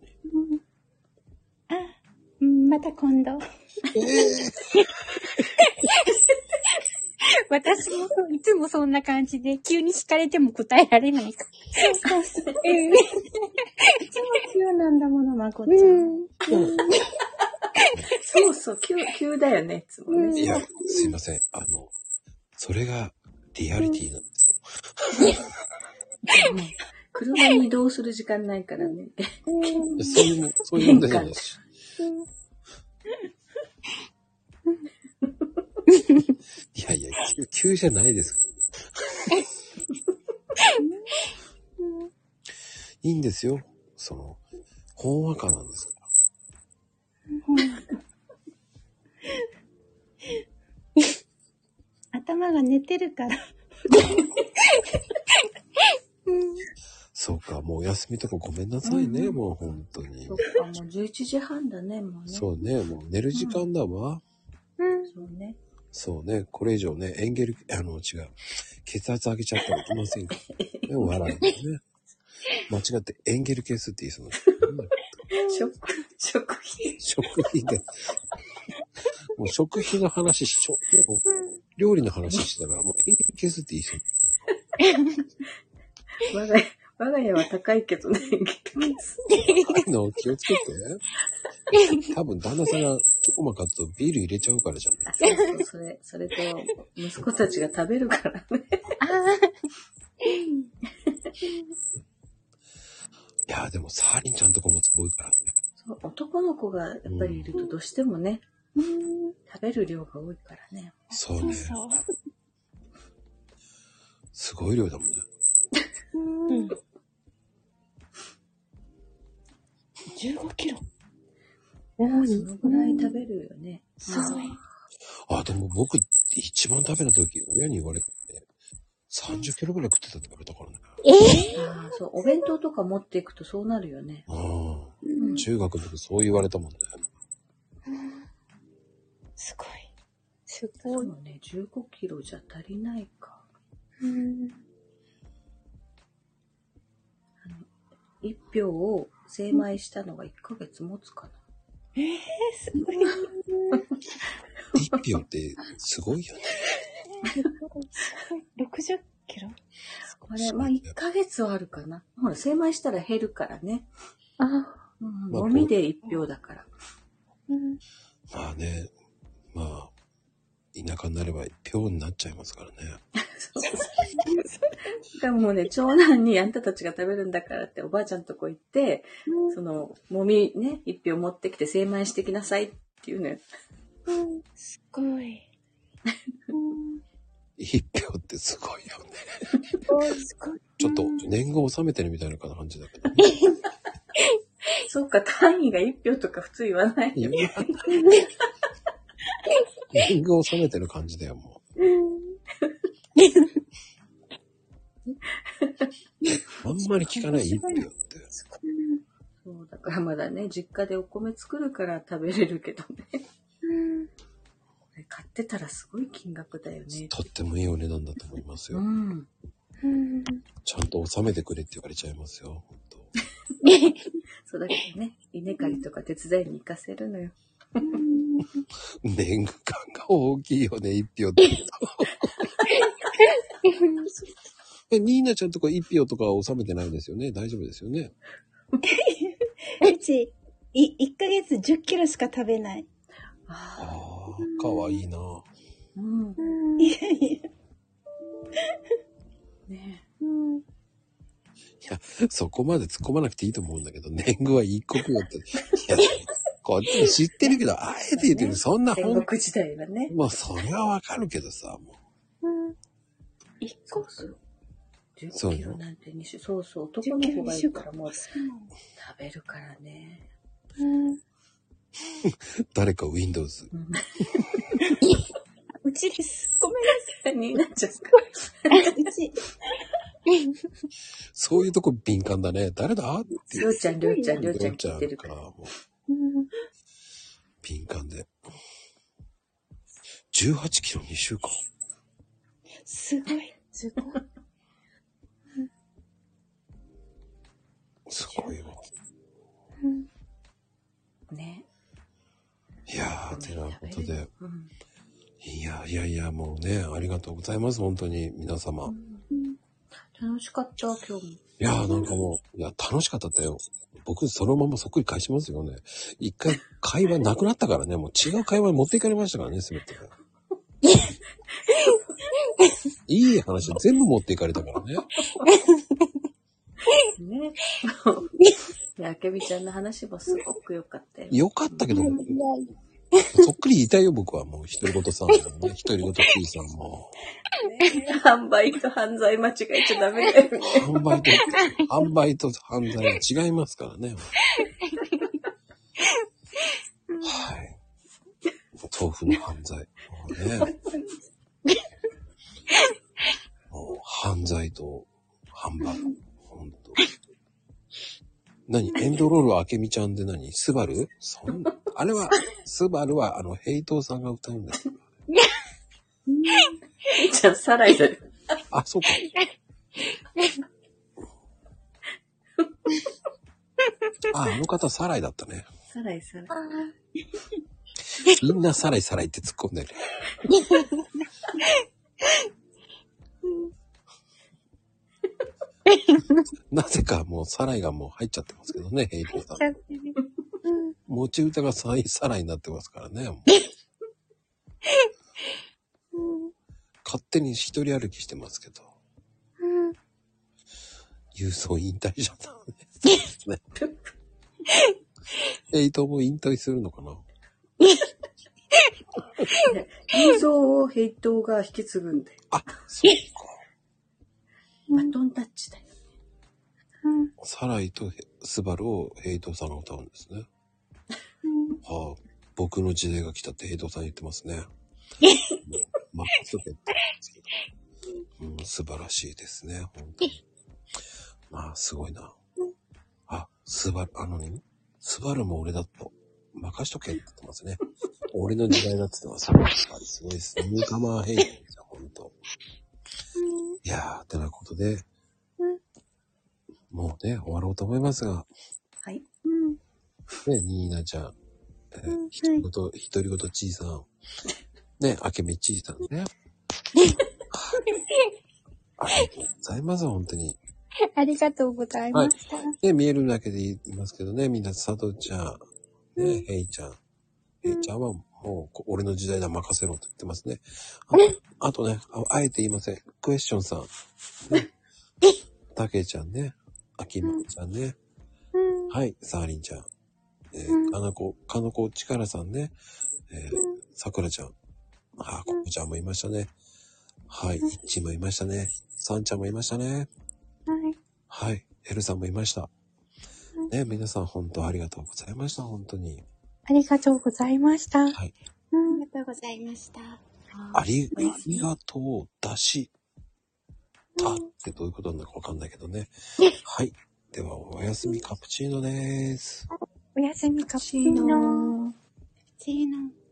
うんまた今度。私もそういつもそんな感じで、急に聞かれても答えられないから。そうそうそう。急なんだもの、まこちゃ。うんん。そうそう、急、急だよね、いつもね。いや、すいません。あの、それがリアリティなんですよ。車に移動する時間ないからね。そういう、そういう問題じゃないし。いやいや、急、急じゃないです。いいんですよ。その、ほんわかなんですから。頭が寝てるから。そうか、もうお休みとかごめんなさいね、もう本当にそ。っか、もう11時半だね、もうね。そうね、もう寝る時間だわ。そうね。そうね、これ以上ね、エンゲル、あの、違う。血圧上げちゃったらいけませんから。ね、笑うのね。間違ってエンゲル係数って言いそうな。食、食品。食品で。もう食品の話しちょ、もう料理の話してたから、もうエンゲル係数って言いそう。我が家、我が家は高いけどね、高いの？気をつけて。多分旦那さんがチョコマ買うとビール入れちゃうからじゃない？あそうそう、それ、それと、息子たちが食べるからね。いやーでもサーリンちゃんとこもすごいからね。そう男の子がやっぱりいるとどうしてもね、食べる量が多いからね。そうね。そう。すごい量だもんね。うん。15キロ。多い。そのぐらい？食べるよね。すごい。あ、でも僕一番食べた時、親に言われて、30キロぐらい食ってたって言われたからね。ああ、そう、お弁当とか持っていくとそうなるよね。あうんあ、中学の時そう言われたもんね。すごい。すでごい。もね、15キロじゃ足りないか。うん。一票を精米したのが1ヶ月持つかな。すごい。一票ってすごいよね。60キロ？あれ、まあ1ヶ月はあるかな。ほら、精米したら減るからね。あうん、まあ飲みで1票だから。うん。まあね、まあ、田舎になれば票になっちゃいますからね。しかももうね、長男にあんたたちが食べるんだからっておばあちゃんとこ行って、その、もみね、一票持ってきて精米してきなさいっていうね。すごい。うん。一票ってすごいよね。おすごい。ちょっと年貢を納めてるみたいな感じだけど。そっか、単位が一票とか普通言わないよ。言 わない年貢を納めてる感じだよ、もう。あんまり聞かない一票って。そう、だからまだね、実家でお米作るから食べれるけどね。うん。これ買ってたらすごい金額だよね。とってもいいお値段だと思いますよ。うん。うん。ちゃんと納めてくれって言われちゃいますよ。本当 そうだけどね、稲刈りとか手伝いに行かせるのよ。年貢感が大きいよね、一票って。え、ニーナちゃんとか一票とか収めてないですよね？大丈夫ですよね？うち、い、1ヶ月10キロしか食べない。ああ、かわいいな。うん。いやいや。ねそこまで突っ込まなくていいと思うんだけど、年貢は一国よって。いや、こっちも知ってるけど、あえて言ってる、そんな戦本国時代はね。もうそれはわかるけどさ、も一個そうそう。そう10キロなんて2週、そうそう、男の子がいるからもう食べるからね。う、誰か Windows。うんうちです。ごめんなさになっちゃう。い。うち、そういうとこ敏感だね。誰だ？ってりょうちゃん、りょうちゃん、りょうちゃんちゃ聞いてるか、から。もう、敏感で。18キロ2週間。すごい。すごい。すごいわ。ね。いやー、てなことで。うん。いやいやいや、もうね、ありがとうございます。本当に、皆様。楽しかった、今日も。いやー、なんかもう、いや、楽しかったよ。僕、そのままそっくり返しますよね。一回、会話なくなったからね、もう違う会話に持っていかれましたからね、すべて。いい話全部持っていかれたからね。ね。で、あけびちゃんの話もすごく良かったよ。よかったけど、そっくり言いたいよ、僕はもう、独り言さんもね、独り言 T さんも。販売と犯罪間違えちゃダメだよね。販売と、販売と犯罪は違いますからね。はい。豆腐の犯罪。もうね。もう犯罪とハンバーグ。ほんと。何？エンドロールはあけみちゃんで何？スバル？そんな、あれは、スバルはあの、ヘイトーさんが歌うんだよ。じゃあ、サライだよ。あ、そうか。あ、あの方、サライだったね。サライ、サライ。みんなサライサライって突っ込んでる。なぜかもうサライがもう入っちゃってますけどね、ヘイトさん。持ち歌がサイサライになってますからね。勝手に一人歩きしてますけど。郵送引退しちゃったのね。ヘイトも引退するのかな？映像をヘイトが引き継ぐんだよ。あ、そうか。バトンタッチだよ。サライとヘスバルをヘイトさんが歌うんですね。はあ、僕の時代が来たってヘイトさん言ってますね。マックスヘッドですけど。うん、素晴らしいですね、本当に。まあ、すごいな。あ、スバル、あのね、スバルも俺だと、任しとけって言ってますね。俺の時代だって言ってます。やっぱりすごいです。ニューカマーヘイトですよ、本当。いやー、てなことで、もうね、終わろうと思いますが、はい。ね、ニーナちゃん、えー、独り言、独り言ちいさん、ね、あけみちいさんね。は いありがとうございます、本当に。ありがとうございました。ね、見えるだけで言いますけどね、みんな、佐藤ちゃん、ね、ヘイちゃん。ヘイちゃんはもう、こ俺の時代だ任せろと言ってますね。ああとねあ、あえて言いません。クエスチョンさん。ね、たけちゃんね。あきまちゃんね。はい、さありんちゃん。えー、かなこ、かのこちからさんね。えー、さくらちゃん。あ、ここちゃんもいましたね。はい、いっちもいましたね。さんちゃんもいましたね。はい。はい、エルさんもいました。ね、皆さん本当ありがとうございました、本当に。ありがとうございました。はい。うんありがとうございました。あり、ありがとう、だし、たってどういうことなのかわかんないけどね。はい。では、おやすみカプチーノです。おやすみカプチシーーノ。ノー。せーの。